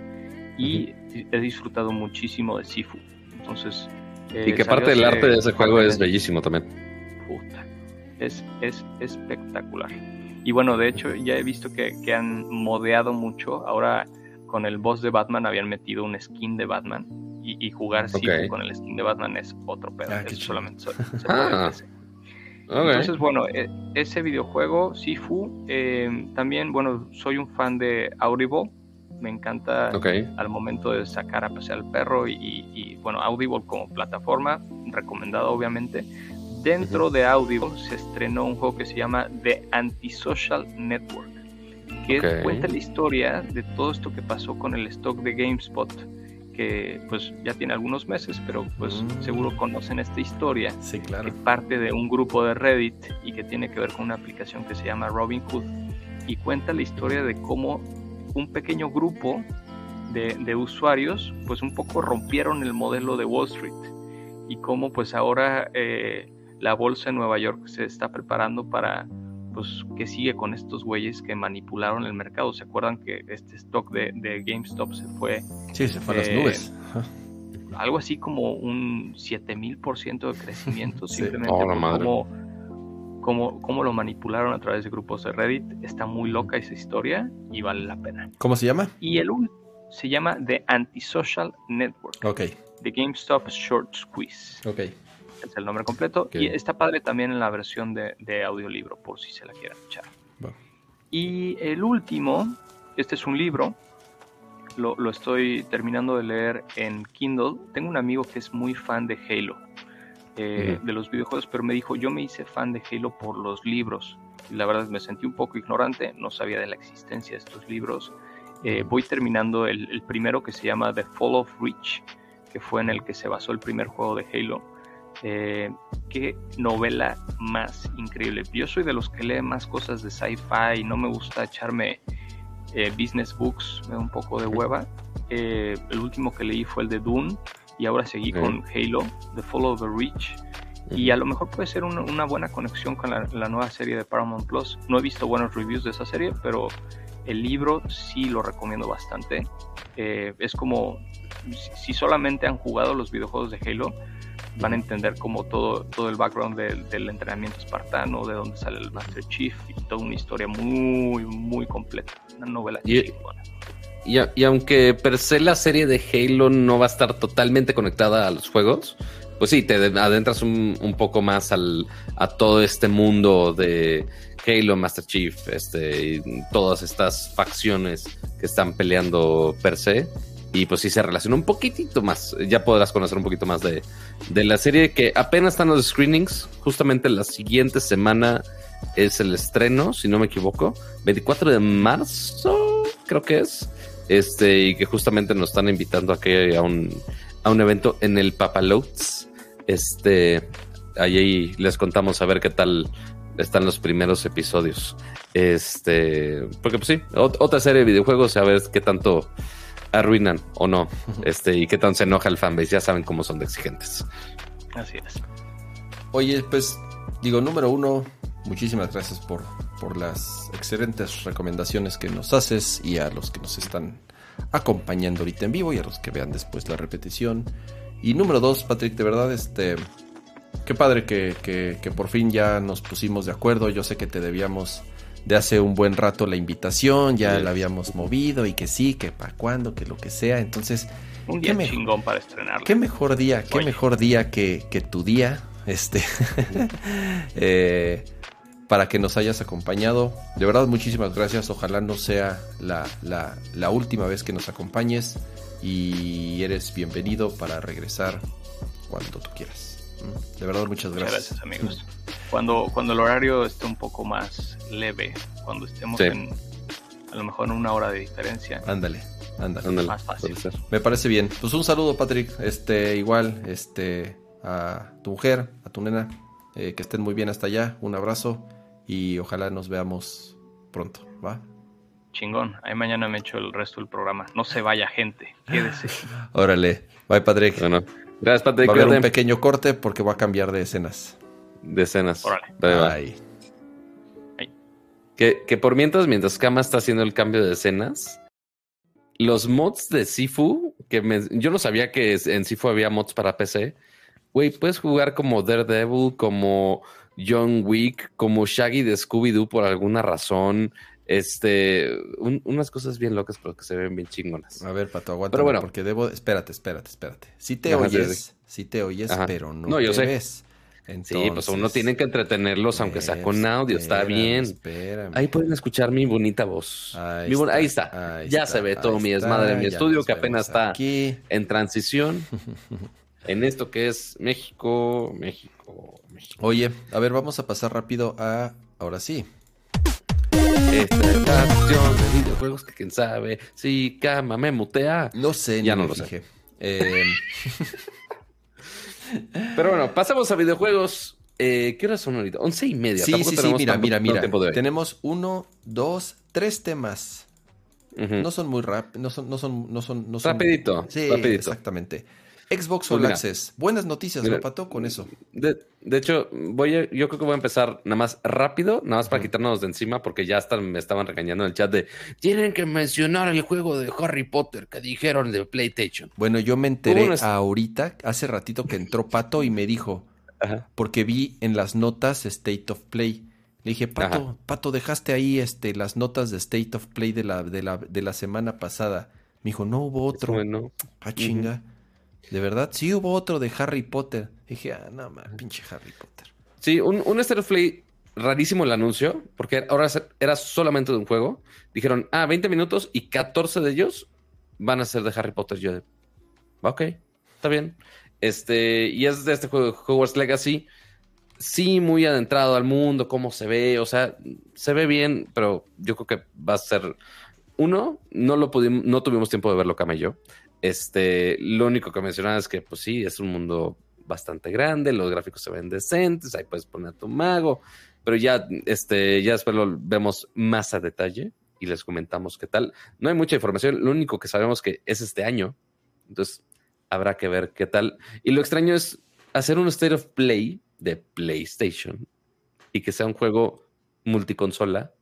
[SPEAKER 3] Y he disfrutado muchísimo de Sifu. Entonces.
[SPEAKER 1] y que parte del arte de ese juego es bellísimo también.
[SPEAKER 3] Puta. Es, es espectacular. Y bueno, de hecho, ya he visto que, que han modeado mucho. Ahora con el boss de Batman habían metido un skin de Batman y, jugar con el skin de Batman es otro pedo. Ah, solamente se, ah. Entonces, bueno, e, ese videojuego, Sifu, eh, también, bueno, soy un fan de Audible. Me encanta al momento de sacar a pasear al perro y, bueno, Audible como plataforma, recomendado obviamente. dentro de audio se estrenó un juego que se llama The Antisocial Network, que cuenta la historia de todo esto que pasó con el stock de GameSpot, que pues ya tiene algunos meses, pero pues mm. seguro conocen esta historia,
[SPEAKER 2] sí, claro.
[SPEAKER 3] que parte de un grupo de Reddit y que tiene que ver con una aplicación que se llama Robinhood y cuenta la historia de cómo un pequeño grupo de, usuarios pues un poco rompieron el modelo de Wall Street y cómo pues ahora eh, la bolsa en Nueva York se está preparando para pues que sigue con estos güeyes que manipularon el mercado. ¿Se acuerdan que este stock de, GameStop se fue?
[SPEAKER 2] Sí, se fue a las nubes.
[SPEAKER 3] Algo así como un 7000% de crecimiento, simplemente oh, cómo, cómo, lo manipularon a través de grupos de Reddit. Está muy loca esa historia y vale la pena.
[SPEAKER 2] ¿Cómo se llama?
[SPEAKER 3] Y el se llama The Antisocial Network.
[SPEAKER 2] Ok.
[SPEAKER 3] The GameStop Short Squeeze.
[SPEAKER 2] Ok
[SPEAKER 3] es el nombre completo. Y está padre también en la versión de, audiolibro, por si se la quieren echar. Y el último, este es un libro, lo, estoy terminando de leer en Kindle. Tengo un amigo que es muy fan de Halo, eh, de los videojuegos, pero me dijo, yo me hice fan de Halo por los libros. Y la verdad me sentí un poco ignorante, no sabía de la existencia de estos libros. Eh, voy terminando el, el, primero que se llama The Fall of Reach, que fue en el que se basó el primer juego de Halo. Eh, qué novela más increíble. Yo soy de los que lee más cosas de sci-fi y no me gusta echarme eh, business books, me da un poco de hueva. Eh, el último que leí fue el de Dune y ahora seguí con Halo, The Fall of the Reach. Y a lo mejor puede ser una, buena conexión con la, nueva serie de Paramount Plus. No he visto buenos reviews de esa serie, pero el libro sí lo recomiendo bastante. es como si solamente han jugado los videojuegos de Halo, van a entender como todo, todo el background del, entrenamiento espartano, de dónde sale el Master Chief y toda una historia muy, muy completa. Una novela y,
[SPEAKER 1] y, y, aunque per se la serie de Halo no va a estar totalmente conectada a los juegos, pues sí, te adentras un, un poco más al, a todo este mundo de Halo, Master Chief, este, y todas estas facciones que están peleando per se. Y pues sí se relaciona un poquitito más. Ya podrás conocer un poquito más de, la serie que apenas están los screenings. Justamente la siguiente semana es el estreno, si no me equivoco. 24 de marzo, creo que es. Este, y que justamente nos están invitando a que a un, a un evento en el Papalotes. Este, ahí les contamos a ver qué tal están los primeros episodios. Este, porque pues sí, otra serie de videojuegos, a ver qué tanto arruinan o no, este, y qué tan se enoja el fanbase, ya saben cómo son de exigentes.
[SPEAKER 3] Así es.
[SPEAKER 2] Oye, pues digo, número uno, muchísimas gracias por, por las excelentes recomendaciones que nos haces y a los que nos están acompañando ahorita en vivo y a los que vean después la repetición. Y número dos, Patrick, de verdad, este, qué padre que, que, que por fin ya nos pusimos de acuerdo. Yo sé que te debíamos de hace un buen rato la invitación, ya la habíamos movido y que sí, que para cuándo, que lo que sea. Entonces,
[SPEAKER 3] un día chingón para estrenar.
[SPEAKER 2] Qué mejor día, qué mejor día que, que tu día, este, eh, para que nos hayas acompañado. De verdad, muchísimas gracias. Ojalá no sea la, la, la última vez que nos acompañes y eres bienvenido para regresar cuando tú quieras. De verdad, muchas gracias.
[SPEAKER 3] gracias, amigos. Cuando, cuando el horario esté un poco más leve, cuando estemos en a lo mejor en una hora de diferencia.
[SPEAKER 2] Ándale, ándale.
[SPEAKER 3] Más fácil.
[SPEAKER 2] Me parece bien. Pues un saludo, Patrick. Este, igual, este, a tu mujer, a tu nena, eh, que estén muy bien hasta allá. Un abrazo y ojalá nos veamos pronto, ¿va?
[SPEAKER 3] Chingón. Ahí mañana me echo el resto del programa. No se vaya gente. Quédese.
[SPEAKER 2] Órale. Bye, Patrick.
[SPEAKER 1] Bueno. Gracias, Patrick.
[SPEAKER 2] Va a haber un pequeño corte porque va a cambiar de escenas.
[SPEAKER 1] De escenas.
[SPEAKER 3] Órale.
[SPEAKER 1] Que, que, por mientras, mientras Kama está haciendo el cambio de escenas, los mods de Sifu, que yo no sabía que en Sifu había mods para PC. Güey, puedes jugar como Daredevil, como John Wick, como Shaggy de Scooby-Doo por alguna razón. Este, unas cosas bien locas, pero que se ven bien chingonas.
[SPEAKER 2] A ver, Pato, aguanta. Pero bueno. Porque debo. Espérate, espérate, espérate. Si te oyes, si te oyes, pero no, no yo te sé. ves.
[SPEAKER 1] sí, pues uno tiene que entretenerlos, aunque sea con audio, está bien. Ahí pueden escuchar mi bonita voz. Ahí, está, ya se ve todo mi desmadre en mi estudio, que apenas está en transición. en esto que es México, México,
[SPEAKER 2] Oye, a ver, vamos a pasar rápido a. Ahora sí.
[SPEAKER 1] Esta de videojuegos que quién sabe. Si cama me mutea.
[SPEAKER 2] No sé,
[SPEAKER 1] ya no lo sé. Eh, Pero bueno, pasamos a videojuegos. Eh, ¿Qué horas son ahorita? Once y media.
[SPEAKER 2] Sí, sí, sí, mira, mira, mira. Tenemos uno, dos, tres temas. No son muy rápidos, no son, no son, no son, no
[SPEAKER 1] Rapidito.
[SPEAKER 2] Sí, exactamente. Xbox All Access. Buenas noticias, mira, Pato, con eso.
[SPEAKER 1] De, hecho, voy yo creo que voy a empezar nada más rápido, nada más para quitarnos de encima, porque ya hasta me estaban regañando en el chat de tienen que mencionar el juego de Harry Potter que dijeron de PlayStation.
[SPEAKER 2] Bueno, yo me enteré ahorita, hace ratito que entró Pato y me dijo, porque vi en las notas State of Play. Le dije, Pato, Pato, dejaste ahí este, las notas de State of Play de la, de la, de la semana pasada. Me dijo, no hubo otro. Bueno. Ah, chinga. De verdad, sí hubo otro de Harry Potter. dije, ah, no, man, pinche Harry Potter.
[SPEAKER 1] Sí, un, un State rarísimo el anuncio, porque ahora era solamente de un juego. Dijeron, ah, 20 minutos y 14 de ellos van a ser de Harry Potter. Yo, ok, está bien. Este, y es de este juego, Hogwarts Legacy. Sí, muy adentrado al mundo, cómo se ve, o sea, se ve bien, pero yo creo que va a ser. Uno, no lo pudimos, no tuvimos tiempo de verlo, Camello. Este, lo único que mencionaba es que, pues sí, es un mundo bastante grande, los gráficos se ven decentes, ahí puedes poner a tu mago, pero ya, este, ya después lo vemos más a detalle y les comentamos qué tal. No hay mucha información, lo único que sabemos que es este año, entonces habrá que ver qué tal. Y lo extraño es hacer un State of Play de PlayStation y que sea un juego multiconsola.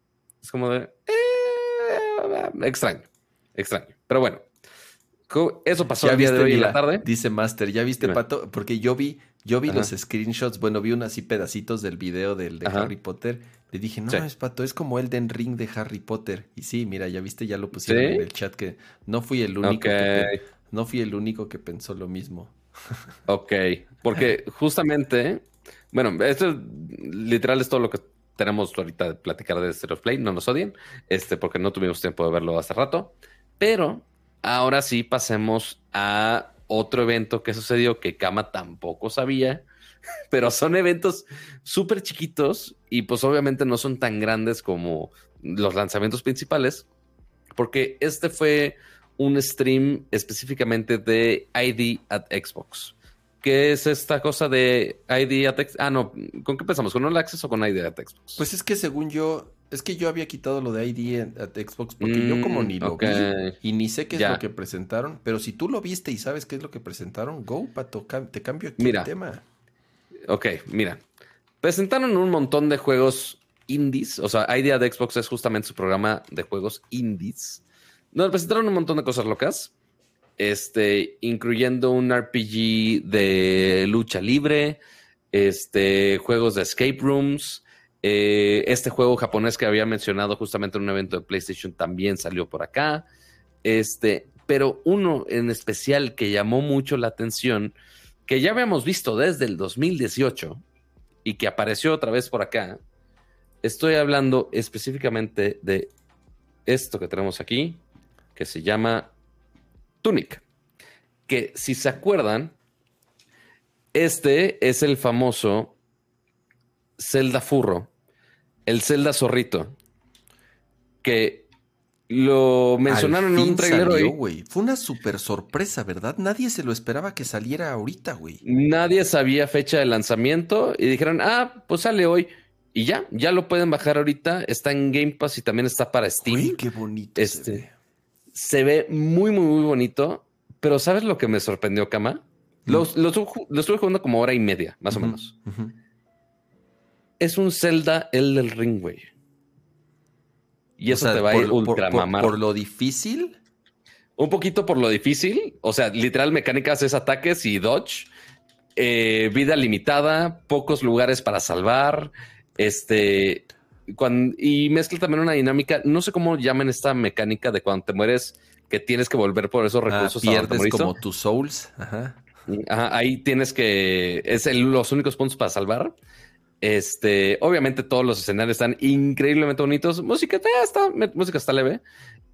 [SPEAKER 1] Es como de... Eh, extraño, extraño. Pero bueno, eso pasó el día de hoy en la tarde.
[SPEAKER 2] Dice Master, ¿ya viste, Pato? Porque yo vi, yo vi los screenshots, bueno, vi unos así pedacitos del video del, de Harry Potter. Le dije, no, es Pato, es como el Den Ring de Harry Potter. Y sí, mira, ya viste, ya lo pusieron en el chat que no fui el único que, no fui el único que pensó lo mismo.
[SPEAKER 1] ok, porque justamente, bueno, esto literal es todo lo que tenemos ahorita de platicar de Zero Play, no nos odien, este, porque no tuvimos tiempo de verlo hace rato, pero Ahora sí pasemos a otro evento que sucedió que Kama tampoco sabía, pero son eventos súper chiquitos y pues obviamente no son tan grandes como los lanzamientos principales, porque este fue un stream específicamente de ID at Xbox. ¿Qué es esta cosa de ID at Xbox? Ah, no, ¿con qué empezamos? ¿Con el acceso o con ID at Xbox?
[SPEAKER 2] Pues es que según yo, es que yo había quitado lo de ID at Xbox porque yo como ni lo mm, vi y ni sé qué es lo que presentaron, pero si tú lo viste y sabes qué es lo que presentaron, go, Pato, te cambio aquí el tema.
[SPEAKER 1] Ok, mira. Presentaron un montón de juegos indies, o sea, ID at Xbox es justamente su programa de juegos indies. No, presentaron un montón de cosas locas, este, incluyendo un RPG de lucha libre, este, juegos de escape rooms, eh, este juego japonés que había mencionado justamente en un evento de PlayStation también salió por acá. Este, pero uno en especial que llamó mucho la atención, que ya habíamos visto desde el 2018 y que apareció otra vez por acá. Estoy hablando específicamente de esto que tenemos aquí, que se llama Tunic. Que si se acuerdan, este es el famoso Zelda Furro el Zelda Zorrito, que lo mencionaron en un trailer hoy.
[SPEAKER 2] Fue una super sorpresa, ¿verdad? Nadie se lo esperaba que saliera ahorita, güey.
[SPEAKER 1] Nadie sabía fecha de lanzamiento y dijeron, ah, pues sale hoy. Y ya, ya lo pueden bajar ahorita. Está en Game Pass y también está para Steam. Uy,
[SPEAKER 2] qué bonito.
[SPEAKER 1] Este, se ve. muy, muy, muy bonito. Pero ¿sabes lo que me sorprendió, Kama? Lo, estuve jugando como hora y media, más o menos es un Zelda el del ring, güey. Y eso te va a ir ultra
[SPEAKER 2] por, por, lo difícil?
[SPEAKER 1] Un poquito por lo difícil. O sea, literal mecánicas es ataques y dodge. Eh, vida limitada, pocos lugares para salvar. Este. y mezcla también una dinámica. No sé cómo llaman esta mecánica de cuando te mueres, que tienes que volver por esos ah, recursos.
[SPEAKER 2] pierdes como tus souls. Ajá.
[SPEAKER 1] Ahí tienes que. Es los únicos puntos para salvar. Este, obviamente todos los escenarios están increíblemente bonitos. Música está, música está leve.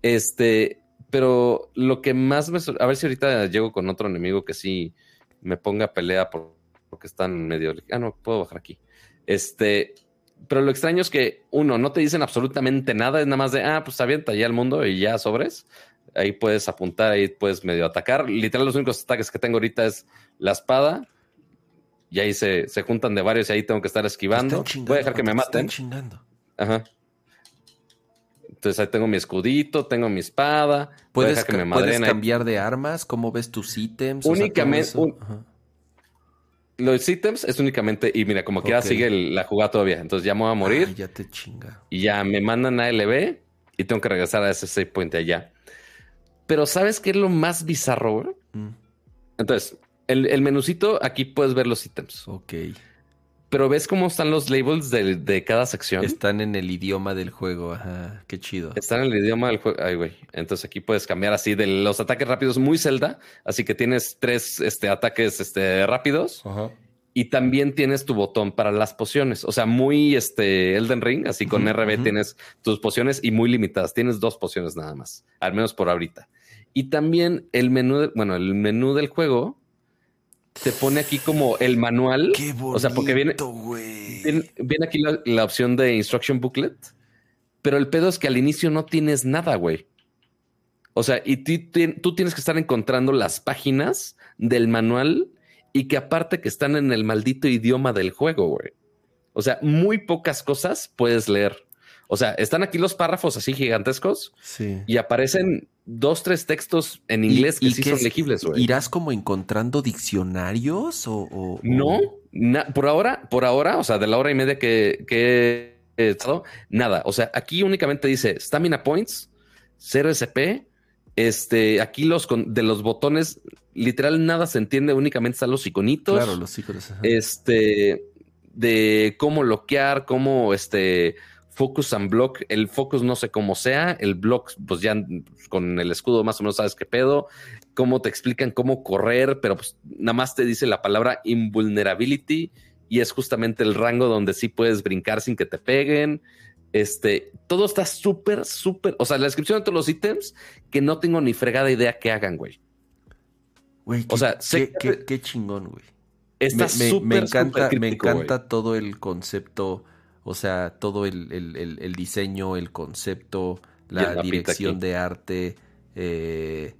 [SPEAKER 1] Este, pero lo que más me a ver si ahorita llego con otro enemigo que sí me ponga pelea por porque están medio. Ah, no, puedo bajar aquí. Este, pero lo extraño es que uno, no te dicen absolutamente nada, es nada más de, ah, pues avienta ya el mundo y ya sobres. Ahí puedes apuntar, ahí puedes medio atacar. Literal, los únicos ataques que tengo ahorita es la espada. Y ahí se, juntan de varios y ahí tengo que estar esquivando. Voy a dejar que me maten.
[SPEAKER 2] chingando.
[SPEAKER 1] Ajá. Entonces ahí tengo mi escudito, tengo mi espada.
[SPEAKER 2] ¿Puedes, que me ¿puedes cambiar de armas? ¿Cómo ves tus ítems?
[SPEAKER 1] Únicamente. los ítems es únicamente. Y mira, como que ya sigue la jugada todavía. Entonces ya me voy a morir.
[SPEAKER 2] ya te chinga.
[SPEAKER 1] Y ya me mandan a LB y tengo que regresar a ese save point allá. Pero ¿sabes qué es lo más bizarro? Mm. Entonces, el, el menucito aquí puedes ver los ítems.
[SPEAKER 2] Ok
[SPEAKER 1] pero ves cómo están los labels de, cada sección.
[SPEAKER 2] Están en el idioma del juego, ajá, qué chido.
[SPEAKER 1] Están en el idioma del juego. Ay, güey. Entonces aquí puedes cambiar así de los ataques rápidos muy Zelda, así que tienes tres este, ataques este, rápidos. Ajá. Y también tienes tu botón para las pociones. O sea, muy este Elden Ring, así con RB tienes tus pociones y muy limitadas. Tienes dos pociones nada más, al menos por ahorita. Y también el menú, bueno, el menú del juego te pone aquí como el manual.
[SPEAKER 2] Qué bonito,
[SPEAKER 1] o sea, porque viene, viene, aquí la, opción de instruction booklet, pero el pedo es que al inicio no tienes nada, güey. O sea, y tú tienes que estar encontrando las páginas del manual y que aparte que están en el maldito idioma del juego, güey. O sea, muy pocas cosas puedes leer. O sea, están aquí los párrafos así gigantescos y aparecen dos, tres textos en inglés que sí son legibles.
[SPEAKER 2] ¿Irás como encontrando diccionarios o...?
[SPEAKER 1] no, por ahora, por ahora, o sea, de la hora y media que, he estado, nada. O sea, aquí únicamente dice stamina points, 0 SP, este, aquí los de los botones, literal nada se entiende, únicamente están los iconitos.
[SPEAKER 2] Claro, los iconos.
[SPEAKER 1] Este, de cómo bloquear, cómo este focus and block. El focus no sé cómo sea, el block, pues ya con el escudo más o menos sabes qué pedo. Cómo te explican cómo correr, pero pues nada más te dice la palabra invulnerability y es justamente el rango donde sí puedes brincar sin que te peguen. Este, todo está súper, súper. O sea, la descripción de todos los ítems que no tengo ni fregada idea que hagan, güey.
[SPEAKER 2] Güey, o sea, sé qué, qué, chingón, güey. Está súper, me, encanta, me encanta todo el concepto o sea, todo el, diseño, el concepto, la, dirección de arte. Eh,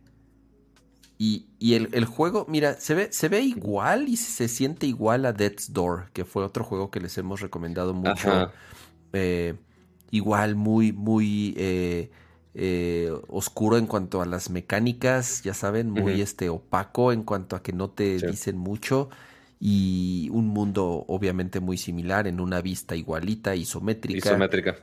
[SPEAKER 2] y, el, juego, mira, se ve, se ve igual y se siente igual a Death's Door, que fue otro juego que les hemos recomendado mucho. Eh, igual, muy, muy eh, oscuro en cuanto a las mecánicas, ya saben, muy este opaco en cuanto a que no te dicen mucho y un mundo obviamente muy similar en una vista igualita, isométrica.
[SPEAKER 1] Isométrica.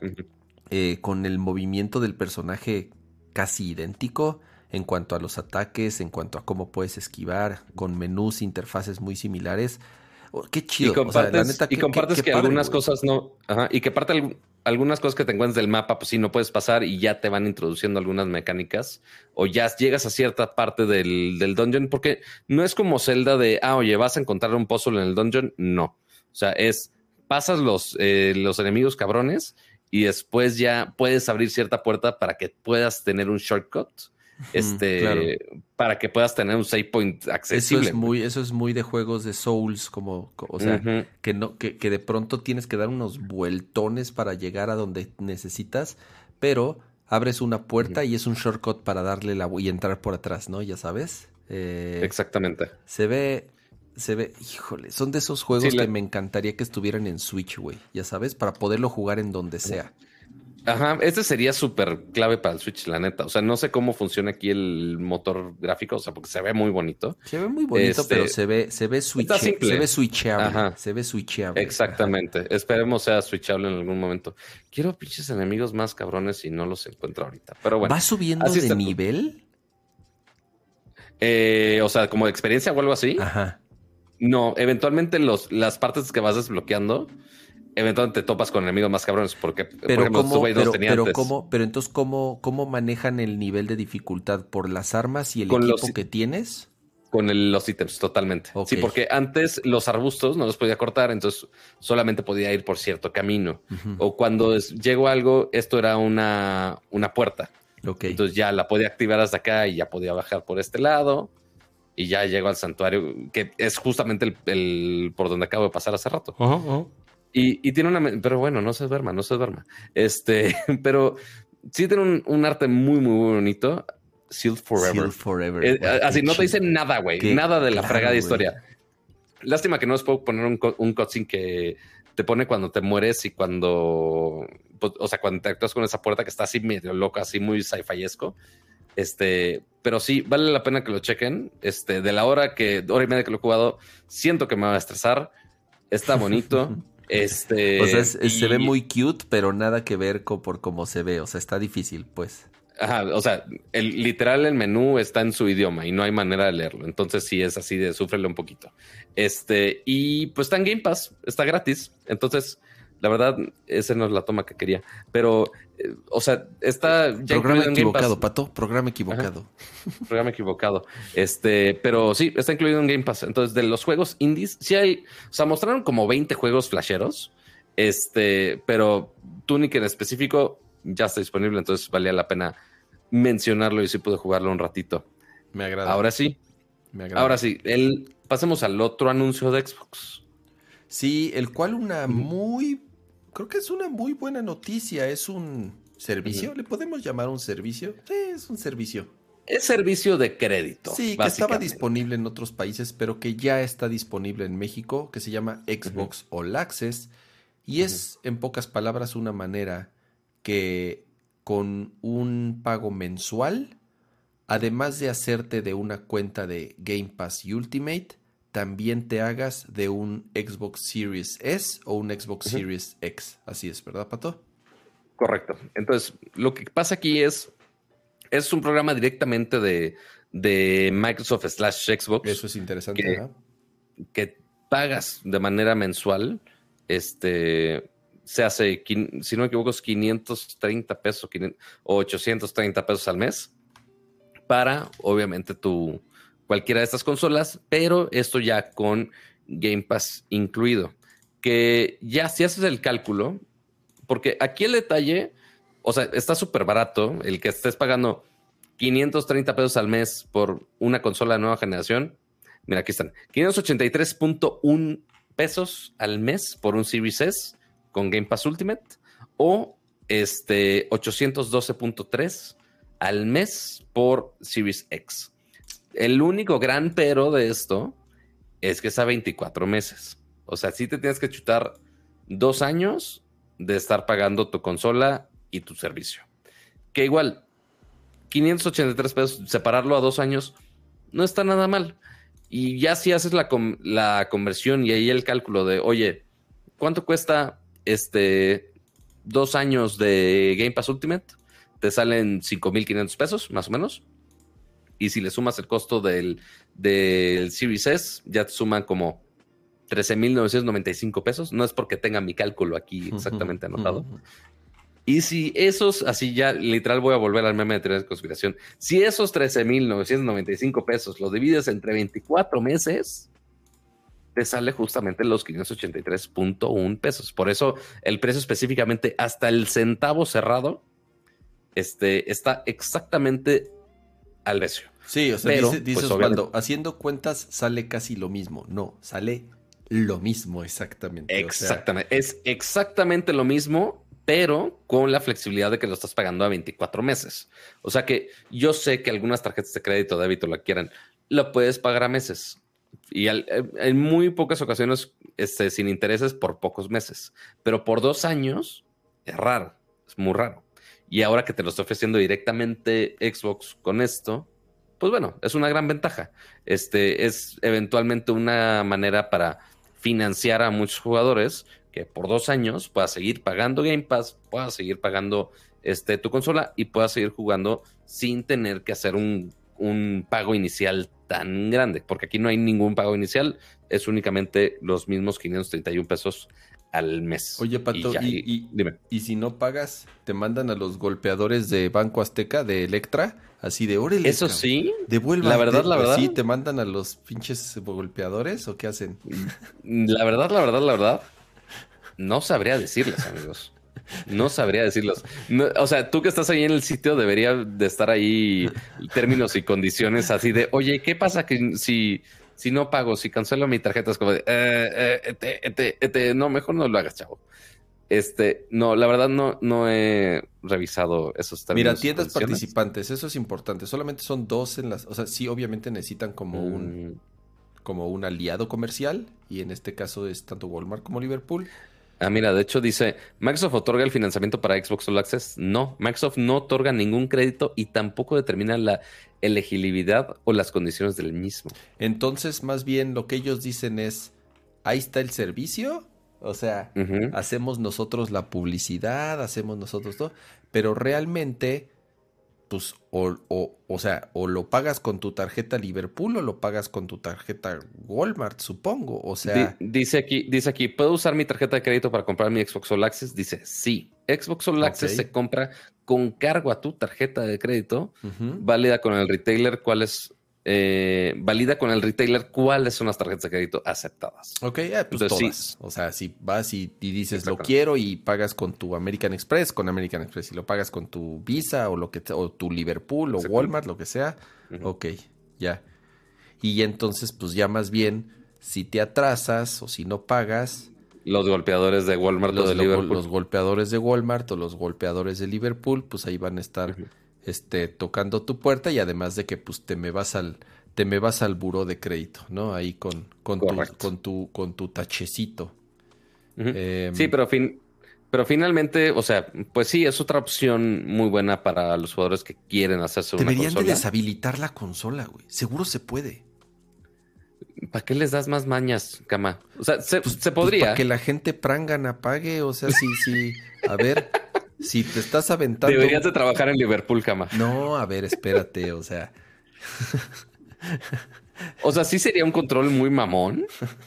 [SPEAKER 2] Eh, con el movimiento del personaje casi idéntico en cuanto a los ataques, en cuanto a cómo puedes esquivar, con menús, interfaces muy similares. Oh, qué chido.
[SPEAKER 1] Y compartes, y compartes que algunas cosas no. Ajá, y que parte algunas cosas que te encuentras del mapa, pues sí, no puedes pasar y ya te van introduciendo algunas mecánicas o ya llegas a cierta parte del, del dungeon, porque no es como Zelda de, ah, oye, vas a encontrar un puzzle en el dungeon. No. O sea, es pasas los, eh, los enemigos cabrones y después ya puedes abrir cierta puerta para que puedas tener un shortcut este, para que puedas tener un save point accesible.
[SPEAKER 2] Eso es muy, eso es muy de juegos de Souls, como, o sea, que no, que, que, de pronto tienes que dar unos vueltones para llegar a donde necesitas, pero abres una puerta y es un shortcut para darle la y entrar por atrás, ¿no? Ya sabes.
[SPEAKER 1] Eh, Exactamente.
[SPEAKER 2] Se ve, se ve, híjole, son de esos juegos que me encantaría que estuvieran en Switch, güey, ya sabes, para poderlo jugar en donde sea.
[SPEAKER 1] Ajá, este sería súper clave para el Switch, la neta. O sea, no sé cómo funciona aquí el motor gráfico, o sea, porque se ve muy bonito.
[SPEAKER 2] Se ve muy bonito, pero este, se ve, se ve switch, se ve switchable. Ajá. Se ve switchable.
[SPEAKER 1] Exactamente. Esperemos sea switchable en algún momento. Quiero pinches enemigos más cabrones y no los encuentro ahorita. Pero bueno.
[SPEAKER 2] ¿Va subiendo de nivel?
[SPEAKER 1] Eh, o sea, como de experiencia o algo así.
[SPEAKER 2] Ajá.
[SPEAKER 1] No, eventualmente los, las partes que vas desbloqueando eventualmente te topas con enemigos más cabrones porque
[SPEAKER 2] pero por ejemplo, pero, pero, ¿cómo, pero entonces ¿cómo, cómo manejan el nivel de dificultad por las armas y el equipo que tienes
[SPEAKER 1] con los ítems totalmente. Sí porque antes los arbustos no los podía cortar entonces solamente podía ir por cierto camino. O cuando llegó algo esto era una una puerta. Entonces ya la podía activar hasta acá y ya podía bajar por este lado y ya llego al santuario, que es justamente el, por donde acabo de pasar hace rato. Y, tiene una, pero bueno, no se duerma, no se duerma. Este, pero sí tiene un, arte muy, muy bonito. Sealed Forever.
[SPEAKER 2] Forever.
[SPEAKER 1] Eh, así no te dice nada, güey. Nada de la fregada de historia. Lástima que no os puedo poner un, un cutscene que te pone cuando te mueres y cuando, pues, o sea, cuando te actúas con esa puerta que está así medio loca, así muy sci-fiesco. Este, pero sí, vale la pena que lo chequen. Este, de la hora que, hora y media que lo he jugado, siento que me va a estresar. Está bonito. este.
[SPEAKER 2] O sea, se ve muy cute, pero nada que ver con por cómo se ve. O sea, está difícil, pues.
[SPEAKER 1] Ajá, o sea, el literal el menú está en su idioma y no hay manera de leerlo. Entonces sí es así de sufrele un poquito. Este, y pues está en Game Pass, está gratis. Entonces, la verdad, esa no es la toma que quería. Pero, eh, o sea, está
[SPEAKER 2] ya Programa equivocado, Pato. Programa equivocado.
[SPEAKER 1] Programa equivocado. Este, pero sí, está incluido en Game Pass. Entonces, de los juegos indies, sí hay. O sea, mostraron como 20 juegos flasheros. Este, pero Tunic en específico ya está disponible. Entonces, valía la pena mencionarlo y sí pude jugarlo un ratito.
[SPEAKER 2] Me agrada.
[SPEAKER 1] Ahora sí. Me agrada. Ahora sí. El, pasemos al otro anuncio de Xbox.
[SPEAKER 2] Sí, el cual una muy creo que es una muy buena noticia. Es un servicio, ¿le podemos llamar un servicio? Sí, es un servicio.
[SPEAKER 1] Es servicio de crédito.
[SPEAKER 2] Sí, que estaba disponible en otros países, pero que ya está disponible en México, que se llama Xbox All Access. Y es, en pocas palabras, una manera que con un pago mensual, además de hacerte de una cuenta de Game Pass Ultimate, también te hagas de un Xbox Series S o un Xbox Series X. Así es, ¿verdad, Pato?
[SPEAKER 1] Correcto. Entonces, lo que pasa aquí es, es un programa directamente de, de Microsoft slash Xbox.
[SPEAKER 2] Eso es interesante.
[SPEAKER 1] Que, pagas de manera mensual. Este se hace, si no me equivoco, es 530 pesos o 830 pesos al mes para, obviamente, tu, cualquiera de estas consolas, pero esto ya con Game Pass incluido. Que ya si haces el cálculo, porque aquí el detalle, o sea, está súper barato el que estés pagando 530 pesos al mes por una consola de nueva generación. Mira, aquí están. 583.1 pesos al mes por un Series S con Game Pass Ultimate o este 812.3 al mes por Series X. El único gran pero de esto es que es a 24 meses. O sea, sí te tienes que chutar dos años de estar pagando tu consola y tu servicio. Que igual, 583 pesos, separarlo a dos años, no está nada mal. Y ya si haces la, la conversión y ahí el cálculo de, oye, ¿cuánto cuesta este dos años de Game Pass Ultimate? Te salen 5.500 pesos, más o menos. Y si le sumas el costo del, del Series S, ya te suman como 13.995 pesos. No es porque tenga mi cálculo aquí exactamente anotado. Y si esos, así ya literal voy a volver al meme de teoría de conspiración. Si esos 13.995 pesos los divides entre 24 meses, te sale justamente los 583.1 pesos. Por eso el precio específicamente hasta el centavo cerrado este, está exactamente al.
[SPEAKER 2] Sí, o sea, dice, cuando pues, haciendo cuentas sale casi lo mismo. No, sale lo mismo exactamente.
[SPEAKER 1] Exactamente. es exactamente lo mismo, pero con la flexibilidad de que lo estás pagando a 24 meses. O sea que yo sé que algunas tarjetas de crédito o débito la quieran, lo puedes pagar a meses. Y en muy pocas ocasiones este, sin intereses por pocos meses. Pero por dos años es raro, es muy raro. Y ahora que te lo estoy ofreciendo directamente Xbox con esto, pues bueno, es una gran ventaja. Este es eventualmente una manera para financiar a muchos jugadores que por dos años puedas seguir pagando Game Pass, puedas seguir pagando este, tu consola y puedas seguir jugando sin tener que hacer un, un pago inicial tan grande, porque aquí no hay ningún pago inicial, es únicamente los mismos 531 pesos al mes.
[SPEAKER 2] Oye, Pato, y, dime. y, si no pagas, te mandan a los golpeadores de Banco Azteca, de Electra, así de órale.
[SPEAKER 1] Eso sí.
[SPEAKER 2] Devuelva. La verdad, la verdad. Sí, te mandan a los pinches golpeadores o qué hacen.
[SPEAKER 1] La verdad, la verdad, la verdad. No sabría decirles, amigos. No sabría decirlos. o sea, tú que estás ahí en el sitio debería de estar ahí términos y condiciones así de, oye, ¿qué pasa que si, si no pago, si cancelo mi tarjeta? Es como de, eh, eh, no, mejor no lo hagas, chavo. Este, no, la verdad no, no he revisado esos
[SPEAKER 2] términos. Mira, tiendas participantes, eso es importante. Solamente son dos en las, o sea, sí, obviamente necesitan como un, mm. como un aliado comercial y en este caso es tanto Walmart como Liverpool.
[SPEAKER 1] Ah, mira, de hecho dice, ¿Microsoft otorga el financiamiento para Xbox All Access? No, Microsoft no otorga ningún crédito y tampoco determina la elegibilidad o las condiciones del mismo.
[SPEAKER 2] Entonces, más bien lo que ellos dicen es, ahí está el servicio, o sea, hacemos nosotros la publicidad, hacemos nosotros todo, pero realmente pues, o, o, o, sea, o lo pagas con tu tarjeta Liverpool o lo pagas con tu tarjeta Walmart, supongo. O sea.
[SPEAKER 1] dice aquí, dice aquí, ¿puedo usar mi tarjeta de crédito para comprar mi Xbox All Access? Dice, sí. Xbox All Access se compra con cargo a tu tarjeta de crédito, válida con el retailer, cuál es eh, valida con el retailer cuáles son las tarjetas de crédito aceptadas.
[SPEAKER 2] Ok, eh, pues todas. O sea, si vas y, dices lo quiero y pagas con tu American Express, con American Express. Si lo pagas con tu Visa o lo que o tu Liverpool o Walmart, lo que sea, ok, ya. Y entonces, pues ya más bien, si te atrasas o si no pagas.
[SPEAKER 1] Los golpeadores de Walmart
[SPEAKER 2] los,
[SPEAKER 1] o de Liverpool.
[SPEAKER 2] Los golpeadores de Walmart o los golpeadores de Liverpool, pues ahí van a estar este, tocando tu puerta y además de que pues te me vas al te me vas al buró de crédito, ¿no? Ahí con, con, tu, con, tu, con tu tachecito.
[SPEAKER 1] Em, sí, pero fin, pero finalmente, o sea, pues sí, es otra opción muy buena para los jugadores que quieren hacerse
[SPEAKER 2] una Deberían de deshabilitar la consola, güey. Seguro se puede.
[SPEAKER 1] ¿Para qué les das más mañas, cama? O sea, se, pues, se pues, podría. para
[SPEAKER 2] que la gente prangan apague, o sea, sí, sí. A ver, si te estás aventando.
[SPEAKER 1] Deberías de trabajar en Liverpool, cama.
[SPEAKER 2] No, a ver, espérate, o sea.
[SPEAKER 1] o sea, sí sería un control muy mamón,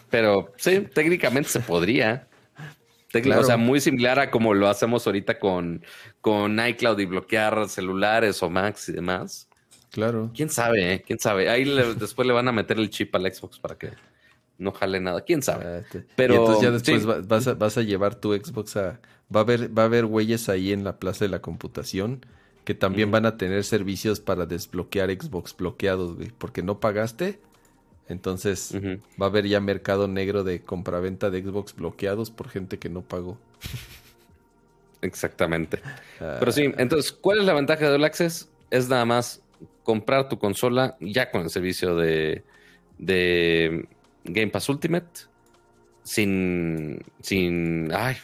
[SPEAKER 1] pero sí, técnicamente se podría. O sea, muy similar a como lo hacemos ahorita con, con iCloud y bloquear celulares o Macs y demás.
[SPEAKER 2] Claro.
[SPEAKER 1] ¿Quién sabe? Eh? ¿Quién sabe? Ahí después le van a meter el chip al Xbox para que no jale nada. ¿Quién sabe? Ah,
[SPEAKER 2] pero y entonces ya después vas, a, vas a llevar tu Xbox a, Va a haber, va a haber güeyes ahí en la Plaza de la Computación que también van a tener servicios para desbloquear Xbox bloqueados, güey, porque no pagaste. Entonces va a haber ya mercado negro de compraventa de Xbox bloqueados por gente que no pagó.
[SPEAKER 1] Exactamente. Ah. Pero sí, entonces, ¿cuál es la ventaja de All Access? Es nada más comprar tu consola ya con el servicio de, de Game Pass Ultimate sin, sin, ay,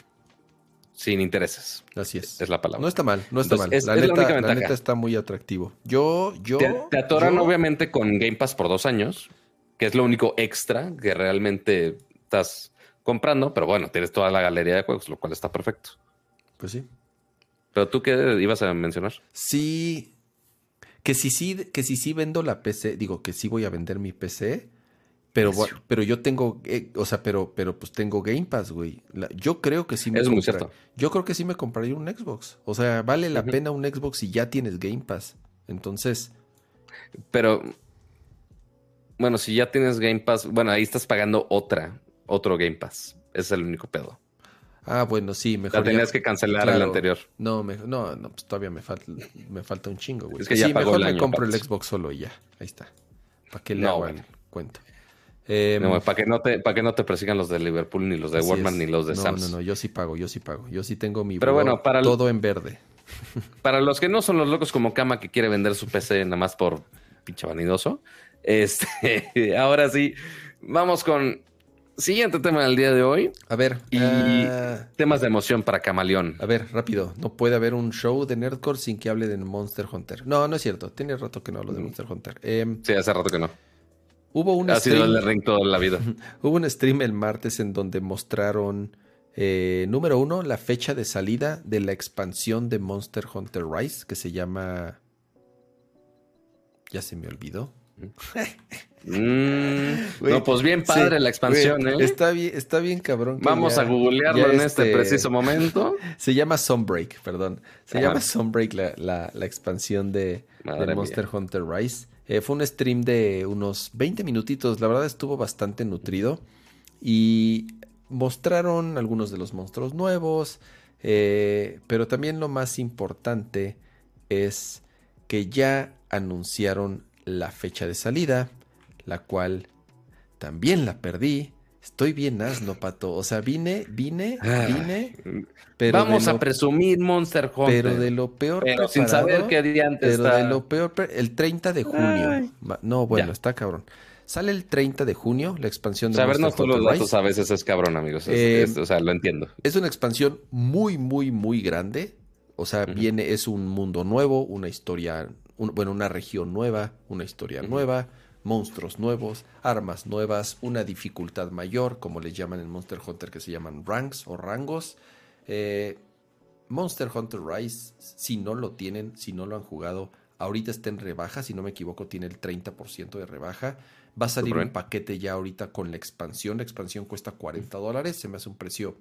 [SPEAKER 1] sin intereses.
[SPEAKER 2] Así es.
[SPEAKER 1] Es la palabra.
[SPEAKER 2] No está mal, no está mal. la, neta, está muy atractivo. Yo, yo.
[SPEAKER 1] Te, atoran obviamente con Game Pass por dos años, que es lo único extra que realmente estás comprando, pero bueno, tienes toda la galería de juegos, lo cual está perfecto.
[SPEAKER 2] Pues sí.
[SPEAKER 1] Pero tú qué ibas a mencionar?
[SPEAKER 2] Sí. Que si sí, que si sí vendo la PC, digo que sí voy a vender mi PC pero, pero yo tengo, eh, o sea, pero, pero pues tengo Game Pass, güey. yo creo que sí me
[SPEAKER 1] es muy cierto.
[SPEAKER 2] Yo creo que sí me compraría un Xbox. O sea, vale la pena un Xbox si ya tienes Game Pass. Entonces.
[SPEAKER 1] Pero. Bueno, si ya tienes Game Pass, bueno, ahí estás pagando otra, otro Game Pass. Ese es el único pedo.
[SPEAKER 2] Ah, bueno, sí,
[SPEAKER 1] mejor. La tenías que cancelar el anterior.
[SPEAKER 2] No, no, no, pues todavía me falta, me falta un chingo, güey. Es que ya sí, mejor me compro el Xbox solo y ya. Ahí está. ¿Para qué le hago el
[SPEAKER 1] Em, para que no te, para que no te persigan los de Liverpool, ni los de Walmart, ni los de no, No,
[SPEAKER 2] no, yo sí pago, yo sí pago. Yo sí tengo mi Pero bueno, para todo en verde.
[SPEAKER 1] Para los que no son los locos como Kama que quiere vender su PC nada más por pinche vanidoso. Este, ahora sí, vamos con siguiente tema del día de hoy.
[SPEAKER 2] A ver.
[SPEAKER 1] Y ah, temas de emoción para Camaleón.
[SPEAKER 2] A ver, rápido. No puede haber un show de Nerdcore sin que hable de Monster Hunter. No, no es cierto. Tiene rato que no hablo de mm. Monster Hunter.
[SPEAKER 1] Em, sí, hace rato que no.
[SPEAKER 2] Hubo un
[SPEAKER 1] ha stream, sido el toda la vida.
[SPEAKER 2] Hubo un stream el martes en donde mostraron, eh, número uno, la fecha de salida de la expansión de Monster Hunter Rise, que se llama... Ya se me olvidó.
[SPEAKER 1] Mm. no, pues bien padre la expansión, ¿eh?
[SPEAKER 2] Está bien, está bien cabrón.
[SPEAKER 1] Vamos a googlearlo en este, este, preciso momento.
[SPEAKER 2] Se llama Sunbreak, perdón. Se llama Sunbreak la, la, expansión de, Monster Hunter Rise. Eh, fue un stream de unos 20 minutitos, la verdad estuvo bastante nutrido y mostraron algunos de los monstruos nuevos, Eh, pero también lo más importante es que ya anunciaron la fecha de salida, la cual también la perdí. Estoy bien asno, pato. O sea, vine, vine, vine.
[SPEAKER 1] Pero Vamos a presumir Monster Hunter.
[SPEAKER 2] Pero de lo peor
[SPEAKER 1] pero sin saber qué día antes
[SPEAKER 2] Pero de lo peor, el 30 de junio. No, bueno, está cabrón. Sale el 30 de junio la expansión de
[SPEAKER 1] Sabernos todos los datos a veces es cabrón, amigos. Eh, o sea, lo entiendo.
[SPEAKER 2] Es una expansión muy, muy, muy grande. O sea, viene, es un mundo nuevo, una historia, bueno, una región nueva, una historia nueva, monstruos nuevos, armas nuevas, una dificultad mayor, como les llaman en Monster Hunter, que se llaman ranks o rangos. Eh, Monster Hunter Rise, si no lo tienen, si no lo han jugado, ahorita está en rebaja, si no me equivoco, tiene el 30% de rebaja. Va a salir un paquete ya ahorita con la expansión. La expansión cuesta 40 dólares. Se me hace un precio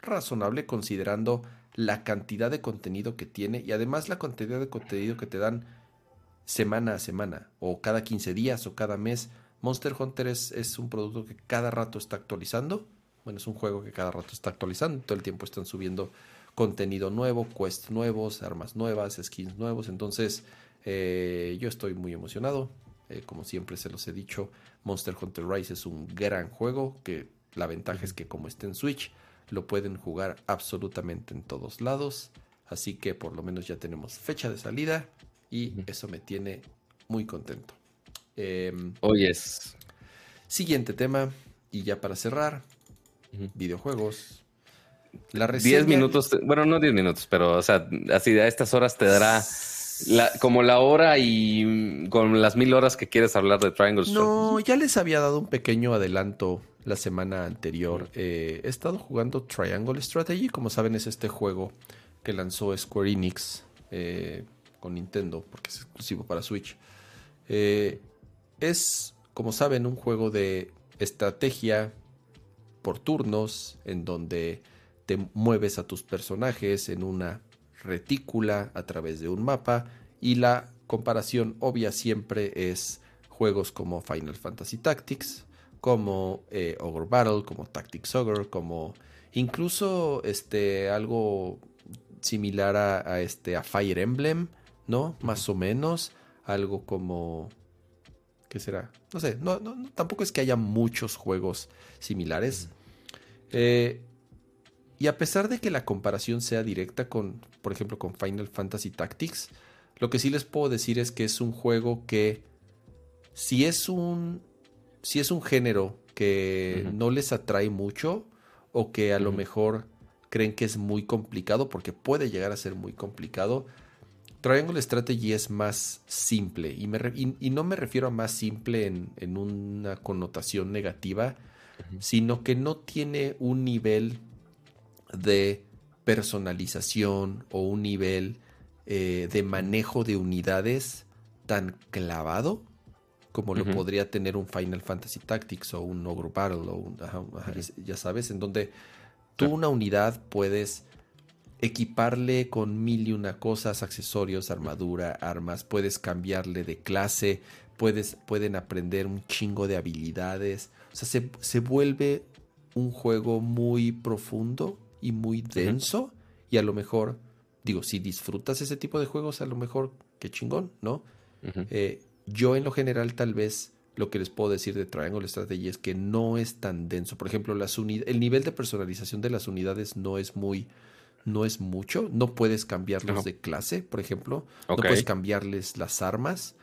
[SPEAKER 2] razonable considerando la cantidad de contenido que tiene y además la cantidad de contenido que te dan semana a semana o cada 15 días o cada mes. Monster Hunter es, es un producto que cada rato está actualizando. Bueno, es un juego que cada rato está actualizando. Todo el tiempo están subiendo contenido nuevo, quests nuevos, armas nuevas, skins nuevos. Entonces, eh, yo estoy muy emocionado. Eh, como siempre se los he dicho, Monster Hunter Rise es un gran juego que la ventaja es que como está en Switch, lo pueden jugar absolutamente en todos lados. Así que por lo menos ya tenemos fecha de salida y eso me tiene muy contento.
[SPEAKER 1] Eh, Hoy es.
[SPEAKER 2] Siguiente tema, y ya para cerrar, videojuegos.
[SPEAKER 1] La 10 minutos, bueno, no 10 minutos, pero o sea, así a estas horas te dará como la hora y con las mil horas que quieres hablar de Triangle
[SPEAKER 2] No, ya les había dado un pequeño adelanto la semana anterior. Eh, he estado jugando Triangle Strategy. Como saben, es este juego que lanzó Square Enix eh, con Nintendo, porque es exclusivo para Switch. Eh, es, como saben, un juego de estrategia por turnos, en donde te mueves a tus personajes en una retícula a través de un mapa y la comparación obvia siempre es juegos como Final Fantasy Tactics, como eh, Ogre Battle, como Tactics Ogre, como incluso este algo similar a, este a Fire Emblem, ¿no? Más o menos algo como ¿qué será? No sé, no, tampoco es que haya muchos juegos similares. Eh, y a pesar de que la comparación sea directa con, por ejemplo, con Final Fantasy Tactics, lo que sí les puedo decir es que es un juego que si es un si es un género que no les atrae mucho o que a lo mejor creen que es muy complicado porque puede llegar a ser muy complicado, Triangle Strategy es más simple y, y, no me refiero a más simple en, en una connotación negativa, sino que no tiene un nivel de personalización o un nivel eh, de manejo de unidades tan clavado como lo podría tener un Final Fantasy Tactics o un Ogre Battle o un, ya sabes, en donde tú una unidad puedes equiparle con mil y una cosas, accesorios, armadura, armas, puedes cambiarle de clase, puedes, pueden aprender un chingo de habilidades, o sea, se, se vuelve un juego muy profundo y muy denso. Y a lo mejor, digo, si disfrutas ese tipo de juegos, a lo mejor, qué chingón, ¿no? Eh, yo en lo general tal vez lo que les puedo decir de Triangle Strategy es que no es tan denso. Por ejemplo, las el nivel de personalización de las unidades no es muy, no es mucho. No puedes cambiarlos de clase, por ejemplo. No puedes cambiarles las armas.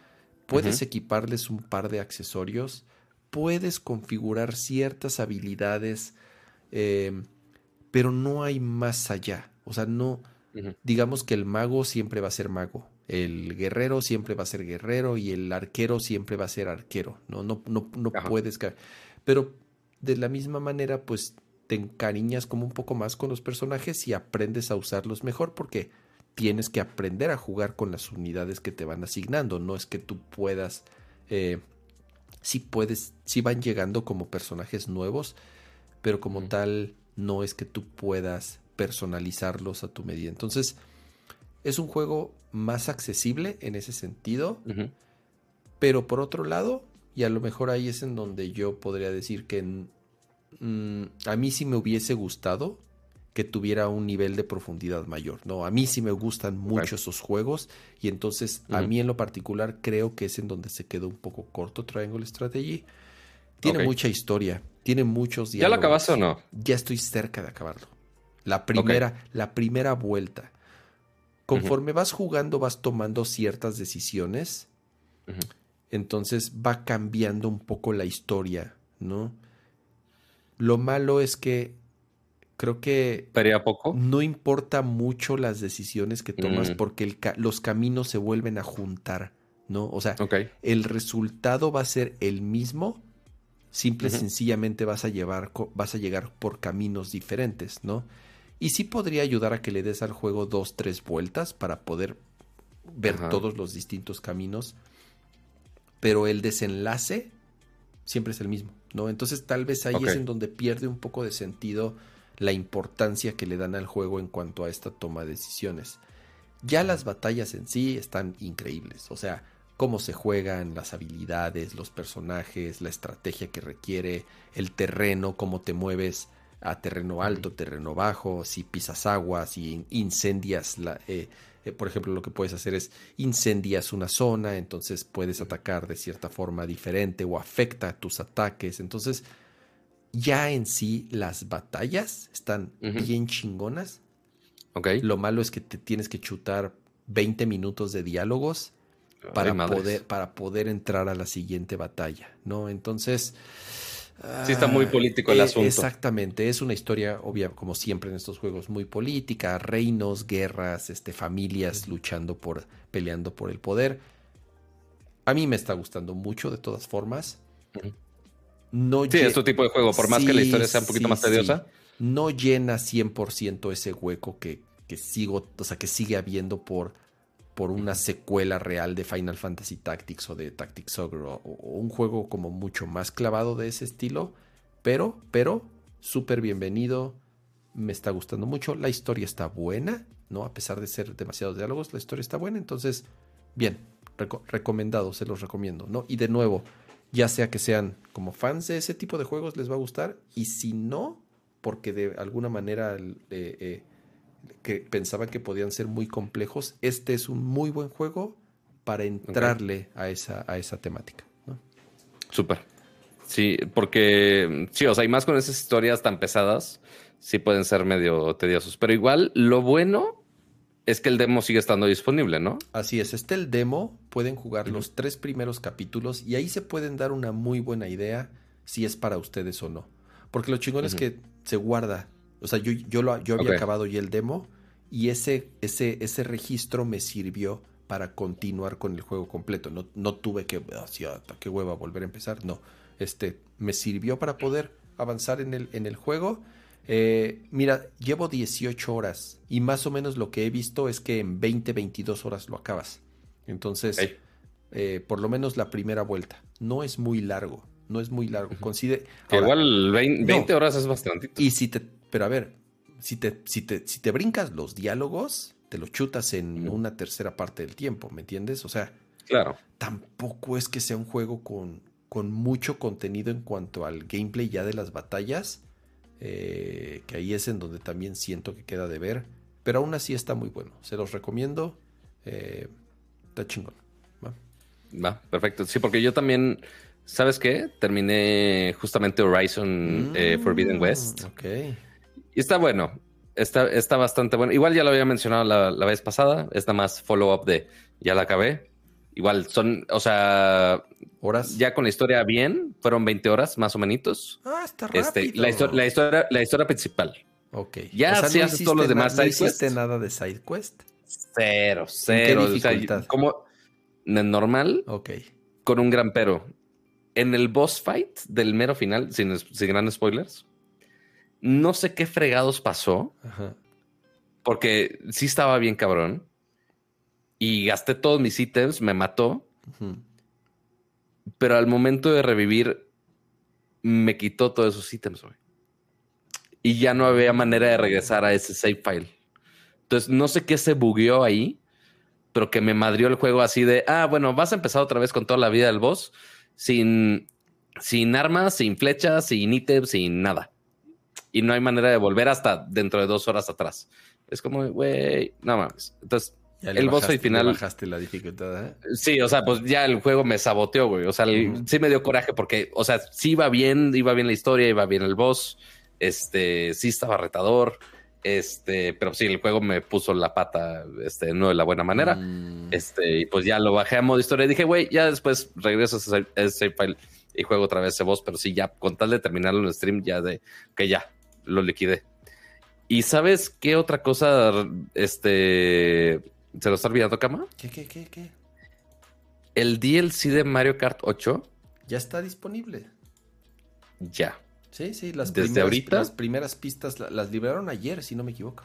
[SPEAKER 2] Puedes equiparles un par de accesorios. Puedes configurar ciertas habilidades. Eh, pero no hay más allá. O sea, no, digamos que el mago siempre va a ser mago, el guerrero siempre va a ser guerrero y el arquero siempre va a ser arquero. No, no, no, no puedes. Pero de la misma manera, pues te encariñas como un poco más con los personajes y aprendes a usarlos mejor porque tienes que aprender a jugar con las unidades que te van asignando. No es que tú puedas. Eh, si puedes, si van llegando como personajes nuevos, pero como tal no es que tú puedas personalizarlos a tu medida. Entonces, es un juego más accesible en ese sentido, pero por otro lado, y a lo mejor ahí es en donde yo podría decir que mm, a mí sí me hubiese gustado que tuviera un nivel de profundidad mayor. No, a mí sí me gustan mucho esos juegos y entonces a mí en lo particular creo que es en donde se quedó un poco corto Triangle Strategy. Tiene mucha historia, tiene muchos
[SPEAKER 1] diálogos. ¿Ya lo acabaste o no?
[SPEAKER 2] Ya estoy cerca de acabarlo. La primera, la primera vuelta. Conforme vas jugando, vas tomando ciertas decisiones. Entonces va cambiando un poco la historia, ¿no? Lo malo es que creo que
[SPEAKER 1] poco?
[SPEAKER 2] no importa mucho las decisiones que tomas mm. porque los caminos se vuelven a juntar, ¿no? O sea, el resultado va a ser el mismo, simple y sencillamente vas a llevar, vas a llegar por caminos diferentes, ¿no? Y sí podría ayudar a que le des al juego dos, tres vueltas para poder ver todos los distintos caminos, pero el desenlace siempre es el mismo, ¿no? Entonces tal vez ahí es en donde pierde un poco de sentido la importancia que le dan al juego en cuanto a esta toma de decisiones. Ya las batallas en sí están increíbles, o sea, cómo se juegan, las habilidades, los personajes, la estrategia que requiere, el terreno, cómo te mueves a terreno alto, terreno bajo, si pisas agua, si incendias la... Eh, eh, por ejemplo, lo que puedes hacer es incendias una zona, entonces puedes atacar de cierta forma diferente o afecta tus ataques. Entonces, ya en sí las batallas están bien chingonas.
[SPEAKER 1] Okay.
[SPEAKER 2] Lo malo es que te tienes que chutar 20 minutos de diálogos para, poder, para poder entrar a la siguiente batalla, ¿no? Entonces...
[SPEAKER 1] Sí, está muy político el
[SPEAKER 2] eh,
[SPEAKER 1] asunto.
[SPEAKER 2] Exactamente, es una historia, obvia, como siempre en estos juegos, muy política, reinos, guerras, este, familias luchando por, peleando por el poder. A mí me está gustando mucho de todas formas
[SPEAKER 1] no sí, es tu tipo de juego, por más que la historia sea un poquito más tediosa.
[SPEAKER 2] No llena 100% ese hueco que, que, sigo, o sea, que sigue habiendo por, por una secuela real de Final Fantasy Tactics o de Tactics Ogre o, un juego como mucho más clavado de ese estilo, pero, pero, súper bienvenido, me está gustando mucho, la historia está buena, ¿no? A pesar de ser demasiados diálogos, la historia está buena, entonces, bien, recomendado, se los recomiendo, ¿no? Y de nuevo, ya sea que sean como fans de ese tipo de juegos, les va a gustar, y si no, porque de alguna manera eh, eh, que pensaban que podían ser muy complejos, este es un muy buen juego para entrarle a, esa, a esa temática.
[SPEAKER 1] Súper. Sí, porque sí, o sea, y más con esas historias tan pesadas, sí pueden ser medio tediosos. Pero igual, lo bueno es que el demo sigue estando disponible, ¿no?
[SPEAKER 2] Así es, este el demo, pueden jugar los tres primeros capítulos y ahí se pueden dar una muy buena idea si es para ustedes o no. Porque lo chingón es que se guarda. O sea, yo, yo, lo, yo había acabado ya el demo y ese, ese, ese registro me sirvió para continuar con el juego completo. No, no tuve que, hacia ah, qué hueva, volver a empezar. No, este, me sirvió para poder avanzar en el, en el juego eh, mira, llevo 18 horas y más o menos lo que he visto es que en 20, 22 horas lo acabas. Entonces, eh, por lo menos la primera vuelta. No es muy largo, no es muy largo.
[SPEAKER 1] Igual 20, horas es bastante.
[SPEAKER 2] Y si te, pero a ver, si te, si te, si te brincas los diálogos, te lo chutas en una tercera parte del tiempo, ¿me entiendes? O sea,
[SPEAKER 1] claro.
[SPEAKER 2] tampoco es que sea un juego con, con mucho contenido en cuanto al gameplay ya de las batallas eh, que ahí es en donde también siento que queda de ver, pero aún así está muy bueno, se los recomiendo, eh, está chingón.
[SPEAKER 1] ¿va? perfecto, sí, porque yo también, ¿sabes qué? Terminé justamente Horizon eh, mm, Forbidden West.
[SPEAKER 2] Ok.
[SPEAKER 1] Y está bueno, está, está bastante bueno. Igual ya lo había mencionado la, la vez pasada, es nada más follow-up de ya la acabé. Igual son, o sea,
[SPEAKER 2] horas.
[SPEAKER 1] Ya con la historia bien, fueron 20 horas más o menos.
[SPEAKER 2] Ah, está rápido. Este,
[SPEAKER 1] la, historia, la historia principal.
[SPEAKER 2] Ok.
[SPEAKER 1] Ya o sea, haces todos los demás
[SPEAKER 2] ¿no hiciste nada de side quest?
[SPEAKER 1] Cero, cero. ¿En qué dificultad? como normal.
[SPEAKER 2] Ok.
[SPEAKER 1] Con un gran pero. En el boss fight del mero final, sin, sin grandes spoilers, no sé qué fregados pasó. Ajá. Porque sí estaba bien cabrón y gasté todos mis ítems, me mató. Pero al momento de revivir, me quitó todos esos ítems, Y ya no había manera de regresar a ese save file. Entonces, no sé qué se bugueó ahí, pero que me madrió el juego así de, ah, bueno, vas a empezar otra vez con toda la vida del boss, sin, sin armas, sin flechas, sin ítems, sin nada. Y no hay manera de volver hasta dentro de dos horas atrás. Es como, güey, no mames. Entonces, el boss final.
[SPEAKER 2] bajaste la dificultad, ¿eh?
[SPEAKER 1] Sí, o sea, pues ya el juego me saboteó, güey. O sea, sí me dio coraje porque, o sea, sí iba bien, iba bien la historia, iba bien el boss. Este, sí estaba retador. Este, pero sí, el juego me puso la pata, este, no de la buena manera. Mm. Este, y pues ya lo bajé a modo historia y dije, güey, ya después regreso a ese file y juego otra vez ese boss, pero sí, ya con tal de terminarlo en el stream, ya de que ya lo liquidé. Y sabes qué otra cosa, este, se lo está olvidando, Cama?
[SPEAKER 2] ¿Qué, qué, qué, qué?
[SPEAKER 1] El DLC de Mario Kart 8
[SPEAKER 2] ya está disponible.
[SPEAKER 1] Ya.
[SPEAKER 2] Sí, sí, las,
[SPEAKER 1] Desde
[SPEAKER 2] primeras,
[SPEAKER 1] ahorita?
[SPEAKER 2] las primeras pistas las liberaron ayer, si no me equivoco.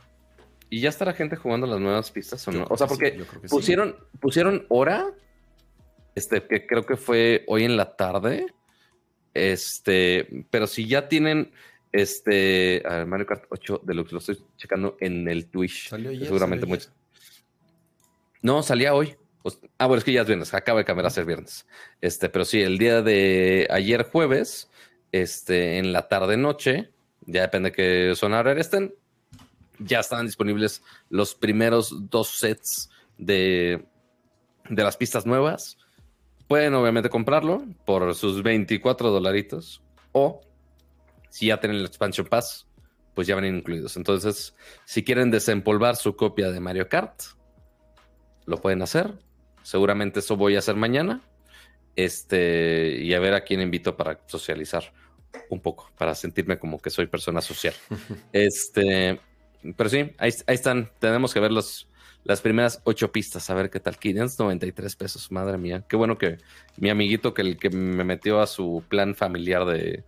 [SPEAKER 1] ¿Y ya está la gente jugando las nuevas pistas o no? O sea, porque pusieron, pusieron hora, este, que creo que fue hoy en la tarde. Este, pero si ya tienen este a ver, Mario Kart 8 Deluxe, lo estoy checando en el Twitch.
[SPEAKER 2] Salió ayer,
[SPEAKER 1] seguramente mucho. No, salía hoy. ah, bueno, es que ya es viernes, acaba de cambiar a ser viernes. Este, pero sí, el día de ayer jueves, este, en la tarde noche, ya depende de qué zona horaria estén, ya están disponibles los primeros dos sets de, de las pistas nuevas. Pueden obviamente comprarlo por sus 24 dolaritos o si ya tienen el expansion pass, pues ya van incluidos. Entonces, si quieren desempolvar su copia de Mario Kart, lo pueden hacer. Seguramente eso voy a hacer mañana. Este, y a ver a quién invito para socializar un poco, para sentirme como que soy persona social. este, pero sí, ahí, están. Tenemos que ver los, las primeras ocho pistas, a ver qué tal. 593 pesos, madre mía. Qué bueno que mi amiguito, que el que me metió a su plan familiar de,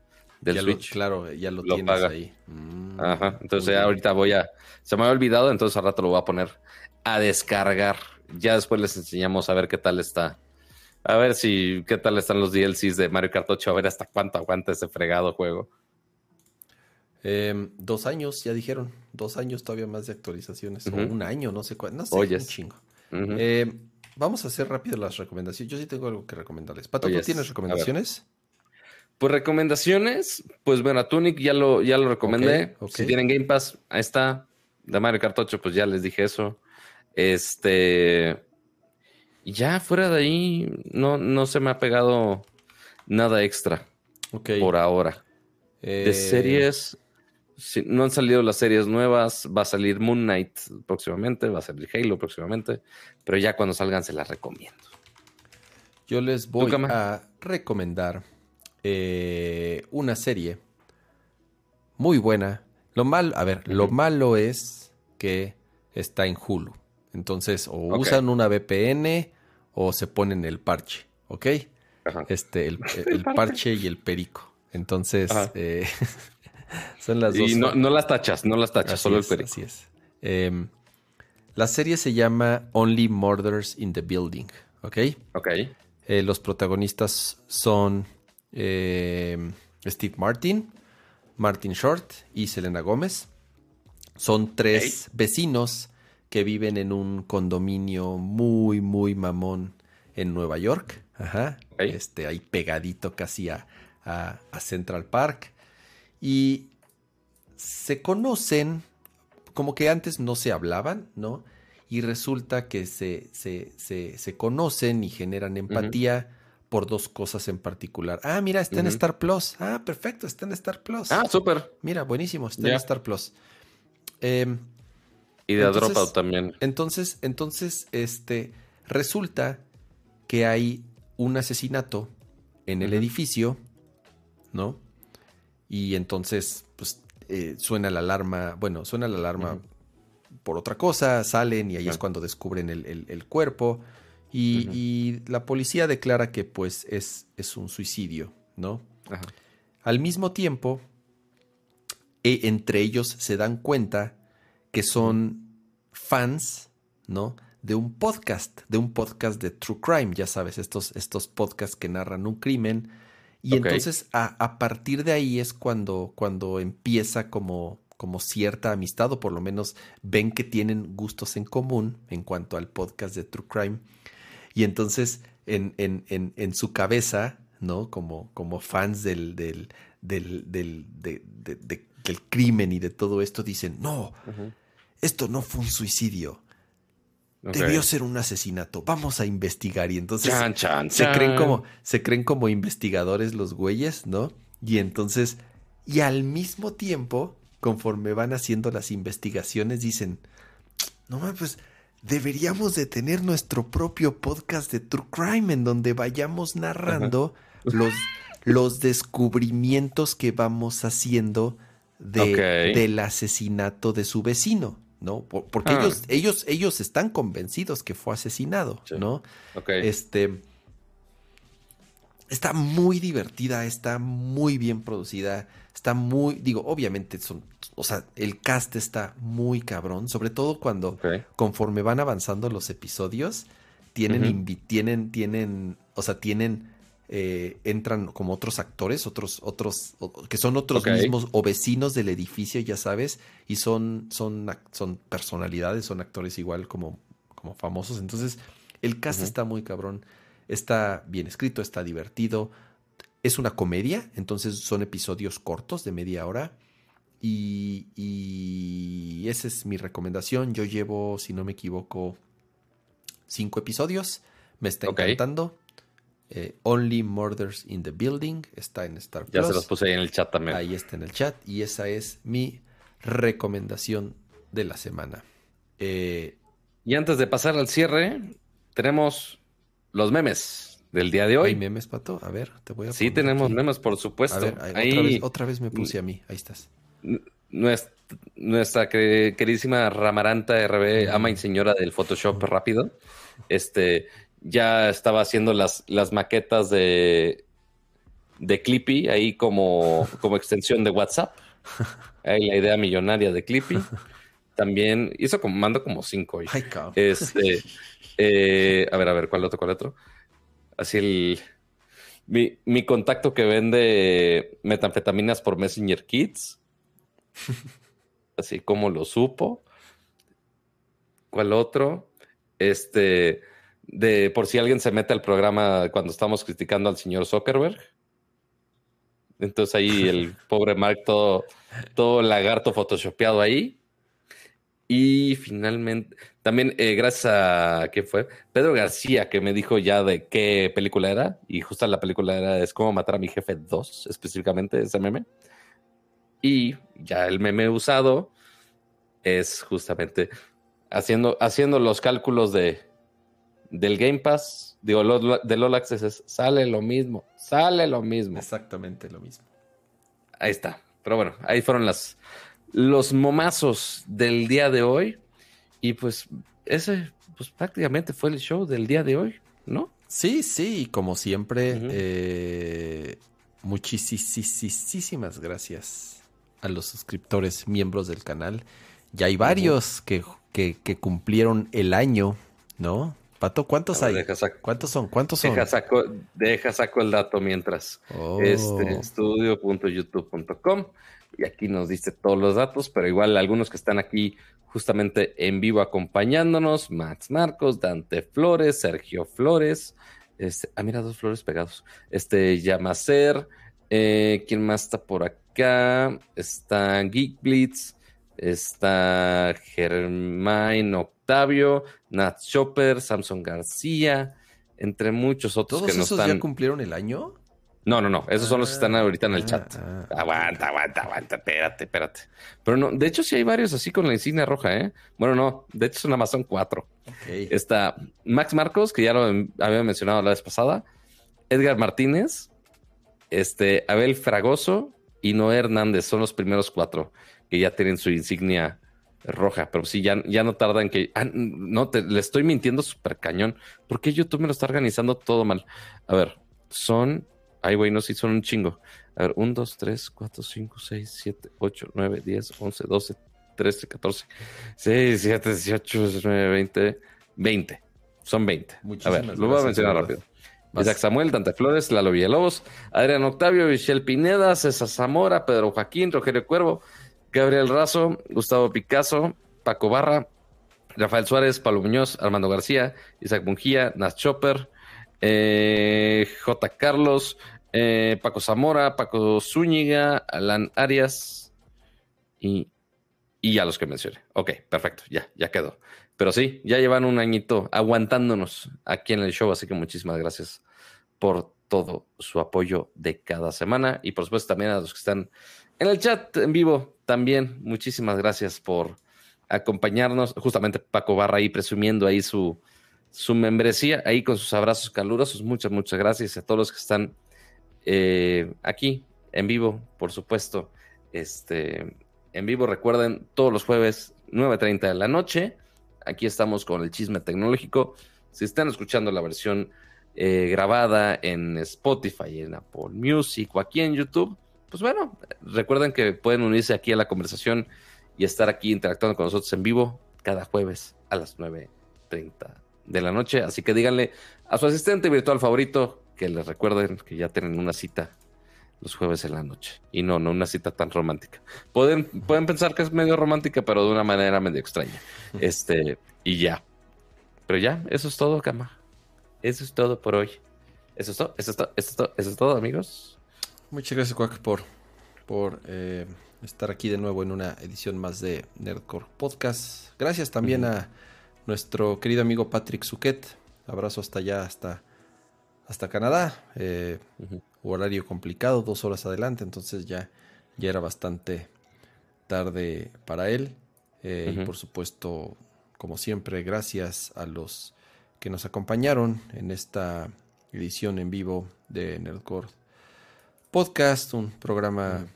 [SPEAKER 1] del Switch.
[SPEAKER 2] claro, ya lo, tienes ahí.
[SPEAKER 1] Mm, Ajá, entonces ahorita voy a. Se me había olvidado, entonces al rato lo voy a poner a descargar. Ya después les enseñamos a ver qué tal está. A ver si qué tal están los DLCs de Mario Kart 8, a ver hasta cuánto aguanta ese fregado juego.
[SPEAKER 2] Em, dos años, ya dijeron. Dos años todavía más de actualizaciones. O un año, no sé cuál. No sé, un chingo. Em, vamos a hacer rápido las recomendaciones. Yo sí tengo algo que recomendarles. Pato, ¿tú tienes recomendaciones?
[SPEAKER 1] Pues recomendaciones, pues bueno, a Tunic ya lo, ya lo recomendé. Si tienen Game Pass, ahí está. De Mario 8, pues ya les dije eso. Este. Ya fuera de ahí, no, no se me ha pegado nada extra. Por ahora. De eh, series, no han salido las series nuevas, va a salir Moon Knight próximamente, va a salir Halo próximamente, pero ya cuando salgan se las recomiendo.
[SPEAKER 2] Yo les voy a recomendar eh, una serie muy buena. Lo mal, a ver, lo malo es que está en Hulu. Entonces, o usan una VPN o se ponen el parche, ¿ok? Este, el, parche y el perico. Entonces, eh, son las dos.
[SPEAKER 1] Y no, las tachas, no las tachas, solo el perico.
[SPEAKER 2] Así es. Em, la serie se llama Only Murders in the Building, ¿ok?
[SPEAKER 1] Ok.
[SPEAKER 2] Eh, los protagonistas son em, Steve Martin, Martin Short y Selena Gómez. Son tres vecinos que viven en un condominio muy, muy mamón en Nueva York. Ajá. Este, ahí pegadito casi a, Central Park. Y se conocen, como que antes no se hablaban, ¿no? Y resulta que se, se, conocen y generan empatía por dos cosas en particular. Ah, mira, está en Star Plus. Ah, perfecto, está en Star Plus.
[SPEAKER 1] Ah, súper.
[SPEAKER 2] Mira, buenísimo, está en Star Plus. Eh,
[SPEAKER 1] y de Dropout también.
[SPEAKER 2] Entonces, entonces, este, resulta que hay un asesinato en el edificio, ¿no? Y entonces, pues, eh, suena la alarma, bueno, suena la alarma por otra cosa, salen y ahí es cuando descubren el, cuerpo. Y, la policía declara que, pues, es, es un suicidio, ¿no? Al mismo tiempo, e, entre ellos se dan cuenta que son fans, ¿no? De un podcast, de un podcast de True Crime, ya sabes, estos, estos podcasts que narran un crimen. Y entonces a, partir de ahí es cuando, cuando empieza como, como cierta amistad, o por lo menos ven que tienen gustos en común en cuanto al podcast de True Crime. Y entonces en, en, en, en su cabeza, ¿no? Como, como fans del, del, del, del de, el crimen y de todo esto, dicen, no, esto no fue un suicidio. Debió ser un asesinato. Vamos a investigar. Y entonces se creen como, se creen como investigadores los güeyes, ¿no? Y entonces, y al mismo tiempo, conforme van haciendo las investigaciones, dicen, no pues deberíamos de tener nuestro propio podcast de True Crime en donde vayamos narrando los, los descubrimientos que vamos haciendo de, del asesinato de su vecino. ¿no? Porque ah. ellos, ellos, ellos están convencidos que fue asesinado, ¿no? Este. Está muy divertida, está muy bien producida, está muy, digo, obviamente son, o sea, el cast está muy cabrón, sobre todo cuando, conforme van avanzando los episodios, tienen, tienen, tienen, o sea, tienen eh, entran como otros actores, otros, otros, que son otros mismos o vecinos del edificio, ya sabes, y son, son, son personalidades, son actores igual como, como famosos. Entonces, el cast está muy cabrón, está bien escrito, está divertido. Es una comedia, entonces son episodios cortos de media hora. Y, y esa es mi recomendación. Yo llevo, si no me equivoco, cinco episodios. Me está encantando. Eh, Only Murders in the Building está en Star Plus.
[SPEAKER 1] Ya se los puse ahí en el chat también.
[SPEAKER 2] Ahí está en el chat y esa es mi recomendación de la semana.
[SPEAKER 1] Eh, y antes de pasar al cierre, tenemos los memes del día de hoy.
[SPEAKER 2] ¿Hay memes, Pato? A ver, te voy a
[SPEAKER 1] Sí, tenemos memes, por supuesto.
[SPEAKER 2] otra, vez, me puse a mí. Ahí estás.
[SPEAKER 1] Nuestra, queridísima Ramaranta RB, ama y señora del Photoshop rápido, este ya estaba haciendo las, las maquetas de, de Clippy ahí como, como extensión de WhatsApp. Ahí la idea millonaria de Clippy. También hizo como, mando como cinco hoy. este, eh, a ver, a ver, ¿cuál otro? ¿Cuál otro? Así el. Mi, mi contacto que vende metanfetaminas por Messenger Kids. Así como lo supo. ¿Cuál otro? Este de por si alguien se mete al programa cuando estamos criticando al señor Zuckerberg. Entonces ahí el pobre Mark todo, todo lagarto photoshopeado ahí. Y finalmente, también eh, gracias a, ¿qué fue? Pedro García, que me dijo ya de qué película era. Y justo la película era Es como matar a mi jefe 2, específicamente ese meme. Y ya el meme usado es justamente haciendo, haciendo los cálculos de del Game Pass, digo, del All Access sale lo mismo, sale lo mismo.
[SPEAKER 2] Exactamente lo mismo.
[SPEAKER 1] Ahí está. Pero bueno, ahí fueron las, los momazos del día de hoy. Y pues ese, pues prácticamente fue el show del día de hoy, ¿no?
[SPEAKER 2] Sí, sí, como siempre, eh, muchísimas gracias a los suscriptores, miembros del canal. Ya hay varios que, que, que cumplieron el año, ¿no? Pato, ¿cuántos hay? ¿Cuántos son? ¿Cuántos son?
[SPEAKER 1] Deja saco, deja saco el dato mientras. Oh. Este, estudio.youtube.com. Y aquí nos dice todos los datos, pero igual algunos que están aquí justamente en vivo acompañándonos. Max Marcos, Dante Flores, Sergio Flores. Este, ah, mira, dos flores pegados. Este, Yamacer. Eh, ¿Quién más está por acá? Está Geek Blitz. Está Germain Octavio, Nat Chopper, Samson García, entre muchos otros
[SPEAKER 2] que no esos ya cumplieron el año?
[SPEAKER 1] No, no, no. Esos son los que están ahorita en el ah, chat. Ah. aguanta, aguanta, aguanta. Espérate, espérate. Pero no, de hecho, sí hay varios así con la insignia roja, ¿eh? Bueno, no. De hecho, son Amazon 4. Está Max Marcos, que ya lo había mencionado la vez pasada. Edgar Martínez. Este, Abel Fragoso y Noé Hernández. Son los primeros cuatro que ya tienen su insignia roja, pero sí, ya, ya no tardan que. Ah, no, te, le estoy mintiendo súper cañón. ¿Por qué YouTube me lo está organizando todo mal? A ver, son. Ay, güey, no, sí, son un chingo. A ver, 1, 2, 3, 4, 5, 6, 7, 8, 9, 10, 11, 12, 13, 14, 6, 7, 18, 19, 20, 20. Son 20. a ver, lo voy a mencionar rápido. Isaac Samuel, Dante Flores, Lalo Villalobos, Adrián Octavio, Michelle Pineda, César Zamora, Pedro Joaquín, Rogelio Cuervo, Gabriel Razo, Gustavo Picasso, Paco Barra, Rafael Suárez, Pablo Muñoz, Armando García, Isaac Mungía, Nas Chopper, eh, J. Carlos, eh, Paco Zamora, Paco Zúñiga, Alan Arias, y, y ya los que mencioné. Ok, perfecto, ya, ya quedó. Pero sí, ya llevan un añito aguantándonos aquí en el show, así que muchísimas gracias por todo su apoyo de cada semana y por supuesto también a los que están en el chat en vivo. También muchísimas gracias por acompañarnos. Justamente Paco Barra ahí presumiendo ahí su, su membresía, ahí con sus abrazos calurosos. Muchas, muchas gracias a todos los que están eh, aquí en vivo, por supuesto. Este, en vivo, recuerden, todos los jueves, 9.30 de la noche. Aquí estamos con el chisme tecnológico. Si están escuchando la versión eh, grabada en Spotify, en Apple Music o aquí en YouTube, pues bueno, recuerden que pueden unirse aquí a la conversación y estar aquí interactuando con nosotros en vivo cada jueves a las 9.30 de la noche. Así que díganle a su asistente virtual favorito que les recuerden que ya tienen una cita los jueves en la noche. Y no, no una cita tan romántica. Pueden, pueden pensar que es medio romántica, pero de una manera medio extraña. Este, y ya. Pero ya, eso es todo, Cama. Eso es todo por hoy. Eso es todo, eso es todo, eso es todo, eso es todo amigos.
[SPEAKER 2] Muchas gracias, Quack, por, por eh, estar aquí de nuevo en una edición más de Nerdcore Podcast. Gracias también a nuestro querido amigo Patrick Suquet. Abrazo hasta allá, hasta, hasta Canadá. Eh, horario complicado, dos horas adelante, entonces ya, ya era bastante tarde para él. Eh, y por supuesto, como siempre, gracias a los que nos acompañaron en esta edición en vivo de Nerdcore Podcast, un programa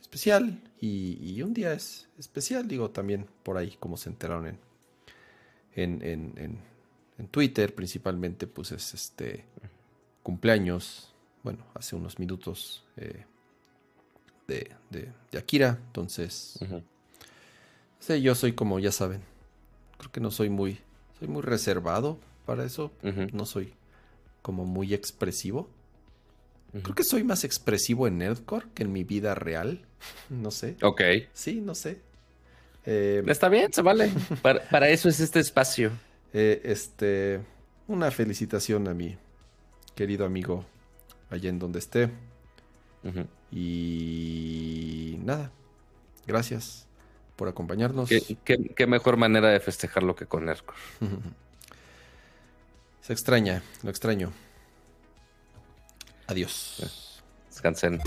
[SPEAKER 2] especial y, un día es especial, digo también por ahí, como se enteraron en, en, en, en Twitter principalmente, pues es este cumpleaños, bueno, hace unos minutos eh, de, de, Akira, entonces, sé, yo soy como ya saben, creo que no soy muy, soy muy reservado para eso, no soy como muy expresivo. Creo que soy más expresivo en Nerdcore que en mi vida real. No sé.
[SPEAKER 1] Ok.
[SPEAKER 2] Sí, no sé.
[SPEAKER 1] Eh, Está bien, se vale. para, eso es este espacio.
[SPEAKER 2] Eh, este. Una felicitación a mi querido amigo allá en donde esté. Y nada. Gracias por acompañarnos.
[SPEAKER 1] ¿Qué, mejor manera de festejarlo que con Nerdcore.
[SPEAKER 2] Se extraña, lo extraño. Adiós.
[SPEAKER 1] Descansen.